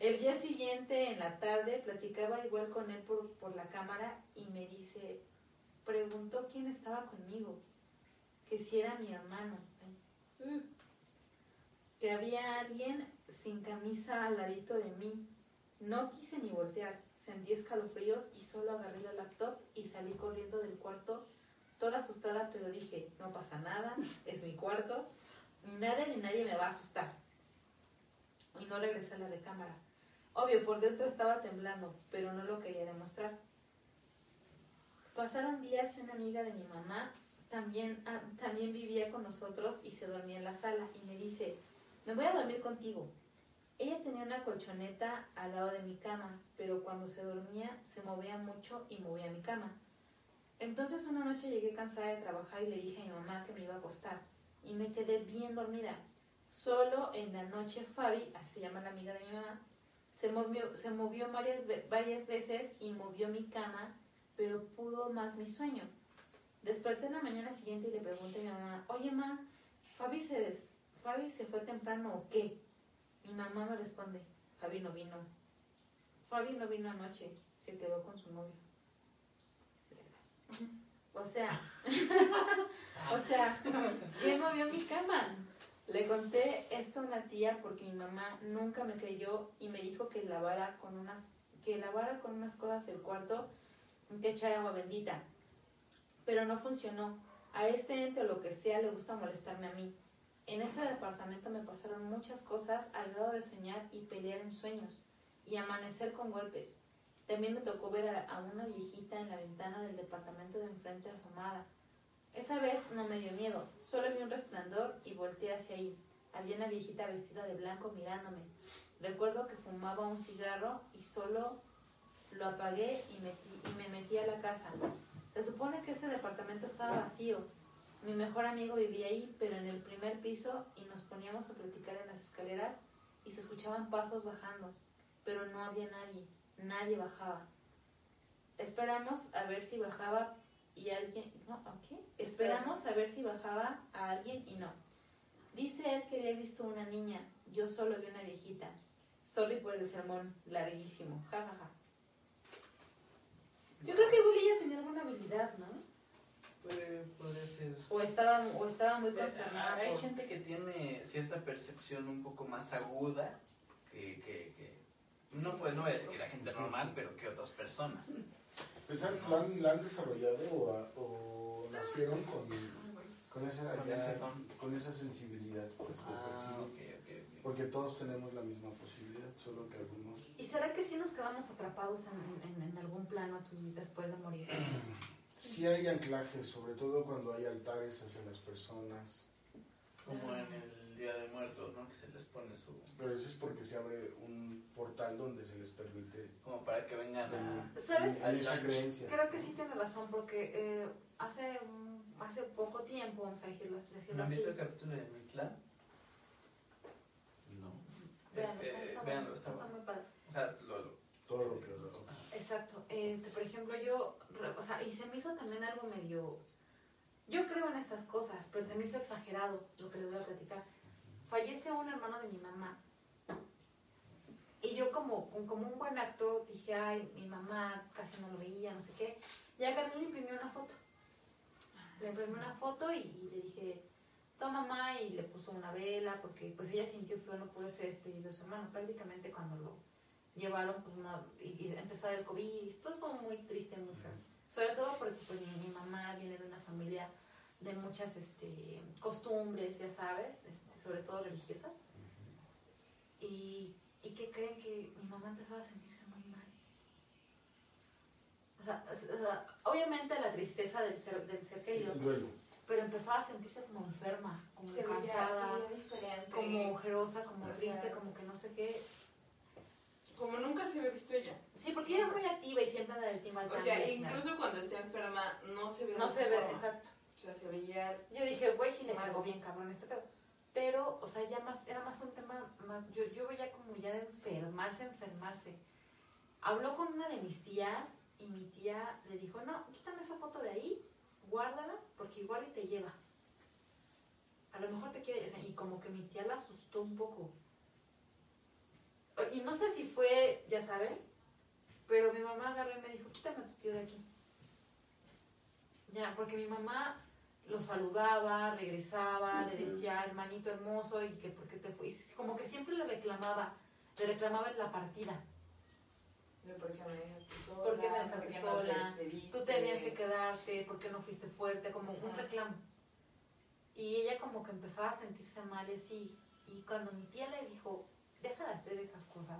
El día siguiente, en la tarde, platicaba igual con él por, por la cámara y me dice, preguntó quién estaba conmigo, que si era mi hermano, Ay. que había alguien sin camisa al ladito de mí. No quise ni voltear, sentí escalofríos y solo agarré la laptop y salí corriendo del cuarto toda asustada, pero dije, no pasa nada, es mi cuarto, nada ni nadie me va a asustar. Y no regresé a la recámara. Obvio, por dentro estaba temblando, pero no lo quería demostrar. Pasaron días y una amiga de mi mamá también, ah, también vivía con nosotros y se dormía en la sala y me dice, me voy a dormir contigo. Ella tenía una colchoneta al lado de mi cama, pero cuando se dormía se movía mucho y movía mi cama. Entonces una noche llegué cansada de trabajar y le dije a mi mamá que me iba a acostar y me quedé bien dormida. Solo en la noche Fabi, así se llama la amiga de mi mamá, se movió, se movió varias, varias veces y movió mi cama, pero pudo más mi sueño. Desperté en la mañana siguiente y le pregunté a mi mamá, oye ma, ¿Fabi se, des- ¿Fabi se fue temprano o qué? Mi mamá me responde, Fabi no vino. Fabi no vino anoche, se quedó con su novio. O sea, o sea, ¿quién movió mi cama? Le conté esto a una tía porque mi mamá nunca me creyó y me dijo que lavara con unas, que lavara con unas cosas el cuarto, que echar agua bendita. Pero no funcionó. A este ente o lo que sea le gusta molestarme a mí. En ese departamento me pasaron muchas cosas al grado de soñar y pelear en sueños y amanecer con golpes. También me tocó ver a, una viejita en la ventana del departamento de enfrente asomada. Esa vez no me dio miedo, solo vi un resplandor y volteé hacia ahí. Había una viejita vestida de blanco mirándome. Recuerdo que fumaba un cigarro y solo lo apagué y, metí- y me metí a la casa. Se supone que ese departamento estaba vacío. Mi mejor amigo vivía ahí, pero en el primer piso y nos poníamos a platicar en las escaleras y se escuchaban pasos bajando, pero no había nadie, nadie bajaba. Esperamos a ver si bajaba y alguien, no, ¿a qué? Esperamos a ver si bajaba a alguien y no. Dice él que había visto una niña, yo solo vi una viejita. Solo y por el sermón, larguísimo, ja, ja, ja. Yo creo que igual ella tenía alguna habilidad, ¿no? Puede, ser. O estaba, o estaba muy Ah, consternada. Hay por- gente que tiene cierta percepción un poco más aguda que, que- no pues no voy a decir que la gente normal, pero que otras personas. Pues han- la, han, la han desarrollado o, a- o nacieron con, con, esa, Con ya- ese don. con esa sensibilidad. Pues, Ah, percibir. ok, ok, ok. Porque todos tenemos la misma posibilidad, solo que algunos... ¿Y será que sí nos quedamos atrapados en, en- en algún plano aquí después de morir? Sí hay anclajes, sobre todo cuando hay altares hacia las personas, Como en el Día de Muertos, ¿no? Que se les pone su... pero eso es porque se abre un portal donde se les permite como para que vengan a... ¿Sabes? en- en esa creencia. Creo que sí tiene razón, porque eh, hace, un- hace poco tiempo, vamos a decirlo, decirlo ¿No han visto el capítulo de Mitlán? No. Veanlo, Es- está, eh, está está muy padre. O sea, lo, lo- Todo lo que... Exacto. Este, por ejemplo, yo, o sea, y se me hizo también algo medio... Yo creo en estas cosas, pero se me hizo exagerado lo que les voy a platicar. Fallece un hermano de mi mamá. Y yo como, un buen acto dije, ay, mi mamá casi no lo veía, no sé qué. Y agarré y le imprimí una foto. Le imprimí una foto y, le dije, toma mamá, y le puso una vela, porque pues ella sintió feo, no pudo ser de su hermano. Prácticamente cuando lo llevaron pues, una, y, empezaba el COVID, esto es como muy triste, muy feo. Sobre todo porque pues, mi, mi mamá viene de una familia de muchas este, costumbres, ya sabes, este, sobre todo religiosas. Y, y que creen que mi mamá empezaba a sentirse muy mal. O sea, es- o sea, obviamente la tristeza del ser, del ser Sí, querido, el duelo. pero empezaba a sentirse como enferma, como Se cansada, como ojerosa, como O sea, triste, como que no sé qué. Como nunca se había visto ella. Sí, porque ella es muy activa y siempre anda del al O sea, incluso cuando está enferma no se ve No se ve, forma. exacto. Se veía... Yo dije, güey, sí le pegó bien cabrón este pedo. Pero, o sea, ya más, era más un tema más, yo, yo veía como ya de enfermarse, enfermarse. Habló con una de mis tías y mi tía le dijo, no, quítame esa foto de ahí, guárdala, porque igual y te lleva. A lo mejor te quiere, y como que mi tía la asustó un poco. Y no sé si fue, ya saben, pero mi mamá agarró y me dijo, quítame a tu tío de aquí. Ya, porque mi mamá lo saludaba, regresaba, le decía, hermanito hermoso, y que porque te fue, y como que siempre le reclamaba, le reclamaba en la partida. de ¿Por qué me dejaste sola? ¿Por qué me ¿Por dejaste te sola? Tú tenías que quedarte, ¿por qué no fuiste fuerte? Como un reclamo. Y ella como que empezaba a sentirse mal y así. Y cuando mi tía le dijo, deja de hacer esas cosas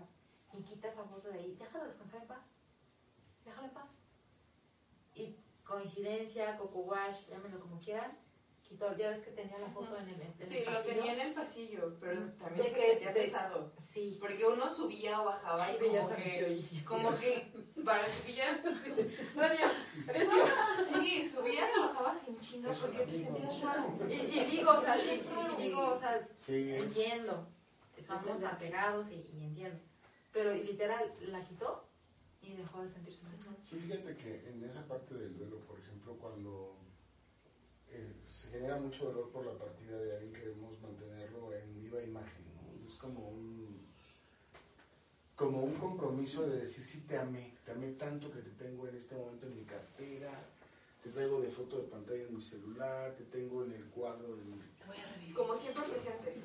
y quita esa foto de ahí, déjalo descansar en paz. Déjalo en paz. Y coincidencia, coco wash, llámenlo como quieran, quitó, ya ves que tenía la foto en el, en el Sí, lo pasillo. tenía en el pasillo, pero De también que este- pesado. Sí. Porque uno subía o bajaba y como mi que... Como que para subías... Sí, subías y bajabas sin chingas porque te sentías mal. Y, y digo, o sea, sí, sí, digo, o sea, Sí, es- entiendo. Estamos sí. apegados y, y entiendo. Pero literal, la quitó y dejó de sentirse mal. Sí, fíjate que en esa parte del duelo, por ejemplo, cuando eh, se genera mucho dolor por la partida de alguien, queremos mantenerlo en viva imagen, ¿no? Es como un, como un compromiso de decir, sí, te amé, te amé tanto que te tengo en este momento en mi cartera, te traigo de foto de pantalla en mi celular, te tengo en el cuadro. en- Te voy a revivir. Como siempre presente.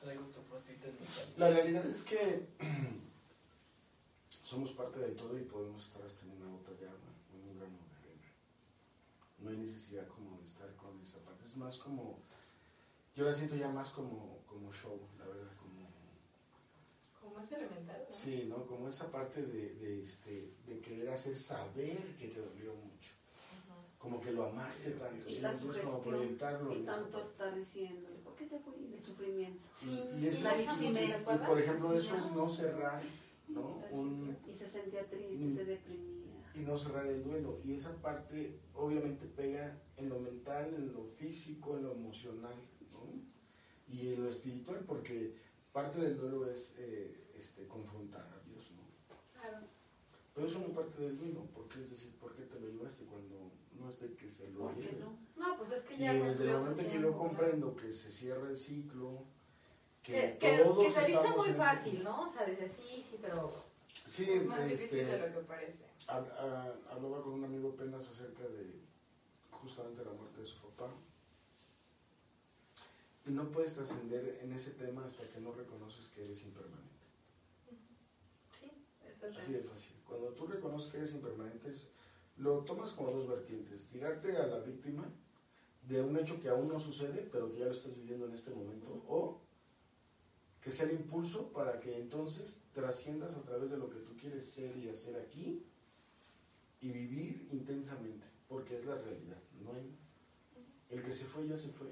traigo tu fotito en mi. La realidad es que somos parte del todo y podemos estar hasta en una gota de agua en un grano de arena. No hay necesidad como de estar con esa parte. Es más como, yo la siento ya más como, como show, la verdad, como... Como es elemental. ¿no? Sí, ¿no? Como esa parte de, de, este, de querer hacer saber que te dolió mucho. Como que lo amaste tanto. Y ¿sí? la Entonces, como proyectarlo Y tanto está diciéndole, ¿por qué te fui? El sufrimiento. Sí, Y, es- y- y- ¿te y, por ejemplo, Sí, eso es no cerrar, ¿no? Un, Y se sentía triste, se deprimía. y no cerrar el duelo. Y esa parte obviamente pega en lo mental, en lo físico, en lo emocional, ¿no? Y en lo espiritual, porque parte del duelo es eh, este, confrontar a Dios, ¿no? Claro. Pero eso no parte del duelo, porque es decir, ¿por qué te lo llevaste cuando no es de que se lo ¿Por qué lleve? no? No, pues es que Y ya desde el momento que yo comprendo que se cierra el ciclo, que, Que, todos que se dice muy fácil, ¿no? O sea, desde sí, sí, pero... Sí, Es más difícil este, de lo que parece. Ah, hablaba con un amigo apenas acerca de justamente la muerte de su papá. Y no puedes trascender en ese tema hasta que no reconoces que eres impermanente. Sí, eso es Así de fácil. Cuando tú reconoces que eres impermanente, lo tomas como dos vertientes. Tirarte a la víctima de un hecho que aún no sucede, pero que ya lo estás viviendo en este momento. O que sea el impulso para que entonces trasciendas a través de lo que tú quieres ser y hacer aquí y vivir intensamente, porque es la realidad, no hay más. El que se fue ya se fue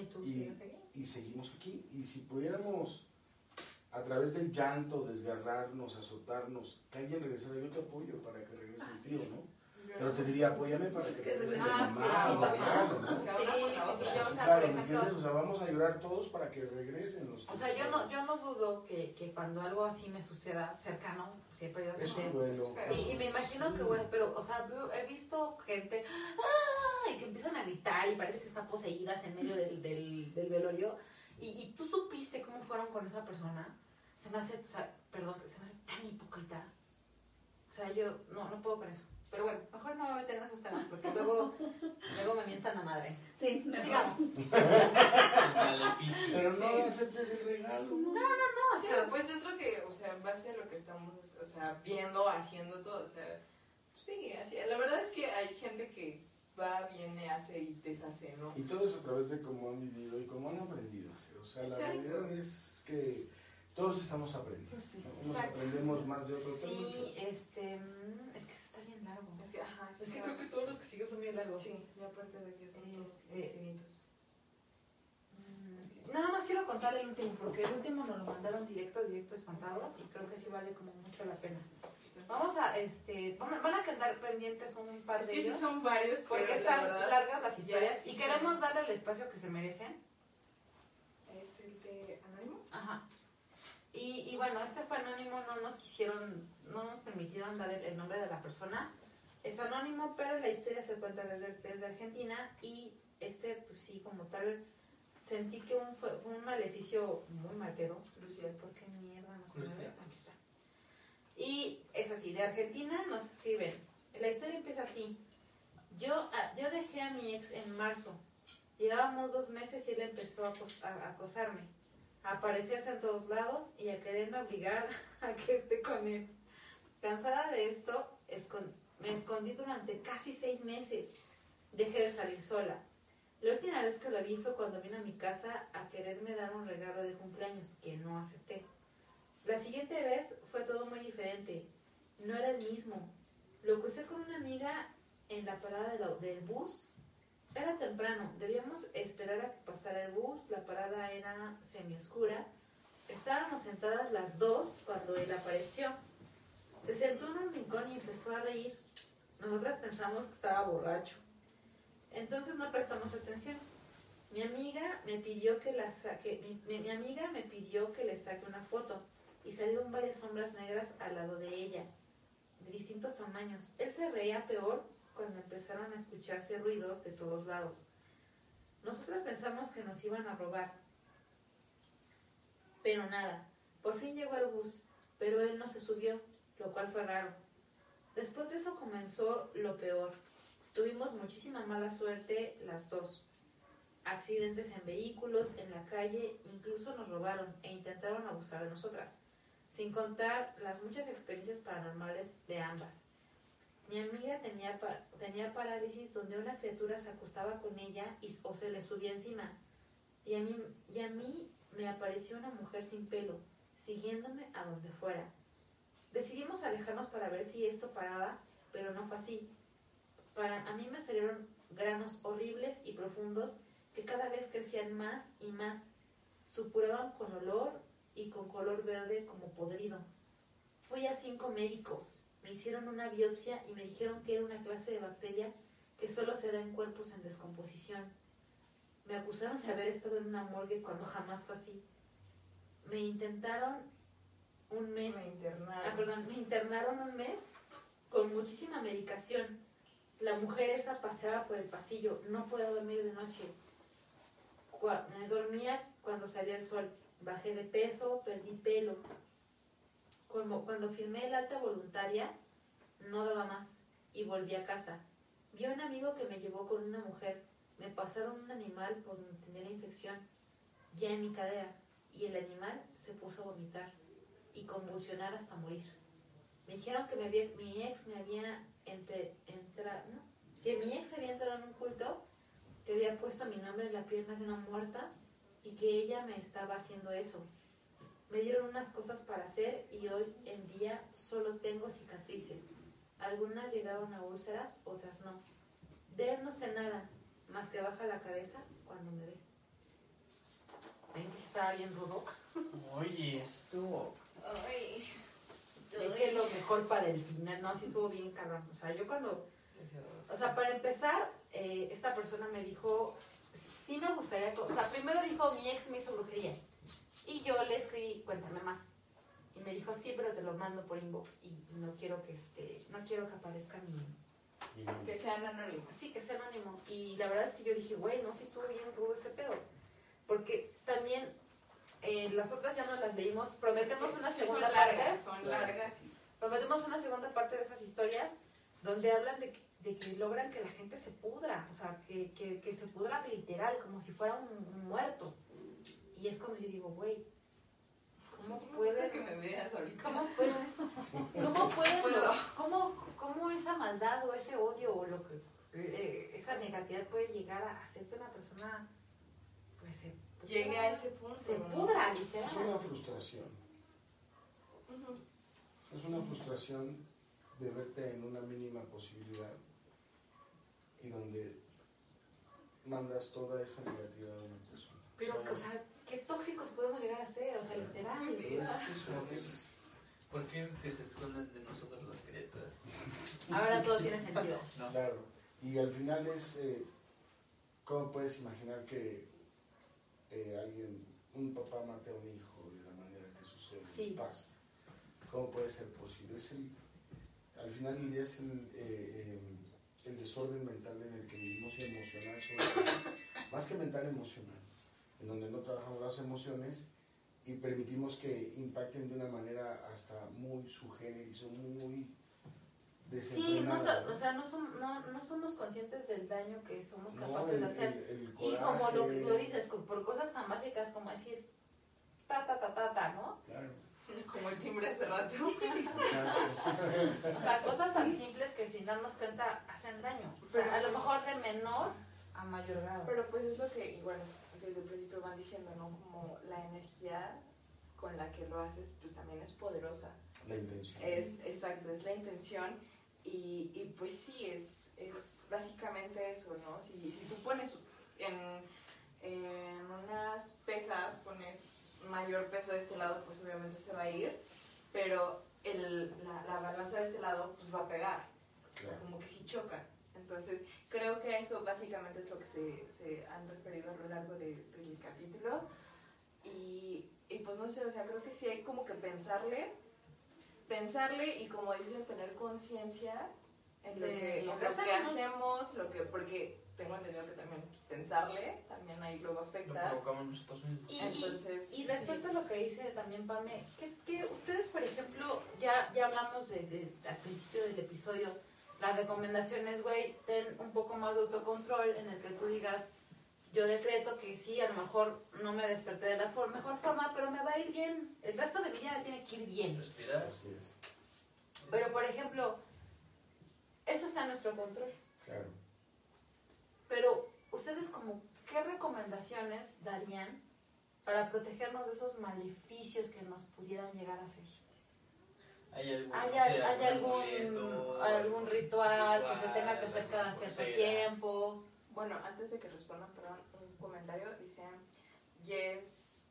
¿Y tú Y- y seguimos aquí. Y si pudiéramos a través del llanto, desgarrarnos, azotarnos, que alguien regresara, yo te apoyo para que regrese el tío, ¿no? Pero te diría, apóyame para que la Ah, sí, ¿no? Sí, sí, sí, sí, claro, ¿me entiendes? O sea, vamos a llorar todos para que regresen los O sea, yo no, yo no dudo que, que cuando algo así me suceda cercano, siempre yo Es un duelo. Y, y me imagino Sí. que, güey, pero, o sea, he visto gente ¡ah! y que empiezan a gritar y parece que están poseídas en medio del, del, del velorio. Y, y tú supiste cómo fueron con esa persona. Se me hace, o sea, perdón, se me hace tan hipócrita. O sea, yo no, no puedo con eso. Pero bueno, mejor no me voy a meter en esos temas porque luego, luego me mientan la madre. Sí, mejor. Sigamos. Pero no Sí. aceptes el regalo, ¿no? No, o Sí, sea, pues es lo que, o sea, en base a lo que estamos, o sea, viendo, haciendo todo, o sea, sí, así. La verdad es que hay gente que va, viene, hace y deshace, ¿no? Y todo es a través de cómo han vivido y cómo han aprendido a hacer. O sea, la Exacto. realidad es que todos estamos aprendiendo. Pues sí. ¿no? Unos aprendemos más de otro tema. sí, este, mm, es que se está bien largo. Es que, ajá, Es que sí, creo que todos los que siguen son bien largos. sí, y aparte de que son todos infinitos. Mm, Nada más quiero contarle el último, porque el último nos lo mandaron directo, directo espantados, y creo que sí vale como mucho la pena. Vamos a, este, van a, van a quedar pendientes un par de sí ellos, son varios, pero porque la están verdad largas las historias, sí y queremos darle el espacio que se merecen. es el de Anónimo. Ajá. Y, y bueno, este fue anónimo, no nos quisieron, no nos permitieron dar el, el nombre de la persona. Es anónimo, pero la historia se cuenta desde, desde Argentina y este, pues sí, como tal, sentí que un, fue, fue un maleficio muy marquero. Crucial, ¿por qué mierda no se me? Crucial. Y es así, de Argentina nos escriben. La historia empieza así. Yo, ah, yo dejé a mi ex en marzo. Llevábamos dos meses y él empezó a, acos- a acosarme a aparecerse en todos lados y a quererme obligar a que esté con él. Cansada de esto, escon- me escondí durante casi seis meses. Dejé de salir sola. La última vez que lo vi fue cuando vino a mi casa a quererme dar un regalo de cumpleaños que no acepté. La siguiente vez fue todo muy diferente. No era el mismo. Lo crucé con una amiga en la parada de la- del bus era temprano, debíamos esperar a que pasara el bus, la parada era semioscura. Estábamos sentadas las dos cuando él apareció. Se sentó en un rincón y empezó a reír. Nosotras pensamos que estaba borracho. Entonces no prestamos atención. Mi amiga me pidió que la saque, mi, mi- mi amiga me pidió que le saque una foto y salieron varias sombras negras al lado de ella, de distintos tamaños. Él se reía peor cuando empezaron a escucharse ruidos de todos lados. Nosotras pensamos que nos iban a robar. Pero nada. Por fin llegó el bus, pero él no se subió, lo cual fue raro. Después de eso comenzó lo peor. Tuvimos muchísima mala suerte las dos. Accidentes en vehículos, en la calle, incluso nos robaron e intentaron abusar de nosotras. sin contar las muchas experiencias paranormales de ambas. Mi amiga tenía, tenía parálisis donde una criatura se acostaba con ella y, o se le subía encima. Y a mí me apareció una mujer sin pelo, siguiéndome a donde fuera. Decidimos alejarnos para ver si esto paraba, pero no fue así. Para, a mí me salieron granos horribles y profundos que cada vez crecían más y más. Supuraban con olor y con color verde como podrido. Fui a cinco médicos, me hicieron una biopsia y me dijeron que era una clase de bacteria que solo se da en cuerpos en descomposición. Me acusaron de haber estado en una morgue cuando jamás fue así. Me intentaron un mes. Me internaron. Ah, perdón, me internaron un mes con muchísima medicación. La mujer esa paseaba por el pasillo, no podía dormir de noche. Cua- eh, dormía cuando salía el sol. Bajé de peso, perdí pelo. Como cuando firmé el alta voluntaria, no daba más y volví a casa. Vi a un amigo que me llevó con una mujer. Me pasaron un animal por la infección, ya en mi cadera, y el animal se puso a vomitar y convulsionar hasta morir. Me dijeron que me había- mi ex me había entre, entra- ¿no? que mi ex había entrado en un culto, que había puesto mi nombre en la pierna de una muerta y que ella me estaba haciendo eso. Me dieron unas cosas para hacer y hoy en día solo tengo cicatrices. Algunas llegaron a úlceras, otras no. De él no sé nada, más que baja la cabeza cuando me ve. ¿Ven que estaba bien rudo? Oye, estuvo. Ay. Dejé lo mejor para el final. No, sí estuvo bien cabrón. O sea, yo cuando... O sea, para empezar, eh, esta persona me dijo, sí me gustaría... O sea, primero dijo, mi ex me hizo brujería. Y yo le escribí, cuéntame más. Y me dijo, sí, pero te lo mando por inbox. Y no quiero que este, no quiero que aparezca mi... Que sean anónimos. Sí, que sea anónimo. Y la verdad es que yo dije, güey, no, sí estuvo bien rudo ese pedo. Porque también eh, las otras ya no las leímos. Prometemos una segunda son parte. son largas. Prometemos una segunda parte de esas historias donde hablan de que, de que logran que la gente se pudra, o sea, que, que, que se pudra literal, como si fuera un, un muerto. Y es cuando yo digo, güey, ¿cómo pueden, que me veas ahorita. cómo pueden, cómo pueden, Puedo. cómo, cómo esa maldad o ese odio o lo que, eh, esa negatividad puede llegar a hacer que una persona, pues, se, pues, Llegue a ese punto. se pudra, Es una literal. frustración. Es una frustración de verte en una mínima posibilidad y donde mandas toda esa negatividad a una persona. Pero, o sea, qué tóxicos podemos llegar a ser, o sea, literal. es, es, es- ¿Por qué es que se esconden de nosotros las criaturas? Ahora todo tiene sentido. No. claro. Y al final es, eh, ¿cómo puedes imaginar que eh, alguien, un papá mate a un hijo de la manera que sucede? Sí. Pasa. ¿Cómo puede ser posible? Es el, al final del día es el, eh, eh, el desorden mental en el que vivimos y emocional, sobre todo. más que mental, emocional, en donde no trabajamos las emociones y permitimos que impacten de una manera hasta muy subgéneris o muy Sí, no, o sea, no, som- no, no somos conscientes del daño que somos No, capaces el- de hacer. el- el y como lo, coraje, lo dices, por cosas tan básicas como decir ta, ta, ta, ta, ta, ¿no? Claro, Como el timbre hace rato. O sea, cosas tan simples que sin darnos cuenta hacen daño. O sea, Pero a lo pues- mejor de menor a mayor grado. Pero pues es lo que igual desde el principio van diciendo, ¿no? Como la energía con la que lo haces, pues también es poderosa. La intención. Es, exacto, es la intención. Y, y pues sí, es, es básicamente eso, ¿no? Si, si tú pones en, en unas pesas, pones mayor peso de este lado, pues obviamente se va a ir, pero el, la, la balanza de este lado, pues va a pegar. O sea, Claro. como que sí chocan. Entonces, creo que eso básicamente es lo que se, se han referido a lo largo de- del capítulo. Y, y pues no sé, o sea, creo que sí hay como que pensarle, pensarle y como dicen, tener conciencia en lo De que, lo que lo que hacemos. hacemos, lo que, porque tengo entendido que también pensarle también ahí luego Lo afecta. provocamos nosotros mismos. Y, Entonces, y respecto a lo que dice también Pame, que, que ustedes, por ejemplo, ya, ya hablamos de, de- al principio del episodio, la recomendación es, güey, ten un poco más de autocontrol en el que tú digas, yo decreto que sí, a lo mejor no me desperté de la for- mejor forma, pero me va a ir bien. El resto de mi vida me tiene que ir bien. Respirar. Así es, Pero, por ejemplo, eso está en nuestro control. claro. Pero, ¿ustedes como qué recomendaciones darían para protegernos de esos maleficios que nos pudieran llegar a hacer? ¿Hay algún, ¿Hay, no sé, hay algún, algún ritual que se tenga que hacer cada cierto tiempo? Bueno, antes de que respondan, perdón, un comentario, dice Yes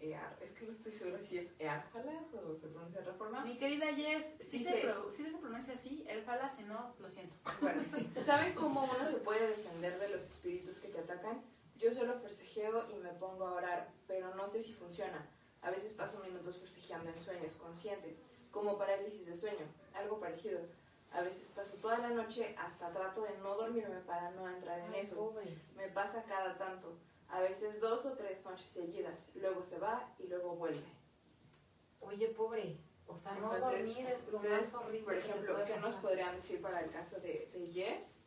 Ear. Es que no estoy segura si es Earfalas o se pronuncia de otra forma. Mi querida Jess, si Dice- se, pro- sí se pronuncia así, el fala, si no, lo siento. Bueno, ¿saben cómo uno se puede defender de los espíritus que te atacan? Yo solo forcejeo y me pongo a orar, pero no sé si funciona. A veces paso minutos forcejeando en sueños conscientes, como parálisis de sueño, algo parecido. A veces paso toda la noche hasta trato de no dormirme para no entrar en Ay, eso. pobre. Me pasa cada tanto, a veces dos o tres noches seguidas, luego se va y luego vuelve. Oye, pobre. O sea, no Entonces, dormir es lo ustedes, más horrible Por que ejemplo, ¿qué nos pasar. podrían decir para el caso de, de Jess?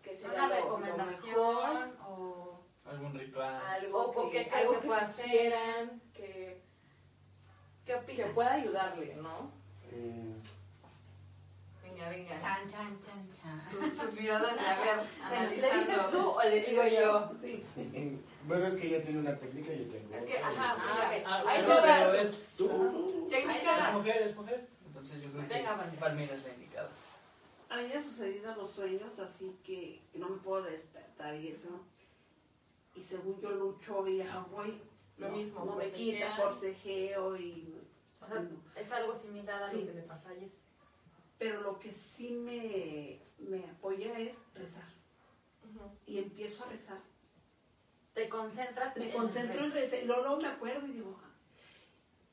Que sería ¿Una lo- lo recomendación mejor, o...? Algún ritual. algo O- o que, que- algo que que pueda hicieran, que, ¿Qué que pueda ayudarle, ¿no? Eh, Venga, venga. Chan, chan, chan, chan. Sus, sus miradas de a ver, Bueno, ¿Le analizando. dices tú o le digo yo? Sí. bueno, es que ella tiene una técnica y yo tengo Es que, ajá, Ah, Ah, ahí te va. pero es, Tú, Técnica- es mujer, es mujer. Entonces yo creo que. Palmira es la indicada. A mí me ha sucedido los sueños, así que, no me puedo despertar y eso. Y según yo lucho y hago y Lo no, mismo, no me quita, forcejeo y... O sea, no. es algo similar a Sí. lo que le pasa a Jess. Pero lo que sí me, me apoya es rezar. Y empiezo a rezar. Te concentras Me en concentro en rezar. Y luego, luego me acuerdo y digo, ah,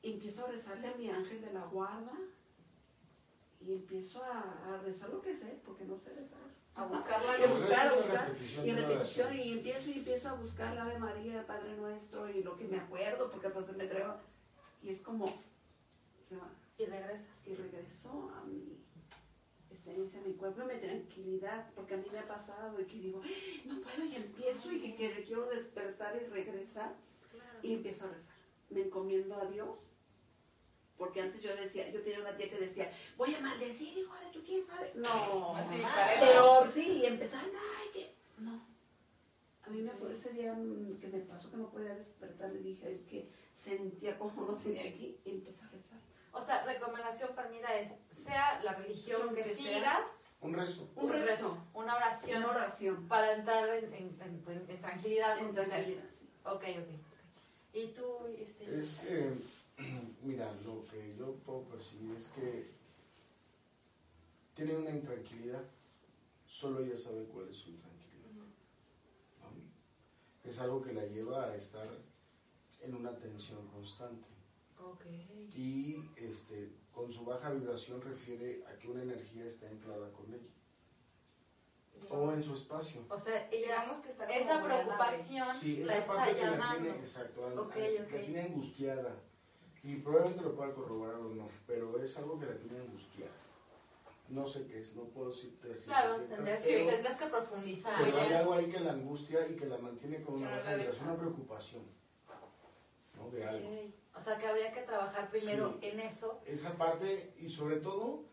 y empiezo a rezarle a mi ángel de la guarda. Y empiezo a, a rezar lo que sé, porque no sé rezar. A buscarla Y a El buscar, a buscar. Y repetición, y empiezo y empiezo a buscar la Ave María, el Padre Nuestro, y lo que me acuerdo, porque hasta se me treba. Y es como, se va. Y regresas. Y regreso a mi esencia, a mi cuerpo, y me tranquilidad, porque a mí me ha pasado, y que digo, "Ay, no puedo, y empiezo, y que, que quiero despertar y regresar, y empiezo a rezar. Me encomiendo a Dios, porque antes yo decía, yo tenía una tía que decía, voy a maldecir, hijo de tú, quién sabe. No, Así, parejo. peor, sí, y empezar, ay, que. No. A mí me fue ese día que me pasó que no podía despertar, le dije que sentía como no tenía aquí, y empecé a rezar. O sea, recomendación para mí es, sea la religión que Que sigas, Un rezo. Un rezo, una oración una oración. para entrar en, en- en- en tranquilidad En tranquilidad, sí. Ok, ok. ok. ¿Y tú, este, Es, eh, mira, lo que yo puedo percibir es que tiene una intranquilidad. Solo ella sabe cuál es su intranquilidad. ¿no? Es algo que la lleva a estar en una tensión constante. Y este, con su baja vibración refiere a que una energía está anclada con ella. O en su espacio. O sea, Digamos que está como esa preocupación Sí, la está que la llamando. tiene, exacto, la tiene angustiada. Y probablemente lo pueda corroborar o no, pero es algo que la tiene angustiada. No sé qué es, no puedo decirte así. Claro, tendrías tendrías que profundizar. pero hay Oye, algo ahí que la angustia y que la mantiene con una baja vibración, una preocupación. ¿No? De algo. O sea, que habría que trabajar primero Sí. en eso. Esa parte y sobre todo,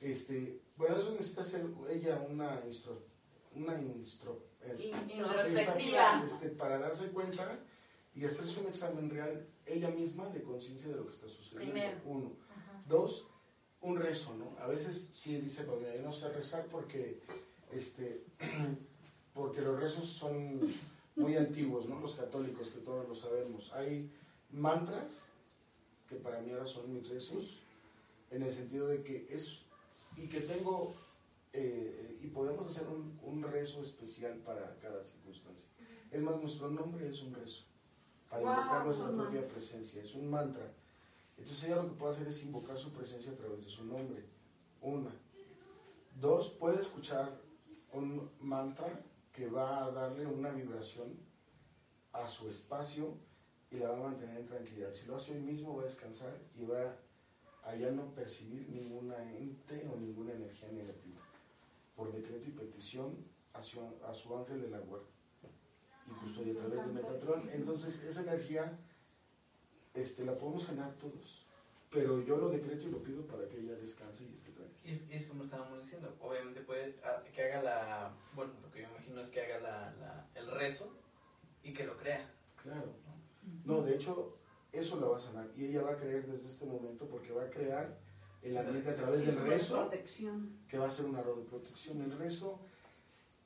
este, bueno, eso necesita ser ella una instro, una instro, eh, Introspectiva. este, para darse cuenta y hacerse un examen real ella misma de conciencia de lo que está sucediendo. Primero. Uno. Ajá. Dos, un rezo, ¿no? A veces sí dice, porque yo no sé rezar porque, este, porque los rezos son muy antiguos, ¿no? Los católicos, que todos lo sabemos. Hay mantras, que para mí ahora son mis rezos, en el sentido de que es, y que tengo, eh, y podemos hacer un, un rezo especial para cada circunstancia. Es más, nuestro nombre es un rezo, para invocar nuestra propia presencia, es un mantra. Entonces ella lo que puede hacer es invocar su presencia a través de su nombre. Una. Dos, puede escuchar un mantra que va a darle una vibración a su espacio y la va a mantener en tranquilidad. Si lo hace hoy mismo va a descansar y va a ya no percibir ninguna ente o ninguna energía negativa. Por decreto y petición a su, a su ángel de la guarda. y custodia a través de Metatron. Entonces, esa energía este, la podemos generar todos. Pero yo lo decreto y lo pido para que ella descanse y esté tranquila. Y es, es como estábamos diciendo, obviamente puede ah, que haga la, bueno, lo que yo imagino es que haga la, la- el rezo y que lo crea. Claro. No, de hecho, eso la va a sanar. Y ella va a creer desde este momento porque va a crear el ambiente a través del rezo, que va a ser un aro de protección. El rezo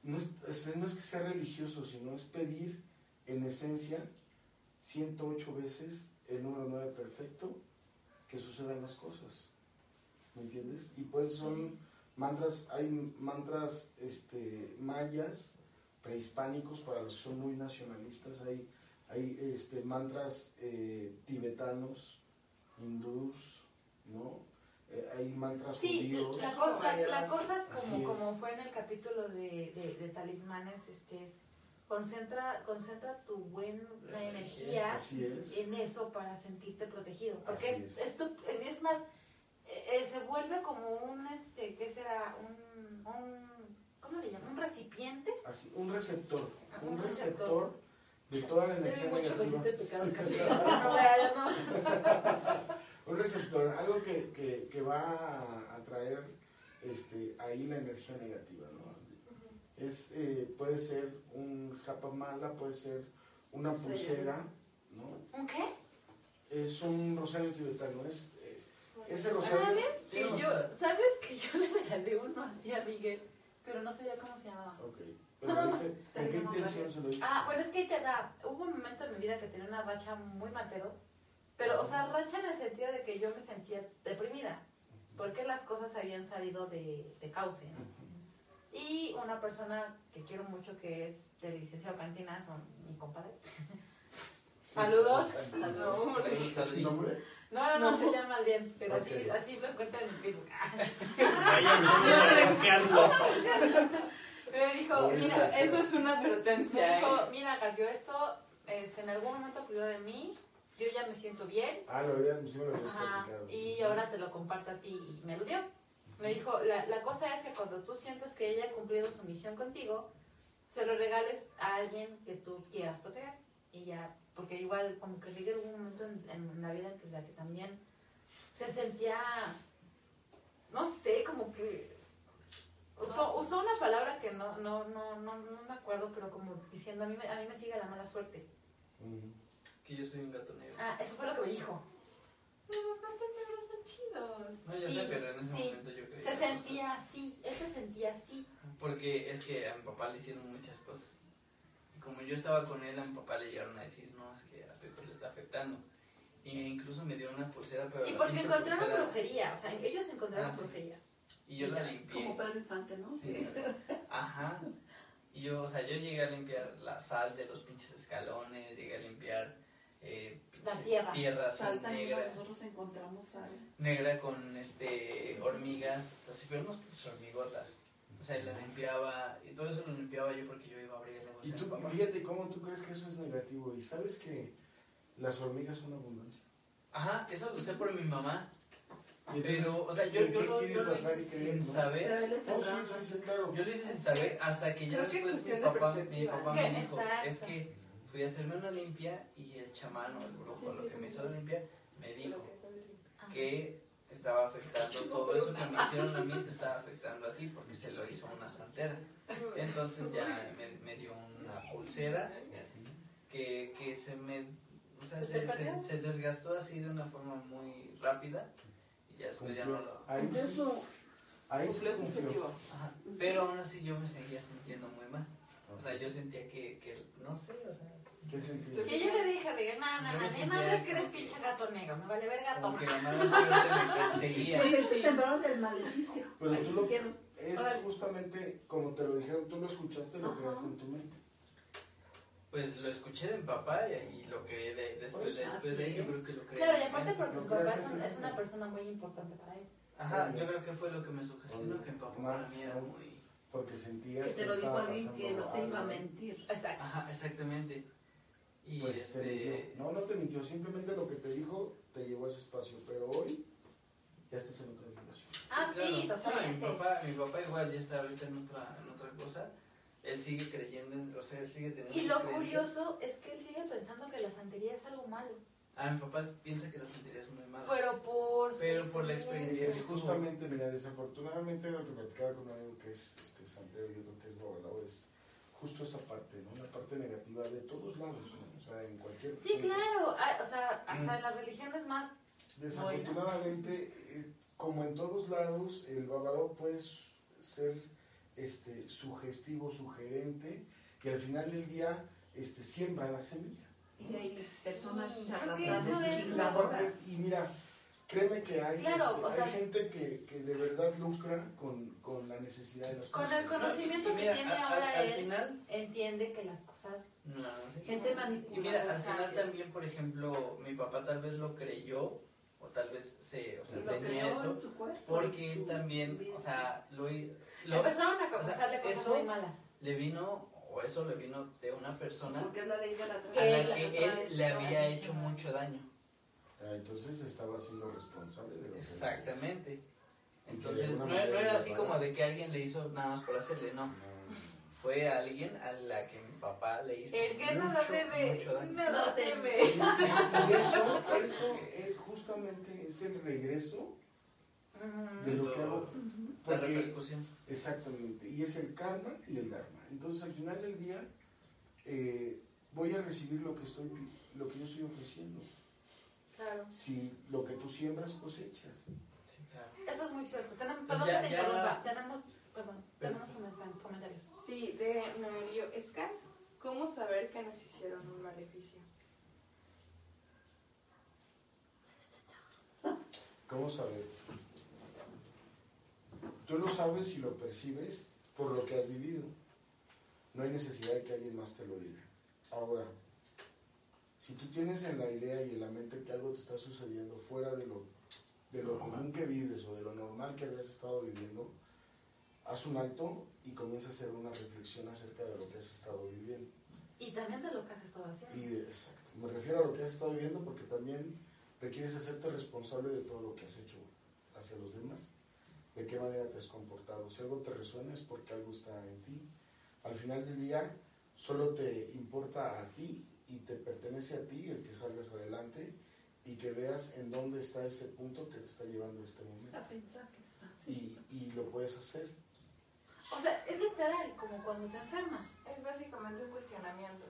no es, es- no es que sea religioso, sino es pedir en esencia 108 veces el número 9 perfecto que sucedan las cosas. ¿Me entiendes? Y pues son mantras, hay mantras este, mayas, prehispánicos, para los que son muy nacionalistas, hay, hay este, mantras eh, tibetanos, hindús, ¿no? Eh, hay mantras Sí, judíos. la, co- la- la cosa como, como fue en el capítulo de, de, de talismanes, este es concentra, concentra tu buena energía es. en eso para sentirte protegido. Porque es, es. es, tu- es más, eh, eh, se vuelve como un, este, ¿qué será? Un, un ¿cómo le llaman? Un recipiente. Así, un receptor, Ah, un un receptor de toda la energía mucho negativa. Un receptor, algo que, que, que va a atraer este, ahí la energía negativa, ¿no? Es, eh, puede ser un japamala, puede ser una pulsera, ¿no? ¿Un qué? Es un rosario tibetano, es eh, ese rosario. ¿Sabes? Que yo, ¿Sabes que yo le regalé uno así a Miguel? Pero no sabía cómo se llamaba. Ok, pero más, dice, se ¿con qué intención se lo dice? Ah, bueno, es que ahí te da. Hubo un momento en mi vida que tenía una racha muy mal pedo. Pero, o sea, racha en el sentido de que yo me sentía deprimida. Porque las cosas habían salido de, de cauce, ¿no? Y una persona que quiero mucho que es del licenciado Cantina, son mi compadre. Sí, Saludos. sí. Saludos. ¿Es su nombre? No, no, no, se llama Adrián, pero así, Ok. así lo encuentran en Facebook. Vayan a buscarlo. Me dijo, mira, Eso- es una Me advertencia. dijo, ¿eh? mira, Carpio, esto este, en algún momento cuidó de mí, yo ya me siento bien, Ah, lo había, sí me lo habías ajá, platicado. y ahora te lo comparto a ti y me lo dio. Me dijo, la, la cosa es que cuando tú sientes que ella ha cumplido su misión contigo, se lo regales a alguien que tú quieras proteger. Y ya, porque igual como que llegué algún momento en, en la vida en la que también se sentía, no sé, como que usó, usó una palabra que no, no, no, no, no me acuerdo, pero como diciendo, a mí, me- a mí me sigue la mala suerte. Que yo soy un gato negro. Ah, eso fue lo que me dijo. Pero los gatos negros son chidos. No, ya sí, sé, pero en ese sí. momento yo creía. Se sentía así, él se sentía así. Porque es que a mi papá le hicieron muchas cosas. Y como yo estaba con él, a mi papá le llegaron a decir, no, es que a Pepe le está afectando. Y incluso me dio una pulsera, pero Y porque encontraron pulsera- brujería, o sea, ellos encontraron Ah, sí. Y yo la limpié. Como Pedro Infante, ¿no? Sí. Ajá. Y yo, o sea, yo llegué a limpiar la sal de los pinches escalones, llegué a limpiar eh, La tierra. tierra Salta negra, nosotros encontramos a... negra con este hormigas, así, pero unas pinches hormigotas. O sea, y la limpiaba, y todo eso lo limpiaba yo porque yo iba a abrir el Y negocio. de tú, fíjate cómo tú crees que eso es negativo. Y sabes que las hormigas son abundancia. Ajá, eso lo sé por mi mamá. Pero, o sea, yo, ¿qué- yo lo, hice sin no? saber. Es Oh, sí, sí, sí, claro. Yo lo hice sin saber hasta que ya Creo que es después mi papá, mi papá me dijo, exacto. es que fui a hacerme una limpia y el chamán o el brujo, lo que me hizo la limpia, me dijo que estaba afectando todo eso que me hicieron a mí, te estaba afectando a ti porque se lo hizo una santera. Entonces ya me, me dio una pulsera que, que se me... O sea, ¿Se se, desgastó así de una forma muy rápida ya después ya no lo... Ahí sí, Eso, ahí sí Cumplió su confió. objetivo. Ajá. Pero aún así yo me seguía sintiendo muy mal. O sea, yo sentía que, que no sé, o sea, ¿Qué? Sí, yo le dije a Miguel, no, no, no, sentía no, no es que eres pinche gato negro, me vale verga, como toma. que la mala suerte me perseguía. sí, se sembraron del maleficio. Pero tú lo- Es justamente como te lo dijeron, tú lo escuchaste y lo creaste en tu mente. Pues lo escuché de mi papá y, y lo creé de, después, Pues, después de ahí yo creo que lo creé. Claro, y aparte porque su Lo papá es, un- es tu una persona muy importante para él. Ajá, yo creo que fue lo que me sugestionó, que mi papá para Más mí era muy... Porque sentías que te lo dijo alguien que no te iba a mentir. Exacto. Ajá, exactamente. Y Pues te este... mintió. No, no te mintió, simplemente lo que te dijo te llevó a ese espacio. Pero hoy ya estás en otra relación. Ah, sí, claro. totalmente. mi, papá, mi papá igual ya está ahorita en otra, en otra cosa. Él sigue creyendo, en, o sea, él sigue teniendo Y lo creencias. curioso es que él sigue pensando que la santería es algo malo. Ah, mi papá piensa que la santería es muy mala. Pero por su Pero por la Y experiencia. es justamente, mira, desafortunadamente lo que platicaba con un amigo que es este, santero y otro que es babalao, es justo esa parte, ¿no? La parte negativa de todos lados, ¿no? O sea, en cualquier... Sí, claro. Ah, o sea, hasta Mm. en las religiones más. Desafortunadamente, eh, como en todos lados, el babalao puede ser este, sugestivo, sugerente, y al final del día este, siembra la semilla. Y hay personas parte, y mira, créeme que hay, Claro, este, o sea, hay gente que, que de verdad lucra con, con la necesidad de las Con el personas. conocimiento Y que mira, tiene a- ahora al él, final, entiende que las cosas. no, no sé. gente Y manipuladora. mira, al final también, por ejemplo, mi papá tal vez lo creyó, o tal vez se, o sea, Y tenía eso, porque él también, o sea, lo, lo- Empezaron a o sea, causarle cosas muy malas. le vino, o eso le vino de una persona Porque es la ley de la a Que la él- que él le había hecho mucho daño. Ah, Entonces estaba siendo responsable de lo que Exactamente. Entonces, no, era así como de que alguien le hizo nada más por hacerle, no. No. Fue alguien a la que mi papá le hizo El que nada mucho, debe, mucho daño. nada No teme. Y eso, eso es justamente es el regreso de lo que hago. La Porque, repercusión. Exactamente, y es el karma y el dharma. Entonces al final del día eh, voy a recibir lo que estoy lo que yo estoy ofreciendo. Claro. Si lo que tú siembras cosechas. Sí, claro. Eso es muy cierto. Tenemos, Pues perdón ya- que te interrumpa. Tenemos, perdón, tenemos comentar- comentarios. Sí, de Noelio Escar. ¿Cómo saber que nos hicieron un maleficio? ¿Cómo saber? Tú lo sabes y lo percibes por lo que has vivido. No hay necesidad de que alguien más te lo diga. Ahora, si tú tienes en la idea y en la mente que algo te está sucediendo fuera de lo, de lo común que vives o de lo normal que habías estado viviendo, haz un alto y comienza a hacer una reflexión acerca de lo que has estado viviendo. Y también de lo que has estado haciendo. Y de- exacto. Me refiero a lo que has estado viviendo porque también requieres hacerte responsable de todo lo que has hecho hacia los demás. De qué manera te has comportado. Si algo te resuena es porque algo está en ti. Al final del día, solo te importa a ti y te pertenece a ti el que salgas adelante y que veas en dónde está ese punto que te está llevando a este momento. A pensar que está Y, y lo puedes hacer. O sea, es literal, como cuando te enfermas. Es básicamente un cuestionamiento.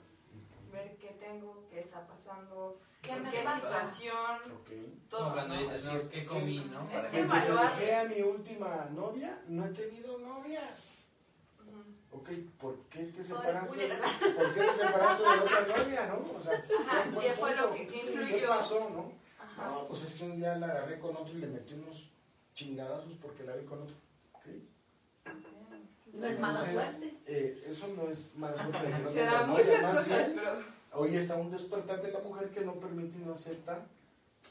Ver qué tengo, qué está pasando, ¿Qué qué pasa? situación, todo. Cuando ¿no? dices, no, es, ¿qué es que- comí, no? es que Desde que dejé a mi última novia, no he tenido novia. Ok, ¿por qué te separaste? ¿Por qué te separaste de la otra novia, no? O sea, Ajá, ¿cuál ¿qué fue lo que- qué influyó? ¿Qué pasó, no? Ajá. No, pues es que un día la agarré con otro y le metí unos chingadazos porque la vi con otro. No es mala Entonces, suerte. eh, eso no es mala suerte. no Se da muchas más cosas, bien, pero... Hoy está un despertar de la mujer que no permite y no acepta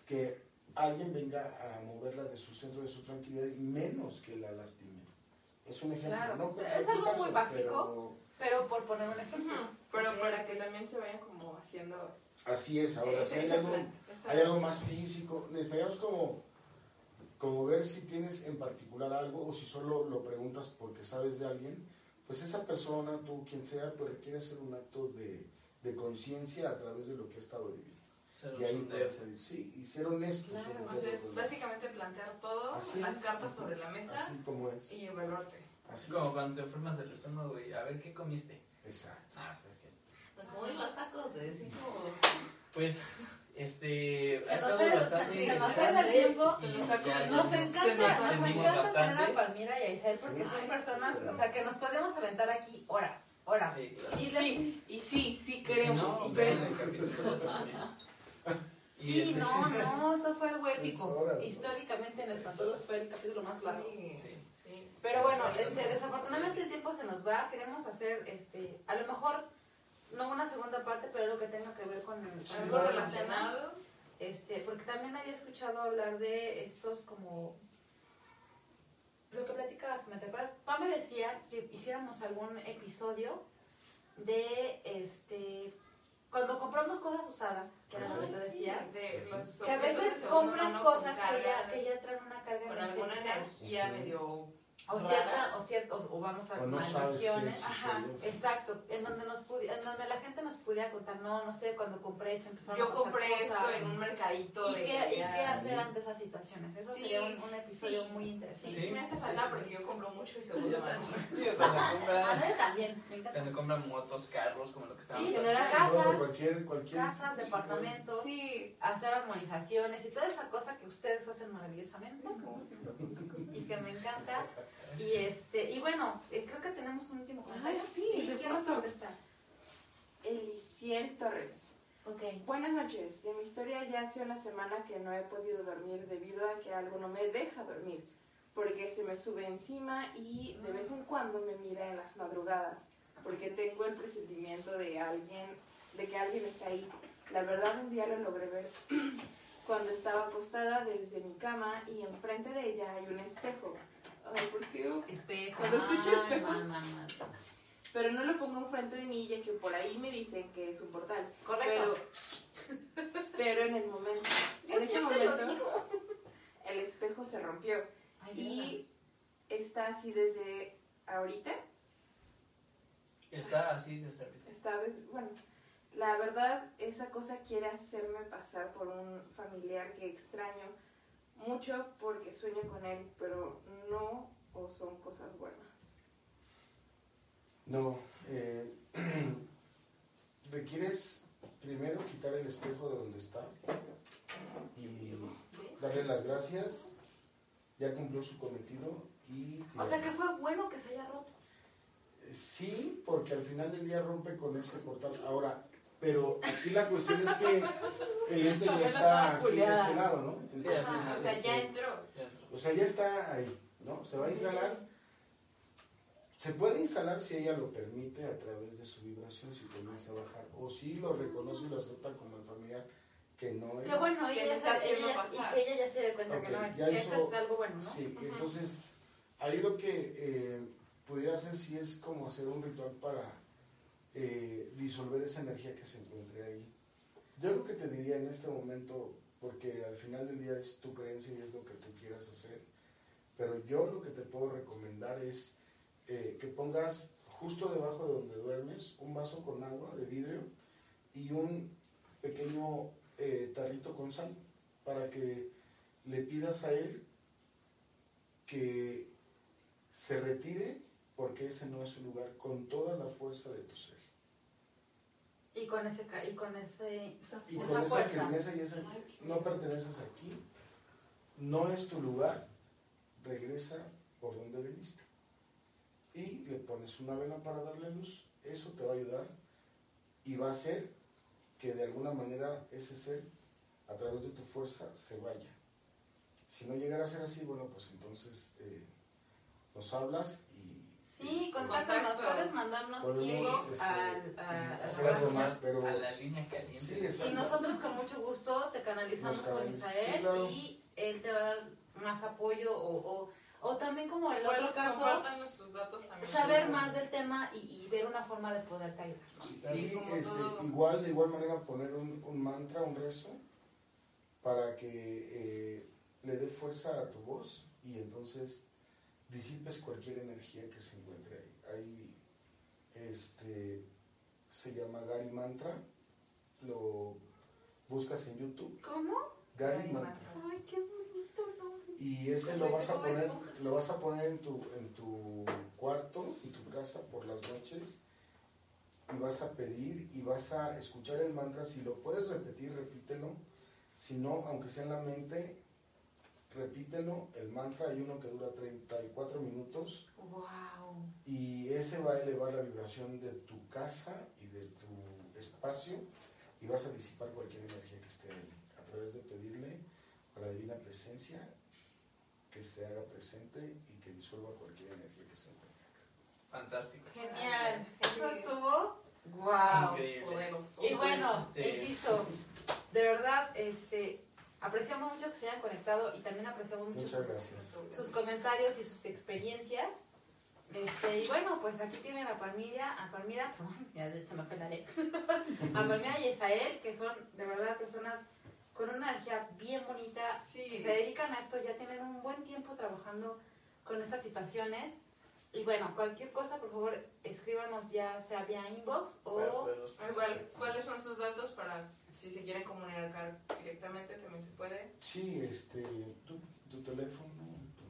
que alguien venga a moverla de su centro de su tranquilidad y menos que la lastime. Es un ejemplo. Claro, no es algo muy básico. pero Pero por poner un ejemplo. Pero para que también se vayan como haciendo... Así es. Ahora, ese- si hay algo, plan, hay algo más físico, necesitaríamos como, como ver si tienes en particular algo o si solo lo preguntas porque sabes de alguien, pues esa persona, tú, quien sea, pues requiere hacer un acto de, de conciencia a través de lo que ha estado viviendo. Ser Y ahí puede salir, sí, y ser honesto Claro, sobre O todo. sea, es pues, básicamente plantear todo, Así las es, cartas así, sobre la mesa Así como es. y evaluarte. Así como es. cuando te enfermas del estómago y a ver qué comiste. Exacto. Ah, pues es que es- Como los tacos de cinco. Pues, este. Se ha nos estado fue- bastante se nos fue el tiempo. Se nos ha ya Nos nos- encanta, nos nos encanta tener a. Palmira y a Isabel porque Sí. son personas, o sea, que nos podemos aventar aquí horas, horas. Sí, claro. Y les- Sí, y sí, sí Si queremos. no, sí, ese- no, no, eso fue algo épico. Históricamente en Espantosos fue el capítulo más largo. Sí, Sí. Pero bueno, este, desafortunadamente el tiempo se nos va. Queremos hacer, este, a lo mejor, no una segunda parte, pero algo que tenga que ver con Algo el relacionado. Este, porque también había escuchado hablar de estos como lo que platicabas, ¿me te acuerdas? Pam me decía que hiciéramos algún episodio de este cuando compramos cosas usadas, que era lo que te Ay, sí, decías, de los que a veces compras cosas que ya, que ya traen una carga con alguna energía medio o cierta, o cierto, o, o vamos a O no. Ajá. Exacto, en donde nos pudi- en donde la gente nos pudiera contar, no, no sé, cuando compré esto empezaron a Yo pasar compré esto cosas. en un mercadito ¿Y de qué, y qué hacer ante esas situaciones? Eso Sí, sería un, un episodio sí, muy Sí, interesante. sí me hace falta porque yo compro mucho y seguro mano. Cuando A compran, mí también, me encanta. cuando compran motos, carros, como lo que estábamos Sí, hablando. generar casas, cualquier, cualquier, casas, departamentos, Sí, hacer armonizaciones y toda esa cosa que ustedes hacen maravillosamente y que me encanta. Y este y bueno, eh, creo que tenemos un último comentario. Ay, sí, de ¿quién nos pronto. contesta? Eliciel Torres. Ok. Buenas noches. De mi historia ya hace una semana que no he podido dormir debido a que algo no me deja dormir, porque se me sube encima y de vez en cuando me mira en las madrugadas, porque tengo el presentimiento de alguien, de que alguien está ahí. La verdad un día lo logré ver cuando estaba acostada desde mi cama y enfrente de ella hay un espejo. Ay, ¿por qué? Espejo. Cuando espejos. mal. Pero no lo pongo enfrente de mí ya que por ahí me dicen que es un portal. Correcto. Pero, pero en el momento, Yo en ese momento, el espejo se rompió Ay, y está así desde ahorita. Está así de servicio. Está bueno, la verdad, esa cosa quiere hacerme pasar por un familiar que extraño mucho porque sueño con él, pero no o son cosas buenas. No, eh, requieres primero quitar el espejo de donde está y darle las gracias, ya cumplió su cometido y... O sea que fue bueno que se haya roto. Sí, porque al final del día rompe con ese portal. Ahora, pero aquí la cuestión es que el ente ya está aquí de este lado, ¿no? Entonces, o sea, ya entró. o sea, ya está ahí, ¿no? Se va a instalar. Se puede instalar si ella lo permite a través de su vibración, si comienza a bajar, o si lo reconoce y lo acepta como el familiar que no es. Qué bueno, Que ella está ella- y que ella ya se dé cuenta que no es. ya Eso es algo bueno, ¿no? Sí, entonces ahí lo que eh, pudiera hacer sí es como hacer un ritual para eh, disolver esa energía que se encuentre ahí. Yo lo que te diría en este momento, porque al final del día es tu creencia y es lo que tú quieras hacer, pero yo lo que te puedo recomendar es eh, que pongas justo debajo de donde duermes un vaso con agua de vidrio y un pequeño eh, tarrito con sal para que le pidas a él que se retire porque ese no es su lugar con toda la fuerza de tu ser. Y con ese y con ese esa, Y con esa firmeza y esa, no perteneces aquí, no es tu lugar, regresa por donde veniste. Y le pones una vela para darle luz, eso te va a ayudar y va a hacer que de alguna manera ese ser, a través de tu fuerza, se vaya. Si no llegara a ser así, bueno, pues entonces eh, nos hablas y... Sí, este, contáctanos, puedes mandarnos inbox este, al, a- a- algo más, pero... A la línea caliente. Sí, Y nosotros con mucho gusto te canalizamos con sí, claro. y él te va a dar más apoyo o, o, o también como el otro caso, compártanos sus datos también. saber más del tema y, y ver una forma de poderte ayudar. ¿no? Sí, Sí, ahí, como este, todo. igual, de igual manera, poner un, un mantra, un rezo, para que eh, le dé fuerza a tu voz y entonces disipes cualquier energía que se encuentre ahí. Ahí este, se llama Gari Mantra, lo buscas en YouTube, ¿Cómo? Gari Gari Mantra. Mantra. Ay, qué bonito nombre. Y ese lo vas a poner, esponja. lo vas a poner en tu, en tu cuarto, en tu casa por las noches y vas a pedir y vas a escuchar el mantra. Si lo puedes repetir, repítelo. Si no, aunque sea en la mente, repítelo. El mantra hay uno que dura 34 minutos Wow. y ese va a elevar la vibración de tu casa y de tu espacio y vas a disipar cualquier energía que esté ahí a través de pedirle a la divina presencia que se haga presente y que disuelva cualquier energía que se encuentre. Fantástico. Genial. Eso estuvo. Wow. Increíble. Poderoso. Y bueno, este- insisto, de verdad, este, apreciamos mucho que se hayan conectado y también apreciamos mucho sus, sus comentarios y sus experiencias. Este, y bueno, pues aquí tienen a Palmira, a Palmira, perdón, ya de hecho me fue la ley, a Palmira y a Isael, que son de verdad personas con una energía bien bonita, Sí. que se dedican a esto, ya tienen un buen tiempo trabajando con estas situaciones. Y bueno, cualquier cosa, por favor, escríbanos ya sea vía inbox o poderlos Igual, ¿cuáles son sus datos para si se quieren comunicar directamente también se puede? Sí, este, tu, tu teléfono, tu-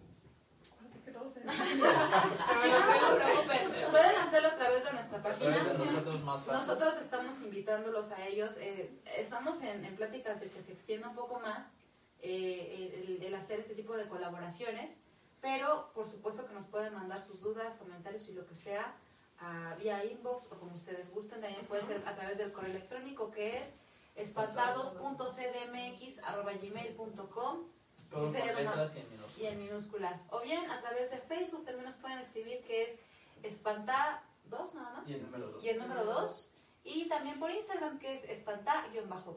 No pueden hacerlo a través de nuestra de página. nosotros más fácil. Nosotros estamos invitándolos a ellos. eh, estamos en, en pláticas de que se extienda un poco más eh, el, el hacer este tipo de colaboraciones, pero por supuesto que nos pueden mandar sus dudas, comentarios y lo que sea a vía inbox o como ustedes gusten. También puede ser a través del correo electrónico que es espantados.cdmx.gmail.com letras y en minúsculas. y en minúsculas. O bien a través de Facebook también nos pueden escribir que es espanta2 nada más. Y el número dos. Y el número 2. Y también por Instagram que es espanta-2.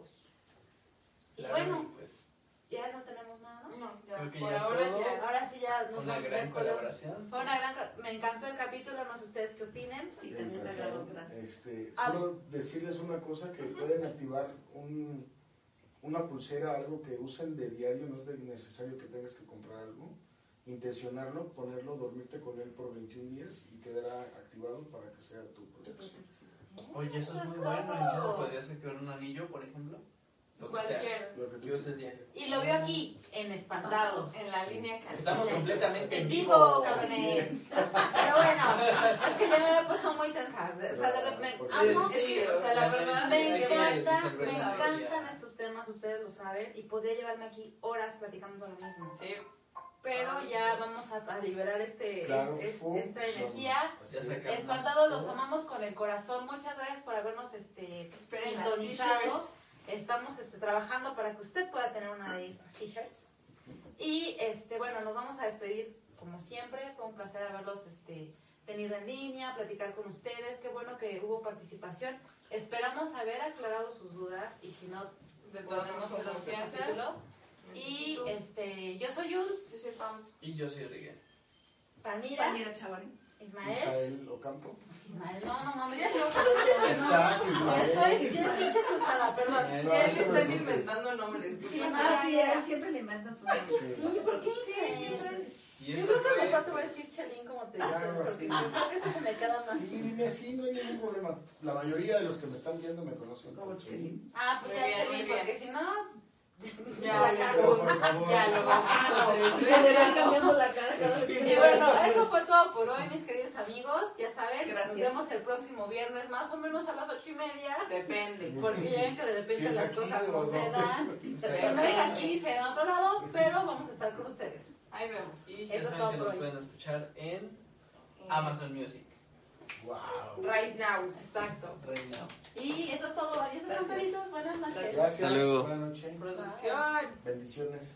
Y Claro, bueno, pues ya no tenemos nada más. No, ya, Creo que por ya es ahora todo. ya. Ahora sí ya nos una gran colaboración. Fue una gran me encantó el capítulo, no sé ustedes qué opinen. Sí, también. Este, Ah. solo decirles una cosa, que pueden activar un, una pulsera, algo que usen de diario, no es de necesario que tengas que comprar algo, intencionarlo, ponerlo, dormirte con él por 21 días y quedará activado para que sea tu protección. Oye, eso es muy bueno. Incluso podrías activar un anillo, por ejemplo. Lo que Cualquier. sea. Lo que tú Que uses diario. Y lo veo aquí, en Espantados. En la línea que Estamos completamente En vivo. cabrones. es. Pero bueno, es que ya me había puesto muy tensa. O sea, de repente, Porque- amo, Sí, es que, o sea, la verdad, me encanta, me encantan estos temas, ustedes lo saben, y podría llevarme aquí horas platicando lo mismo. Sí. Pero ya vamos a, a liberar este, Claro, es- es- fu- esta energía. Espantados, los amamos con el corazón. Muchas gracias por habernos este, sintonizado. Estamos este, trabajando para que usted pueda tener una de estas t-shirts. Y este, bueno, nos vamos a despedir como siempre. Fue un placer haberlos este, tenido en línea, platicar con ustedes. Qué bueno que hubo participación. Esperamos haber aclarado sus dudas y si no, a otro confianza. Y este, yo soy Jules, Yo soy Pams. Y yo soy Rigel. Palmira, Mira, Chavarín. Ismael. Isael Ocampo. Ismael, no, no mames, cruzando, no. Exacto, Ismael. estoy bien pinche cruzada, perdón. Ismael. No, preocupes. inventando nombres. Sí, ¿no? no, Ah, sí, él siempre le inventa su nombre. Sí, ¿por qué? Y Yo creo que mejor te voy a decir Chalín como te porque creo que eso se me queda más. Sí, dime así, no hay ningún problema. La mayoría de los que me están viendo me conocen Como. Chelín. Ah, pues ya Chalín, porque si no, Ya, ya. lo vez Sí. que- Y bueno, eso fue todo por hoy, mis queridos amigos. Ya saben, Gracias. nos vemos el próximo viernes, más o menos a las ocho y media. Depende. Porque ya ven que de repente Si es las aquí cosas no se dan. No es aquí, será en otro lado, pero vamos a estar con ustedes. Ahí vemos. Y ya Eso es saben todo que por nos hoy. pueden escuchar en Eh, Amazon Music. Wow. Right now. Exacto. Right now. Y eso es todo. Adiós. Buenas noches. Gracias. Hasta luego. Buenas noches. Producción. Bendiciones.